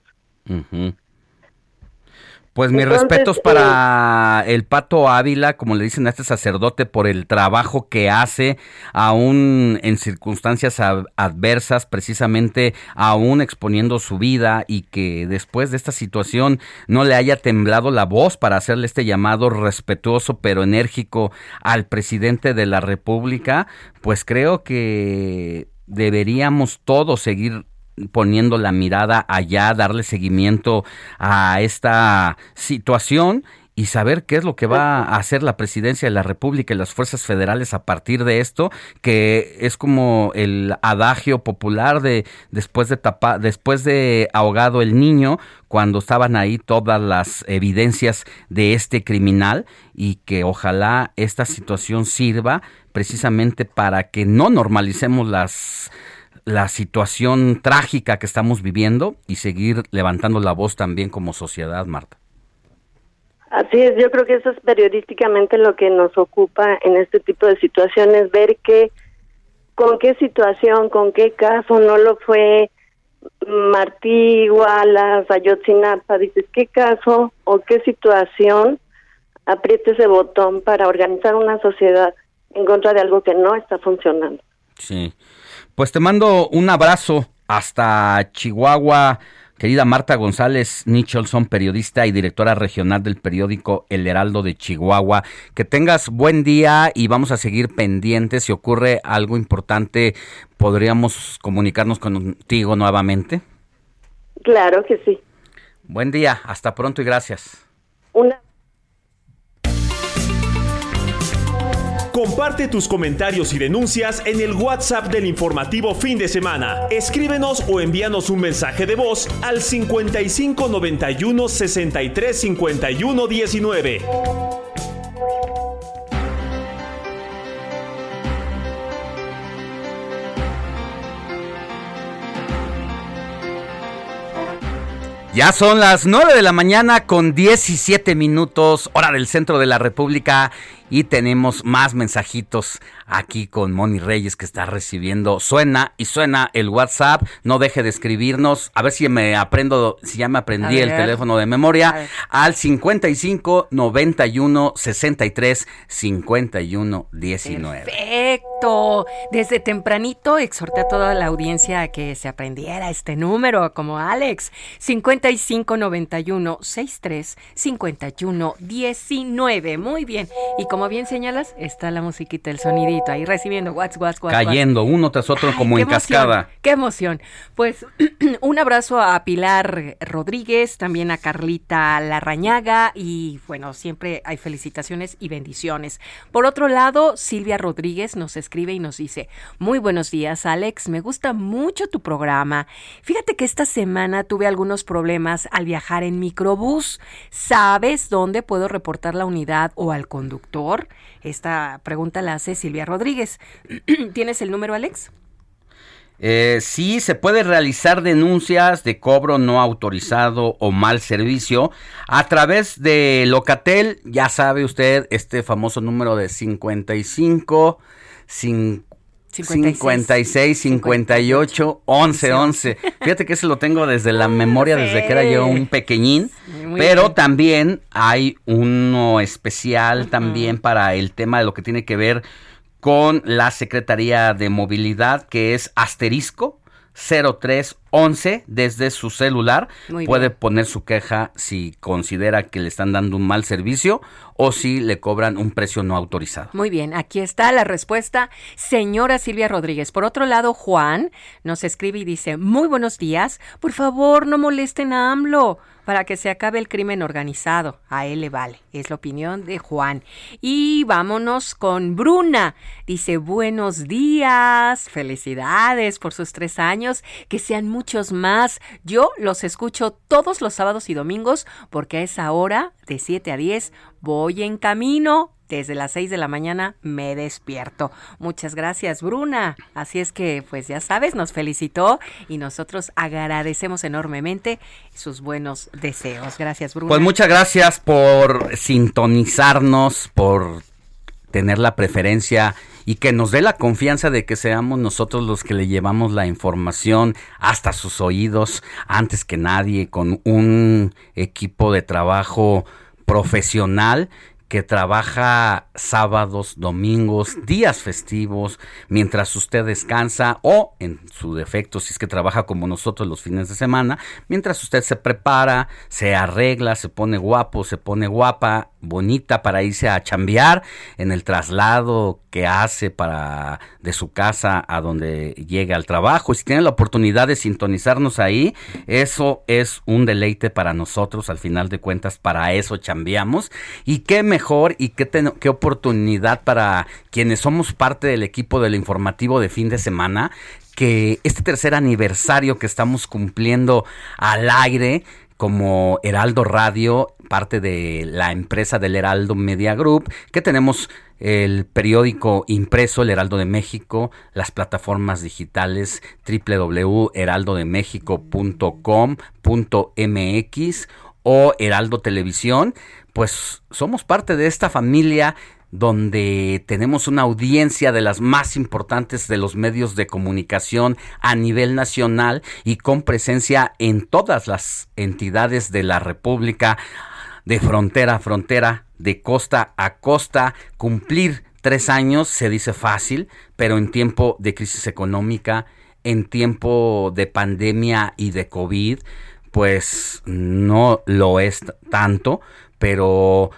Pues mis respetos para el Pato Ávila, como le dicen a este sacerdote, por el trabajo que hace, aún en circunstancias adversas, precisamente aún exponiendo su vida y que después de esta situación no le haya temblado la voz para hacerle este llamado respetuoso pero enérgico al presidente de la República, pues creo que deberíamos todos seguir poniendo la mirada allá, darle seguimiento a esta situación y saber qué es lo que va a hacer la presidencia de la República y las fuerzas federales a partir de esto, que es como el adagio popular de después de tapa, después de ahogado el niño, cuando estaban ahí todas las evidencias de este criminal y que ojalá esta situación sirva precisamente para que no normalicemos las la situación trágica que estamos viviendo y seguir levantando la voz también como sociedad, Marta. Así es, yo creo que eso es periodísticamente lo que nos ocupa en este tipo de situaciones, ver que con qué situación, con qué caso no lo fue Martí, Wallace, Ayotzinapa, dices qué caso o qué situación apriete ese botón para organizar una sociedad en contra de algo que no está funcionando. Sí. Pues te mando un abrazo hasta Chihuahua, Querida Marta González Nicholson, periodista y directora regional del periódico El Heraldo de Chihuahua, que tengas buen día y vamos a seguir pendientes. Si ocurre algo importante, ¿podríamos comunicarnos contigo nuevamente? Claro que sí. Buen día, hasta pronto y gracias. Una Comparte tus comentarios y denuncias en el WhatsApp del informativo fin de semana. Escríbenos o envíanos un mensaje de voz al 55 91 63 51 19. Ya son las 9 de la mañana con 17 minutos, hora del centro de la República y tenemos más mensajitos aquí con Moni Reyes que está recibiendo. Suena y suena el WhatsApp. No deje de escribirnos. A ver si me aprendo, si ya me aprendí el teléfono de memoria. Al 55 91 63 51 19. Perfecto. Desde tempranito exhorté a toda la audiencia a que se aprendiera este número, como Alex. 55 91 63 51 19. Muy bien. Y como bien señalas, está la musiquita, el ahí recibiendo what's, what's, what's. Cayendo uno tras otro como en cascada. Qué emoción. Pues un abrazo a Pilar Rodríguez, también a Carlita Larrañaga y bueno, siempre hay felicitaciones y bendiciones. Por otro lado, Silvia Rodríguez nos escribe y nos dice, muy buenos días Alex, me gusta mucho tu programa. Fíjate que esta semana tuve algunos problemas al viajar en microbús. ¿Sabes dónde puedo reportar la unidad o al conductor? Esta pregunta la hace Silvia Rodríguez. ¿Tienes el número, Alex? Eh, sí, se puede realizar denuncias de cobro no autorizado o mal servicio a través de Locatel. Ya sabe usted este famoso número de 55 56, 58, 11, 11. Fíjate que ese lo tengo desde la memoria, desde que era yo un pequeñín. pero también hay uno especial también para el tema de lo que tiene que ver con la Secretaría de Movilidad, que es asterisco 0311 desde su celular. puede poner su queja si considera que le están dando un mal servicio o si le cobran un precio no autorizado. Muy bien, aquí está la respuesta, señora Silvia Rodríguez. Por otro lado, Juan nos escribe y dice, muy buenos días, por favor no molesten a AMLO para que se acabe el crimen organizado. A él le vale, es la opinión de Juan. Y vámonos con Bruna. Dice, buenos días, felicidades por sus tres años, que sean muchos más. Yo los escucho todos los sábados y domingos porque a esa hora, de 7 a 10, voy en camino desde las 6 de la mañana me despierto. Muchas gracias, Bruna. Así es que, pues ya sabes, nos felicitó y nosotros agradecemos enormemente sus buenos deseos. Gracias, Bruna. Pues muchas gracias por sintonizarnos, por tener la preferencia y que nos dé la confianza de que seamos nosotros los que le llevamos la información hasta sus oídos antes que nadie, con un equipo de trabajo profesional que trabaja sábados, domingos, días festivos, mientras usted descansa o, en su defecto, si es que trabaja como nosotros los fines de semana, mientras usted se prepara, se arregla, se pone guapo, se pone guapa, bonita para irse a chambear en el traslado que hace para de su casa a donde llega al trabajo. Y si tiene la oportunidad de sintonizarnos ahí, eso es un deleite para nosotros. Al final de cuentas, para eso chambeamos. Y qué mejor y qué, qué oportunidad para quienes somos parte del equipo del informativo de fin de semana que este tercer aniversario que estamos cumpliendo al aire como Heraldo Radio, parte de la empresa del Heraldo Media Group, que tenemos el periódico impreso El Heraldo de México, las plataformas digitales www.heraldodemexico.com.mx o Heraldo Televisión, pues somos parte de esta familia donde tenemos una audiencia de las más importantes de los medios de comunicación a nivel nacional y con presencia en todas las entidades de la República, de frontera a frontera, de costa a costa, cumplir tres años se dice fácil, pero en tiempo de crisis económica, en tiempo de pandemia y de COVID, pues no lo es tanto, pero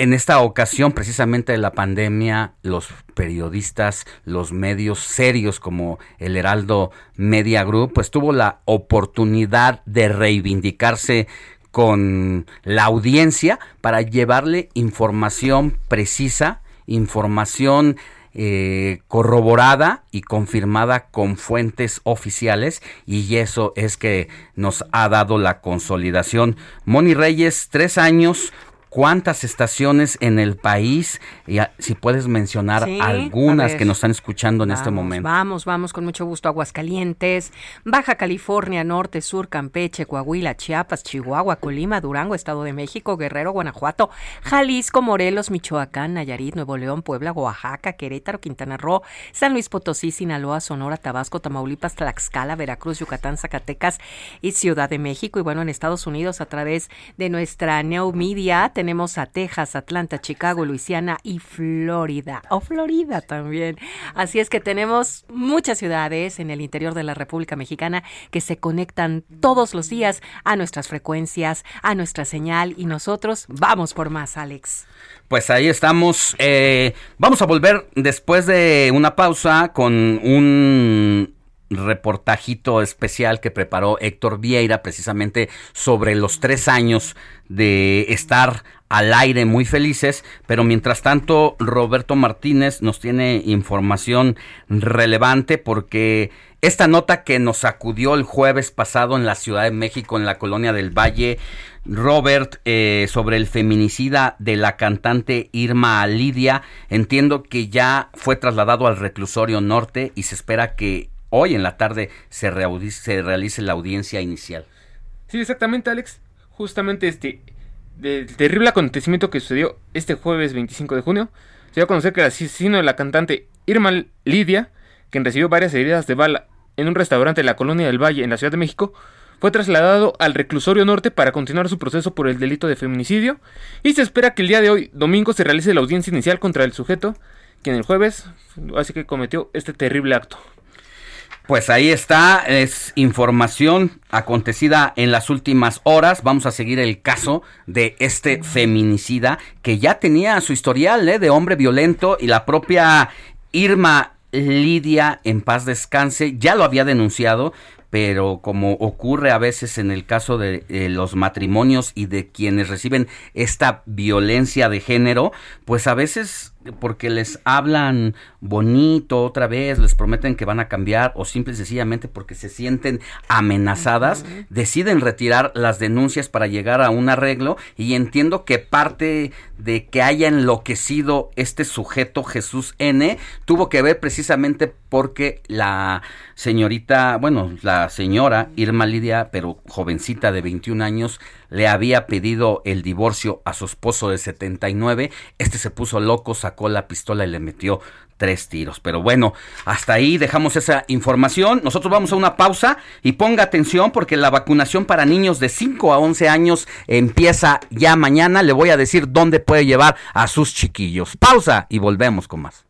en esta ocasión, precisamente de la pandemia, los periodistas, los medios serios como el Heraldo Media Group, pues tuvo la oportunidad de reivindicarse con la audiencia para llevarle información precisa, información eh, corroborada y confirmada con fuentes oficiales y eso es que nos ha dado la consolidación. Moni Reyes, tres años, cuántas estaciones en el país y si puedes mencionar algunas que nos están escuchando en este momento. Vamos, vamos con mucho gusto. Aguascalientes, Baja California, Norte, Sur, Campeche, Coahuila, Chiapas, Chihuahua, Colima, Durango, Estado de México, Guerrero, Guanajuato, Jalisco, Morelos, Michoacán, Nayarit, Nuevo León, Puebla, Oaxaca, Querétaro, Quintana Roo, San Luis Potosí, Sinaloa, Sonora, Tabasco, Tamaulipas, Tlaxcala, Veracruz, Yucatán, Zacatecas y Ciudad de México. Y bueno, en Estados Unidos a través de nuestra Neo Media tenemos a Texas, Atlanta, Chicago, Luisiana y Florida. O Florida también. Así es que tenemos muchas ciudades en el interior de la República Mexicana que se conectan todos los días a nuestras frecuencias, a nuestra señal y nosotros vamos por más, Alex. Pues ahí estamos. Eh, vamos a volver después de una pausa con un reportajito especial que preparó Héctor Vieira precisamente sobre los tres años de estar al aire muy felices, pero mientras tanto Roberto Martínez nos tiene información relevante porque esta nota que nos sacudió el jueves pasado en la Ciudad de México, en la colonia del Valle, Robert, eh, sobre el feminicida de la cantante Irma Lidia, entiendo que ya fue trasladado al reclusorio norte y se espera que hoy en la tarde se, se realice la audiencia inicial. Sí, exactamente, Alex. Justamente este del terrible acontecimiento que sucedió este jueves 25 de junio, se dio a conocer que el asesino de la cantante Irma Lidia, quien recibió varias heridas de bala en un restaurante de la Colonia del Valle en la Ciudad de México, fue trasladado al reclusorio norte para continuar su proceso por el delito de feminicidio y se espera que el día de hoy, domingo, se realice la audiencia inicial contra el sujeto, quien el jueves así que cometió este terrible acto. Pues ahí está, es información acontecida en las últimas horas. Vamos a seguir el caso de este feminicida que ya tenía su historial ¿eh? de hombre violento y la propia Irma Lidia en paz descanse ya lo había denunciado, pero como ocurre a veces en el caso de eh, los matrimonios y de quienes reciben esta violencia de género, pues a veces porque les hablan bonito otra vez, les prometen que van a cambiar o simple y sencillamente porque se sienten amenazadas, deciden retirar las denuncias para llegar a un arreglo y entiendo que parte de que haya enloquecido este sujeto Jesús N tuvo que ver precisamente porque la señorita, bueno, la señora Irma Lidia, pero jovencita de 21 años, le había pedido el divorcio a su esposo de 79, este se puso loco, sacó la pistola y le metió tres tiros. Pero bueno, hasta ahí dejamos esa información. Nosotros vamos a una pausa y ponga atención porque la vacunación para niños de 5 a 11 años empieza ya mañana. Le voy a decir dónde puede llevar a sus chiquillos. Pausa y volvemos con más.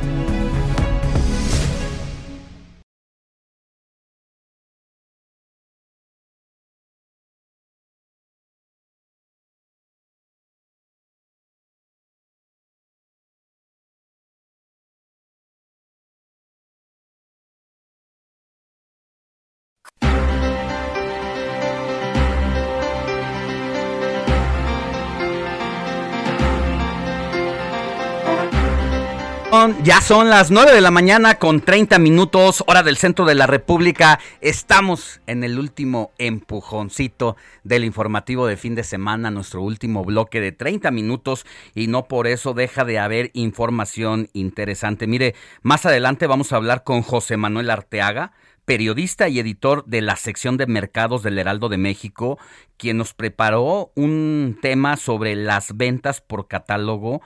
Ya son las 9 de la mañana con 30 minutos, hora del centro de la República. Estamos en el último empujoncito del informativo de fin de semana, nuestro último bloque de 30 minutos y no por eso deja de haber información interesante. Mire, más adelante vamos a hablar con José Manuel Arteaga periodista y editor de la sección de mercados del Heraldo de México, quien nos preparó un tema sobre las ventas por catálogo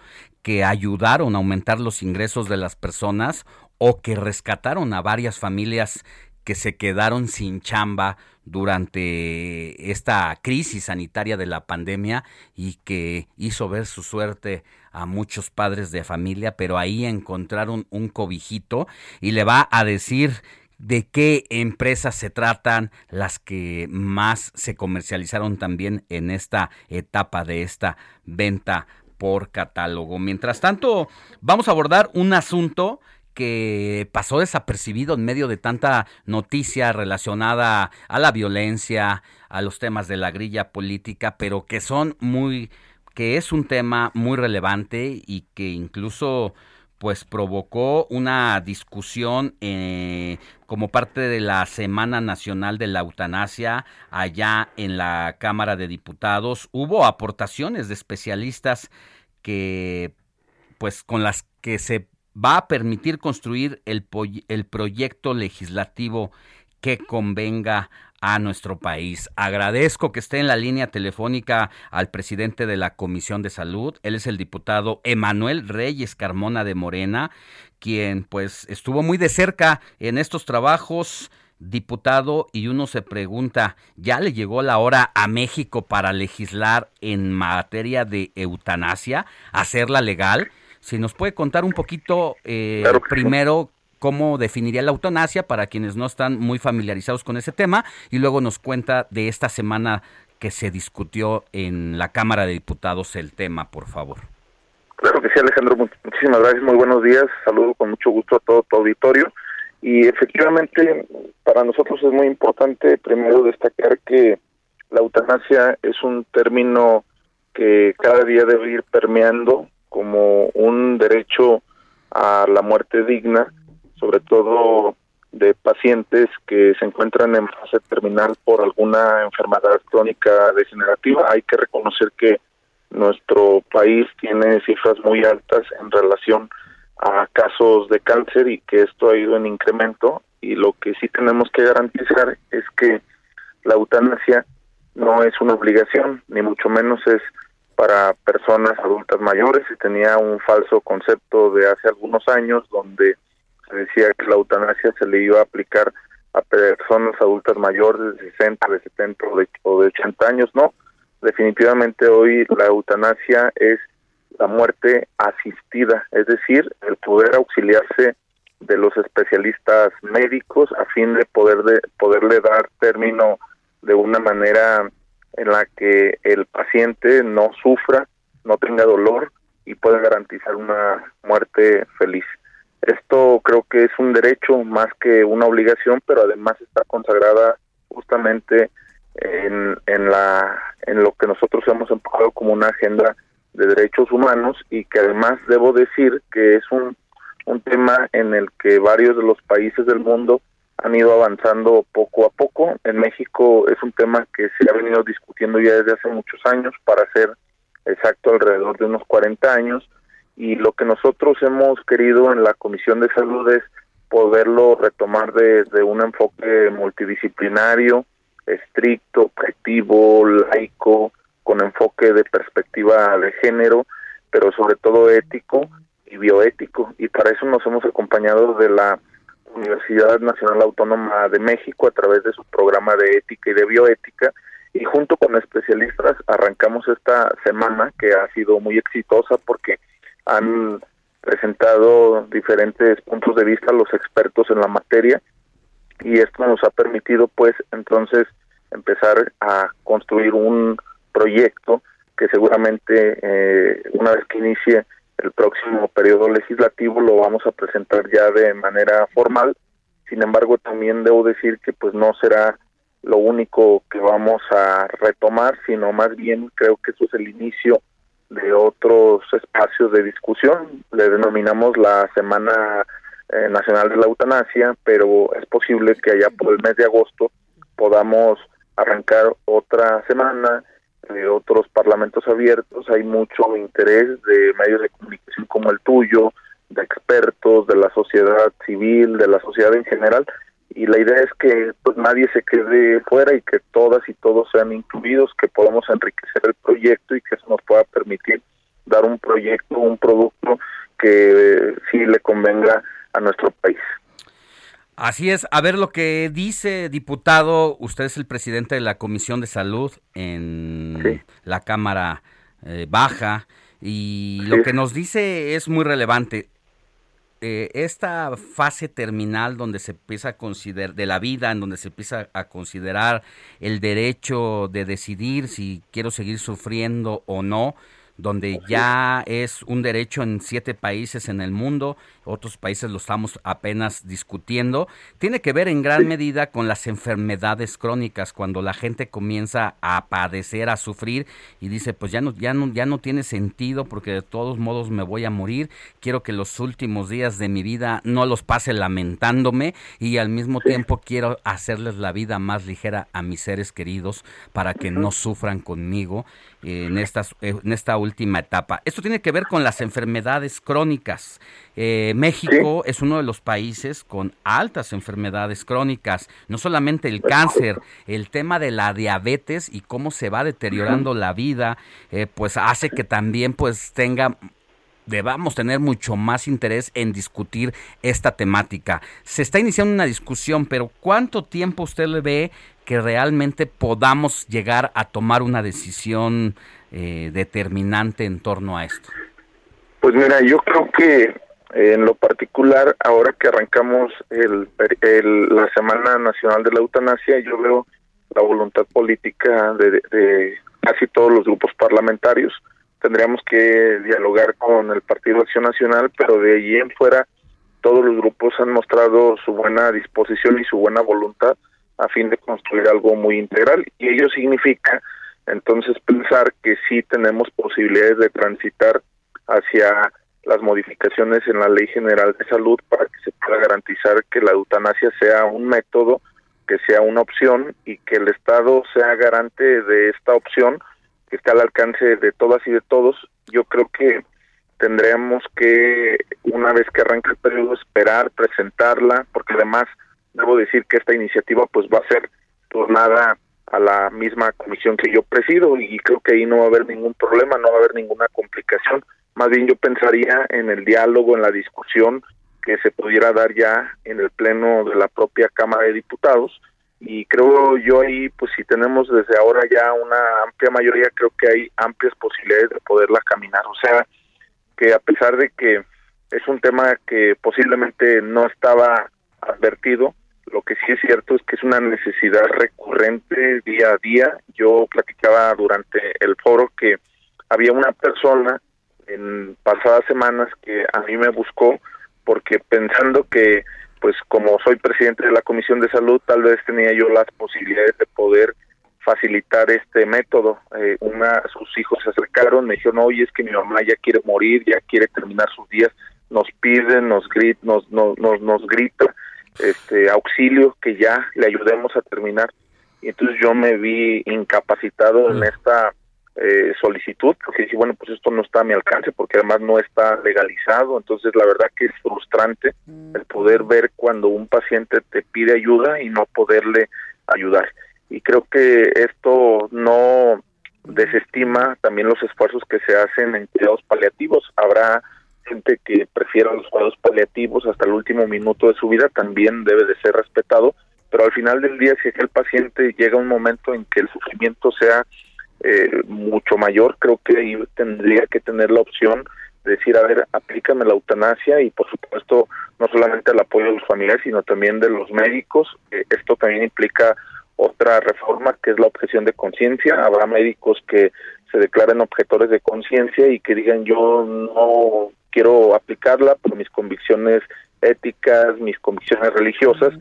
que ayudaron a aumentar los ingresos de las personas o que rescataron a varias familias que se quedaron sin chamba durante esta crisis sanitaria de la pandemia y que hizo ver su suerte a muchos padres de familia, pero ahí encontraron un cobijito y le va a decir de qué empresas se tratan las que más se comercializaron también en esta etapa de esta venta por catálogo. Mientras tanto, vamos a abordar un asunto que pasó desapercibido en medio de tanta noticia relacionada a la violencia, a los temas de la grilla política, pero que son muy, que es un tema muy relevante y que incluso pues provocó una discusión eh, como parte de la Semana Nacional de la Eutanasia allá en la Cámara de Diputados. Hubo aportaciones de especialistas que pues con las que se va a permitir construir el, el proyecto legislativo que convenga a nuestro país. Agradezco que esté en la línea telefónica al presidente de la Comisión de Salud. Él es el diputado Emanuel Reyes Carmona de Morena, quien pues estuvo muy de cerca en estos trabajos diputado y uno se pregunta, ¿ya le llegó la hora a México para legislar en materia de eutanasia, hacerla legal? Si nos puede contar un poquito eh, primero cómo definiría la eutanasia para quienes no están muy familiarizados con ese tema y luego nos cuenta de esta semana que se discutió en la Cámara de Diputados el tema, por favor. Claro que sí, Alejandro, muchísimas gracias, muy buenos días, saludo con mucho gusto a todo tu auditorio y efectivamente para nosotros es muy importante primero destacar que la eutanasia es un término que cada día debe ir permeando como un derecho a la muerte digna, sobre todo de pacientes que se encuentran en fase terminal por alguna enfermedad crónica degenerativa. Hay que reconocer que nuestro país tiene cifras muy altas en relación a casos de cáncer y que esto ha ido en incremento y lo que sí tenemos que garantizar es que la eutanasia no es una obligación, ni mucho menos es para personas adultas mayores y tenía un falso concepto de hace algunos años donde se decía que la eutanasia se le iba a aplicar a personas adultas mayores de 60, de 70 o de, o de 80 años, no. Definitivamente hoy la eutanasia es la muerte asistida, es decir, el poder auxiliarse de los especialistas médicos a fin de poder de poderle dar término de una manera en la que el paciente no sufra, no tenga dolor y pueda garantizar una muerte feliz. Esto creo que es un derecho más que una obligación, pero además está consagrada justamente en, en, la, en lo que nosotros hemos empujado como una agenda de derechos humanos y que además debo decir que es un, un tema en el que varios de los países del mundo han ido avanzando poco a poco. En México es un tema que se ha venido discutiendo ya desde hace muchos años, para ser exacto alrededor de unos 40 años, y lo que nosotros hemos querido en la Comisión de Salud es poderlo retomar desde un enfoque multidisciplinario, estricto, objetivo, laico, con enfoque de perspectiva de género, pero sobre todo ético y bioético, y para eso nos hemos acompañado de la Universidad Nacional Autónoma de México a través de su programa de ética y de bioética. Y junto con especialistas arrancamos esta semana que ha sido muy exitosa porque han presentado diferentes puntos de vista los expertos en la materia y esto nos ha permitido pues entonces empezar a construir un proyecto que seguramente eh, una vez que inicie el próximo periodo legislativo lo vamos a presentar ya de manera formal. Sin embargo, también debo decir que pues no será lo único que vamos a retomar, sino más bien creo que eso es el inicio de otros espacios de discusión. Le denominamos la Semana eh, Nacional de la Eutanasia, pero es posible que allá por el mes de agosto podamos arrancar otra semana de otros parlamentos abiertos, hay mucho interés de medios de comunicación como el tuyo, de expertos, de la sociedad civil, de la sociedad en general, y la idea es que pues nadie se quede fuera y que todas y todos sean incluidos, que podamos enriquecer el proyecto y que eso nos pueda permitir dar un proyecto, un producto que sí le convenga a nuestro país. Así es, a ver lo que dice diputado, usted es el presidente de la Comisión de Salud en la Cámara eh, Baja y lo que nos dice es muy relevante. Eh, esta fase terminal donde se empieza a considerar, de la vida, en donde se empieza a considerar el derecho de decidir si quiero seguir sufriendo o no, donde ya es. un derecho en siete países en el mundo, otros países lo estamos apenas discutiendo, tiene que ver en gran medida con las enfermedades crónicas, cuando la gente comienza a padecer, a sufrir y dice, pues ya no, ya no, ya no tiene sentido porque de todos modos me voy a morir, quiero que los últimos días de mi vida no los pase lamentándome y al mismo tiempo quiero hacerles la vida más ligera a mis seres queridos para que no sufran conmigo en, estas, en esta última etapa. Esto tiene que ver con las enfermedades crónicas. Eh, México es uno de los países con altas enfermedades crónicas, no solamente el cáncer, el tema de la diabetes y cómo se va deteriorando la vida, eh, pues hace que también pues tenga debamos tener mucho más interés en discutir esta temática. Se está iniciando una discusión, pero ¿cuánto tiempo usted le ve que realmente podamos llegar a tomar una decisión eh, determinante en torno a esto? Pues mira, yo creo que en lo particular, ahora que arrancamos el, la Semana Nacional de la Eutanasia, yo veo la voluntad política de, de casi todos los grupos parlamentarios. Tendríamos que dialogar con el Partido Acción Nacional, pero de allí en fuera todos los grupos han mostrado su buena disposición y su buena voluntad a fin de construir algo muy integral y ello significa entonces pensar que sí tenemos posibilidades de transitar hacia las modificaciones en la Ley General de Salud para que se pueda garantizar que la eutanasia sea un método, que sea una opción y que el Estado sea garante de esta opción que esté al alcance de todas y de todos. Yo creo que tendremos que, una vez que arranque el periodo, esperar, presentarla, porque además debo decir que esta iniciativa pues va a ser tornada a la misma comisión que yo presido y creo que ahí no va a haber ningún problema, no va a haber ninguna complicación. Más bien yo pensaría en el diálogo, en la discusión que se pudiera dar ya en el pleno de la propia Cámara de Diputados y creo yo ahí pues si tenemos desde ahora ya una amplia mayoría creo que hay amplias posibilidades de poderla caminar, o sea que a pesar de que es un tema que posiblemente no estaba advertido, lo que sí es cierto es que es una necesidad recurrente día a día. Yo platicaba durante el foro que había una persona en pasadas semanas que a mí me buscó porque pensando que pues como soy presidente de la Comisión de Salud, tal vez tenía yo las posibilidades de poder facilitar este método. Eh, una, sus hijos se acercaron, me dijeron, oye, es que mi mamá ya quiere morir, ya quiere terminar sus días, nos piden, nos, grit, nos, nos, nos, nos grita este auxilio que ya le ayudemos a terminar. Y entonces yo me vi incapacitado en esta eh, solicitud porque dije bueno pues esto no está a mi alcance porque además no está legalizado entonces la verdad que es frustrante el poder ver cuando un paciente te pide ayuda y no poderle ayudar. Y creo que esto no desestima también los esfuerzos que se hacen en cuidados paliativos. Habrá gente que prefiera los cuidados paliativos hasta el último minuto de su vida también debe de ser respetado, pero al final del día si es que el paciente llega un momento en que el sufrimiento sea eh, mucho mayor, creo que ahí tendría que tener la opción de decir, a ver, aplícame la eutanasia y por supuesto no solamente el apoyo de los familiares, sino también de los médicos. Eh, esto también implica otra reforma que es la objeción de conciencia. Habrá médicos que se declaren objetores de conciencia y que digan yo no quiero aplicarla por mis convicciones éticas, mis convicciones religiosas.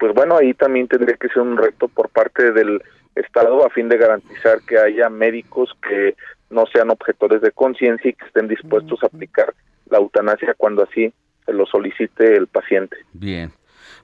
Pues bueno, ahí también tendría que ser un reto por parte del Estado a fin de garantizar que haya médicos que no sean objetores de conciencia y que estén dispuestos a aplicar la eutanasia cuando así se lo solicite el paciente. Bien.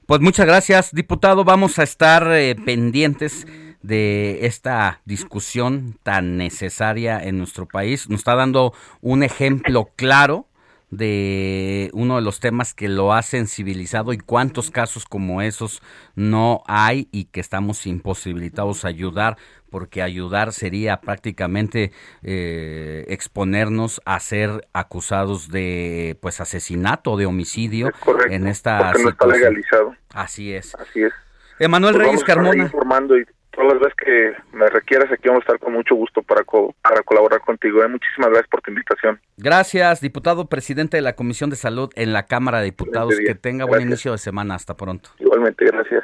Pues muchas gracias, diputado. Vamos a estar eh, pendientes de esta discusión tan necesaria en nuestro país. Nos está dando un ejemplo claro de uno de los temas que lo ha sensibilizado y cuántos casos como esos no hay y que estamos imposibilitados a ayudar porque ayudar sería prácticamente eh, exponernos a ser acusados de pues asesinato de homicidio en esta situación. no está legalizado. Así es. Así es. Emanuel Pues Reyes Carmona. informando y todas las veces que me requieras aquí vamos a estar con mucho gusto para, co- para colaborar contigo. ¿eh? Muchísimas gracias por tu invitación. Gracias, diputado presidente de la Comisión de Salud en la Cámara de Diputados. Que tenga buen Gracias. inicio de semana. Hasta pronto. Igualmente, gracias.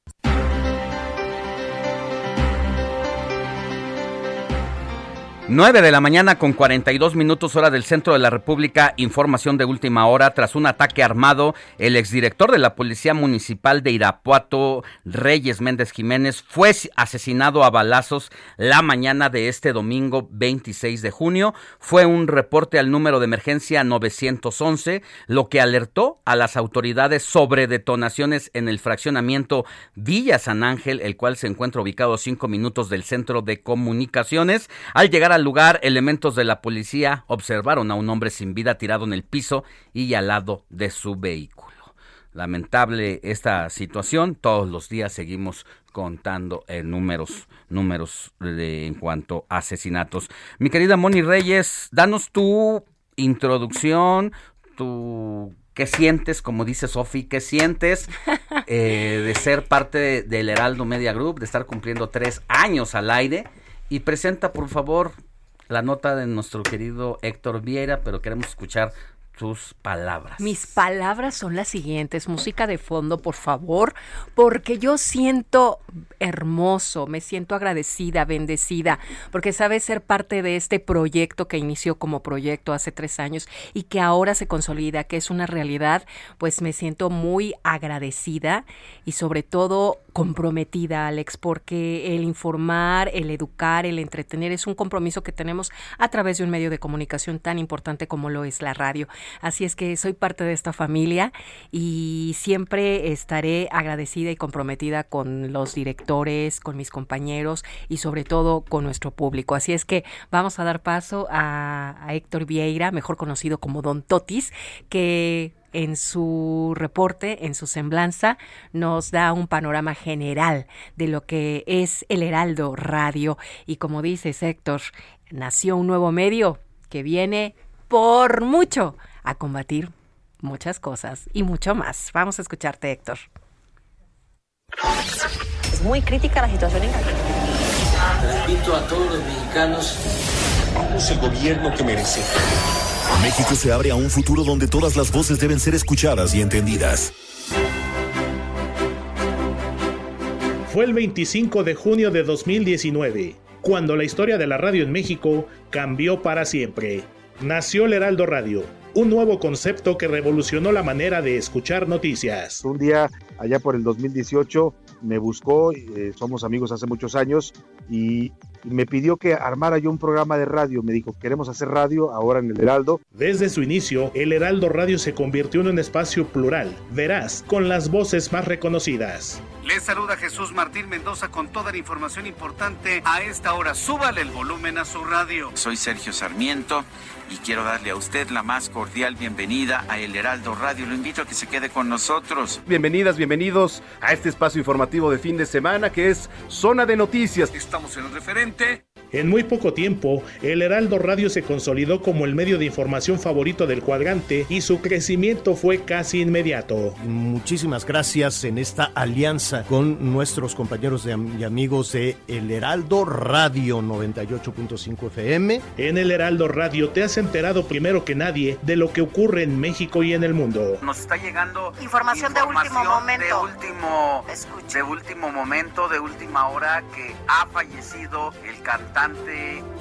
9 de la mañana con 42 minutos hora del centro de la República, información de última hora. Tras un ataque armado, el exdirector de la Policía Municipal de Irapuato, Reyes Méndez Jiménez, fue asesinado a balazos la mañana de este domingo 26 de junio. Fue un reporte al número de emergencia 911, lo que alertó a las autoridades sobre detonaciones en el fraccionamiento Villa San Ángel, el cual se encuentra ubicado a cinco minutos del centro de comunicaciones. Al llegar al lugar, elementos de la policía observaron a un hombre sin vida tirado en el piso y al lado de su vehículo. Lamentable esta situación, todos los días seguimos contando eh, números, números de, en cuanto a asesinatos. Mi querida Moni Reyes, danos tu introducción, tu ¿Qué sientes, como dice Sofi, qué sientes eh, de ser parte de- del Heraldo Media Group, de estar cumpliendo tres años al aire? Y presenta, por favor, la nota de nuestro querido Héctor Vieira, pero queremos escuchar tus palabras. Mis palabras son las siguientes, música de fondo, por favor, porque yo siento hermoso, me siento agradecida, bendecida, porque sabes ser parte de este proyecto que inició como proyecto hace tres años y que ahora se consolida, que es una realidad, pues me siento muy agradecida y sobre todo comprometida, Alex, porque el informar, el educar, el entretener es un compromiso que tenemos a través de un medio de comunicación tan importante como lo es la radio. Así es que soy parte de esta familia y siempre estaré agradecida y comprometida con los directores, con mis compañeros y sobre todo con nuestro público. Así es que vamos a dar paso a, Héctor Vieira, mejor conocido como Don Totis, que en su reporte, en su semblanza, nos da un panorama general de lo que es el Heraldo Radio. Y como dices, Héctor, nació un nuevo medio que viene por mucho a combatir muchas cosas y mucho más. Vamos a escucharte, Héctor. Es muy crítica la situación en Repito a todos los mexicanos, somos el gobierno que merecemos. México se abre a un futuro donde todas las voces deben ser escuchadas y entendidas. Fue el 25 de junio de 2019, cuando la historia de la radio en México cambió para siempre. Nació el Heraldo Radio, un nuevo concepto que revolucionó la manera de escuchar noticias. Un día, allá por el 2018, me buscó, eh, somos amigos hace muchos años, y, y me pidió que armara yo un programa de radio. Me dijo, queremos hacer radio ahora en el Heraldo. Desde su inicio, el Heraldo Radio se convirtió en un espacio plural, veraz, con las voces más reconocidas. Les saluda Jesús Martín Mendoza con toda la información importante a esta hora. Súbale el volumen a su radio. Soy Sergio Sarmiento y quiero darle a usted la más cordial bienvenida a El Heraldo Radio. Lo invito a que se quede con nosotros. Bienvenidas, bienvenidos a este espacio informativo de fin de semana que es Zona de Noticias. Estamos en el referente gente en muy poco tiempo, el Heraldo Radio se consolidó como el medio de información favorito del cuadrante y su crecimiento fue casi inmediato. Muchísimas gracias en esta alianza con nuestros compañeros de y amigos de El Heraldo Radio 98.5 FM. En el Heraldo Radio te has enterado primero que nadie de lo que ocurre en México y en el mundo. Nos está llegando Información de último momento. De último, de último momento, de última hora, que ha fallecido el cantante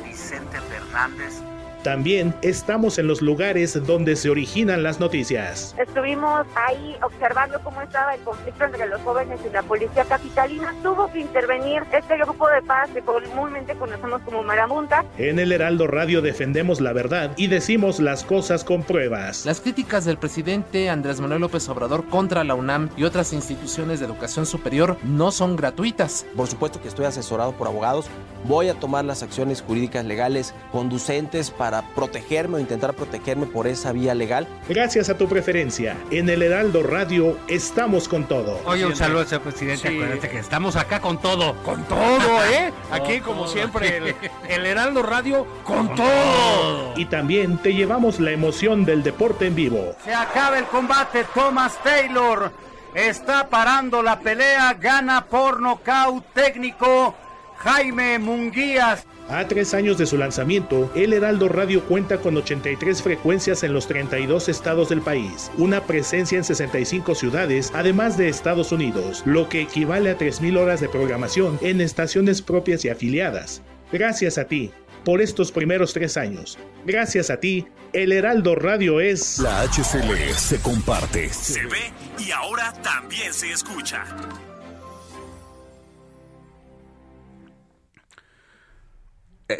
Vicente Fernández, También estamos en los lugares donde se originan las noticias. Estuvimos ahí observando cómo estaba el conflicto entre los jóvenes y la policía capitalina. Tuvo que intervenir este grupo de paz que comúnmente conocemos como Marabunta. En el Heraldo Radio defendemos la verdad y decimos las cosas con pruebas. Las críticas del presidente Andrés Manuel López Obrador contra la UNAM y otras instituciones de educación superior no son gratuitas. Por supuesto que estoy asesorado por abogados. Voy a tomar las acciones jurídicas legales conducentes para para protegerme o intentar protegerme por esa vía legal. Gracias a tu preferencia, en el Heraldo Radio estamos con todo. Oye, un saludo, señor presidente. Acuérdate que estamos acá con todo. Con todo, ¿eh? Aquí, como siempre, el, el, Heraldo Radio con, todo. Y también te llevamos la emoción del deporte en vivo. Se acaba el combate, Thomas Taylor está parando la pelea, gana por nocaut técnico Jaime Munguías. A tres años de su lanzamiento, El Heraldo Radio cuenta con 83 frecuencias en los 32 estados del país, una presencia en 65 ciudades, además de Estados Unidos, lo que equivale a 3.000 horas de programación en estaciones propias y afiliadas. Gracias a ti, por estos primeros tres años. Gracias a ti, El Heraldo Radio es... La HCL se comparte, se ve y ahora también se escucha.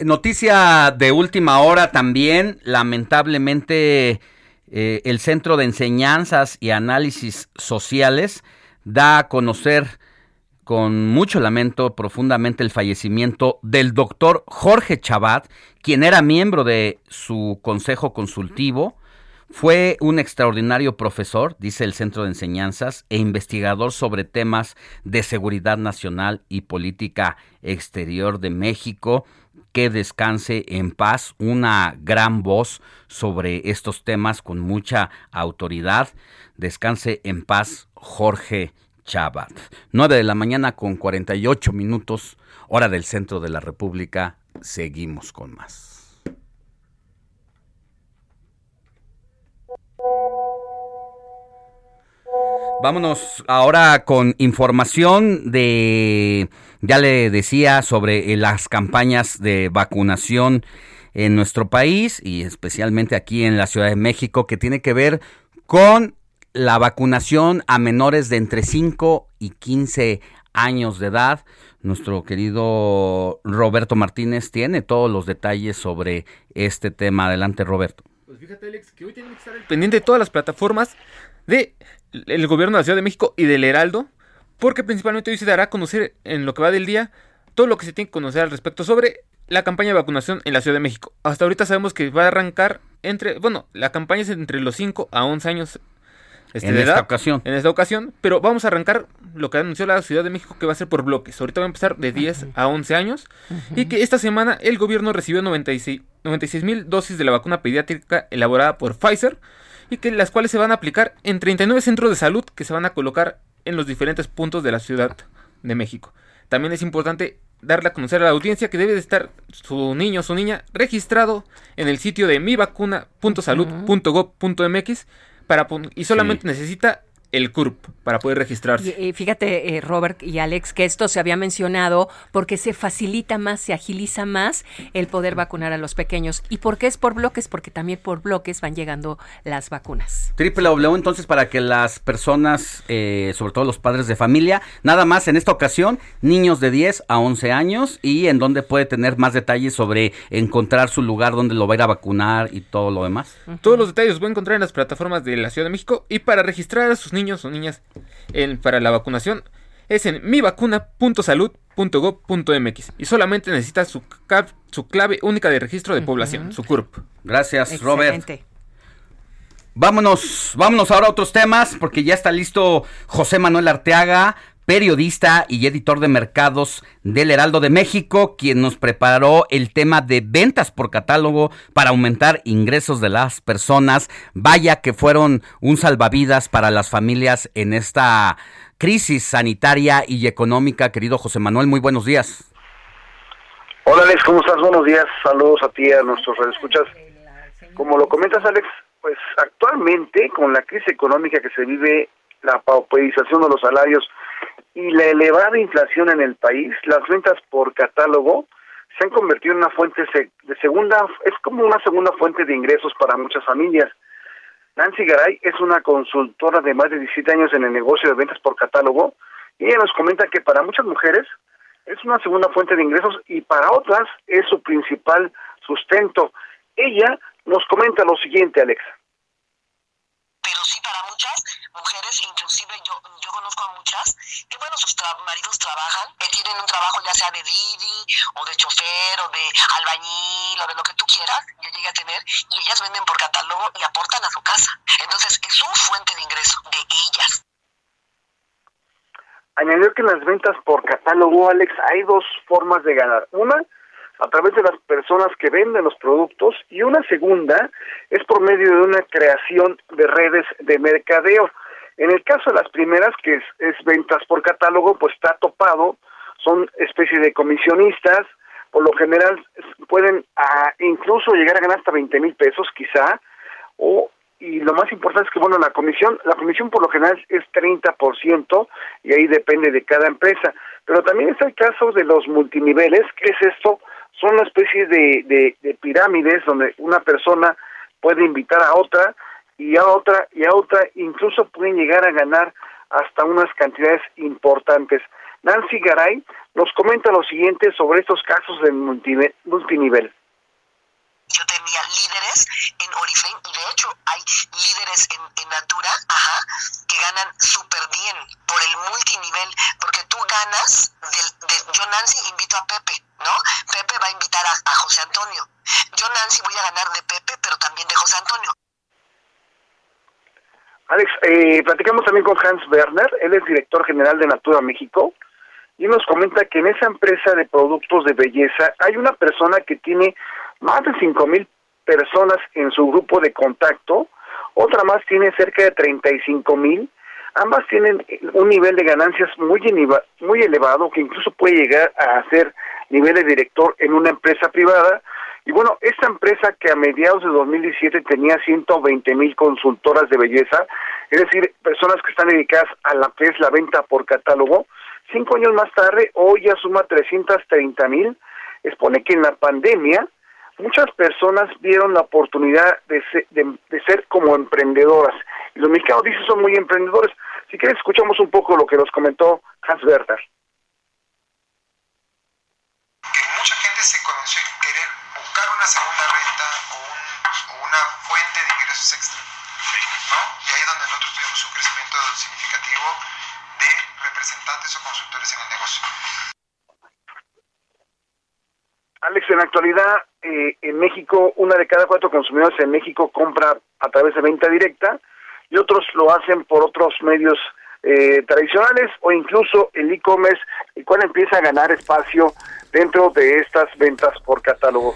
Noticia de última hora también, lamentablemente eh, el Centro de Enseñanzas y Análisis Sociales da a conocer con mucho lamento profundamente el fallecimiento del doctor Jorge Chabat, quien era miembro de su consejo consultivo, fue un extraordinario profesor, dice el Centro de Enseñanzas, e investigador sobre temas de seguridad nacional y política exterior de México que descanse en paz, una gran voz sobre estos temas con mucha autoridad. Descanse en paz Jorge Chabat. 9 de la mañana con 48 minutos, hora del centro de la República. Seguimos con más. Vámonos ahora con información de ya le decía sobre eh, las campañas de vacunación en nuestro país y especialmente aquí en la Ciudad de México que tiene que ver con la vacunación a menores de entre 5 y 15 años de edad. Nuestro querido Roberto Martínez tiene todos los detalles sobre este tema. Adelante, Roberto. Pues fíjate, Alex, que hoy tenemos que estar pendiente de todas las plataformas de el gobierno de la Ciudad de México y del Heraldo porque principalmente hoy se dará a conocer en lo que va del día todo lo que se tiene que conocer al respecto sobre la campaña de vacunación en la Ciudad de México. Hasta ahorita sabemos que va a arrancar entre, bueno, la campaña es entre los 5 a 11 años este, en esta ocasión. En esta ocasión, pero vamos a arrancar lo que anunció la Ciudad de México que va a ser por bloques. Ahorita va a empezar de 10 a 11 años y que esta semana el gobierno recibió 96 mil dosis de la vacuna pediátrica elaborada por Pfizer y que las cuales se van a aplicar en 39 centros de salud que se van a colocar en los diferentes puntos de la Ciudad de México. También es importante darle a conocer a la audiencia que debe de estar su niño o su niña registrado en el sitio de mivacuna.salud.gov.mx para y solamente necesita el CURP para poder registrarse. Y, fíjate, eh, Robert y Alex, que esto se había mencionado porque se facilita más, se agiliza más el poder vacunar a los pequeños. ¿Y por qué es por bloques? Porque también por bloques van llegando las vacunas. Triple W, entonces, para que las personas, eh, sobre todo los padres de familia, nada más en esta ocasión, niños de 10 a 11 años y en donde puede tener más detalles sobre encontrar su lugar donde lo va a ir a vacunar y todo lo demás. Todos los detalles los a encontrar en las plataformas de la Ciudad de México y para registrar a sus niños niños o niñas para la vacunación es en mivacuna.salud.gov.mx y solamente necesita su, su clave única de registro de población, su CURP. Gracias, Robert. Vámonos, vámonos ahora a otros temas porque ya está listo José Manuel Arteaga periodista y editor de mercados del Heraldo de México, quien nos preparó el tema de ventas por catálogo para aumentar ingresos de las personas. Vaya que fueron un salvavidas para las familias en esta crisis sanitaria y económica. Querido José Manuel, muy buenos días. Hola Alex, ¿cómo estás? Buenos días. Saludos a ti a nuestros escuchas. Como lo comentas Alex, pues actualmente con la crisis económica que se vive, la pauperización de los salarios, y la elevada inflación en el país, las ventas por catálogo se han convertido en una fuente de segunda, es como una segunda fuente de ingresos para muchas familias. Nancy Garay es una consultora de más de 17 años en el negocio de ventas por catálogo y ella nos comenta que para muchas mujeres es una segunda fuente de ingresos y para otras es su principal sustento. Ella nos comenta lo siguiente, Alexa. Muchas mujeres, inclusive yo, yo conozco a muchas, que bueno, sus maridos trabajan, que tienen un trabajo ya sea de Didi, o de chofer, o de albañil, o de lo que tú quieras, yo llegué a tener, y ellas venden por catálogo y aportan a su casa. Entonces es una fuente de ingreso de ellas. Añadió que en las ventas por catálogo, Alex, hay dos formas de ganar. Una, a través de las personas que venden los productos y una segunda es por medio de una creación de redes de mercadeo. En el caso de las primeras, que es, ventas por catálogo, pues está topado, son especie de comisionistas, por lo general pueden incluso llegar a ganar hasta 20 mil pesos quizá, o y lo más importante es que, bueno, la comisión, la comisión por lo general es 30% y ahí depende de cada empresa. Pero también está el caso de los multiniveles, ¿qué es esto? Son una especie de, de, pirámides donde una persona puede invitar a otra y a otra y a otra, incluso pueden llegar a ganar hasta unas cantidades importantes. Nancy Garay nos comenta lo siguiente sobre estos casos de multinivel yo tenía líderes en Oriflame y de hecho hay líderes en, Natura ajá, que ganan súper bien por el multinivel, porque tú ganas, del, yo Nancy invito a Pepe, ¿no? Pepe va a invitar a, José Antonio. Yo Nancy voy a ganar de Pepe, pero también de José Antonio. Alex, eh, platicamos también con Hans Werner, él es director general de Natura México, y nos comenta que en esa empresa de productos de belleza hay una persona que tiene más de cinco mil personas en su grupo de contacto, otra más tiene cerca de 35 mil, ambas tienen un nivel de ganancias muy, muy elevado que incluso puede llegar a ser nivel de director en una empresa privada. Y bueno, esta empresa que a mediados de 2017 tenía 120 mil consultoras de belleza, es decir, personas que están dedicadas a la que es la venta por catálogo, cinco años más tarde, hoy ya suma 330 mil, expone que en la pandemia muchas personas vieron la oportunidad de ser, de, ser como emprendedoras. Y los mexicanos dicen son muy emprendedores. Si quieres, escuchamos un poco lo que nos comentó Hans Werther. Representantes o consultores en el negocio. Alex, en la actualidad eh, en México, una de cada cuatro consumidores en México compra a través de venta directa y otros lo hacen por otros medios eh, tradicionales o incluso el e-commerce, el cual empieza a ganar espacio dentro de estas ventas por catálogo.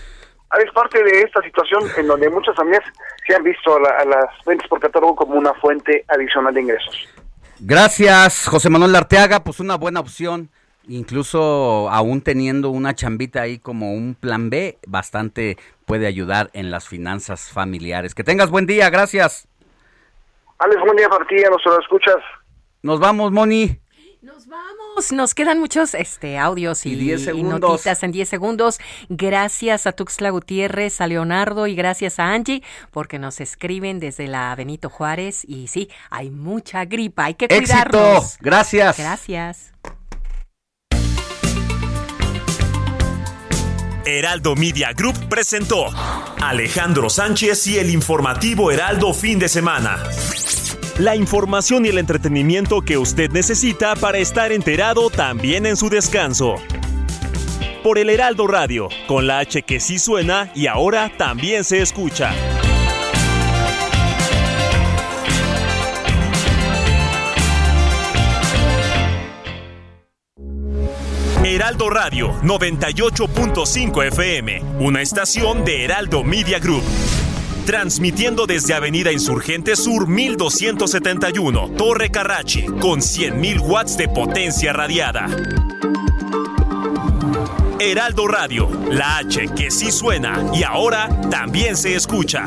Es parte de esta situación en donde muchas familias se han visto a, las ventas por catálogo como una fuente adicional de ingresos. Gracias, José Manuel Arteaga, pues una buena opción incluso aún teniendo una chambita ahí como un plan B, bastante puede ayudar en las finanzas familiares. Que tengas buen día, gracias. Alex, buen día para ti, a lo escuchas. Nos vamos, Moni. Nos vamos, nos quedan muchos este audios y, notitas en 10 segundos. Gracias a Tuxtla Gutiérrez, a Leonardo y gracias a Angie porque nos escriben desde la Benito Juárez y sí, hay mucha gripa, hay que cuidarnos. Gracias. Gracias. Heraldo Media Group presentó Alejandro Sánchez y el informativo Heraldo fin de semana. La información y el entretenimiento que usted necesita para estar enterado también en su descanso. Por el Heraldo Radio, con la H que sí suena y ahora también se escucha. Heraldo Radio 98.5 FM, una estación de Heraldo Media Group. Transmitiendo desde Avenida Insurgente Sur 1271, Torre Carrachi, con 100.000 watts de potencia radiada. Heraldo Radio, la H que sí suena y ahora también se escucha.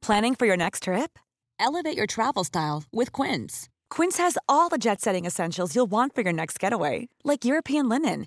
¿Planning for your next trip? Elevate your travel style with Quince. Quince has all the jet setting essentials you'll want for your next getaway, like European linen,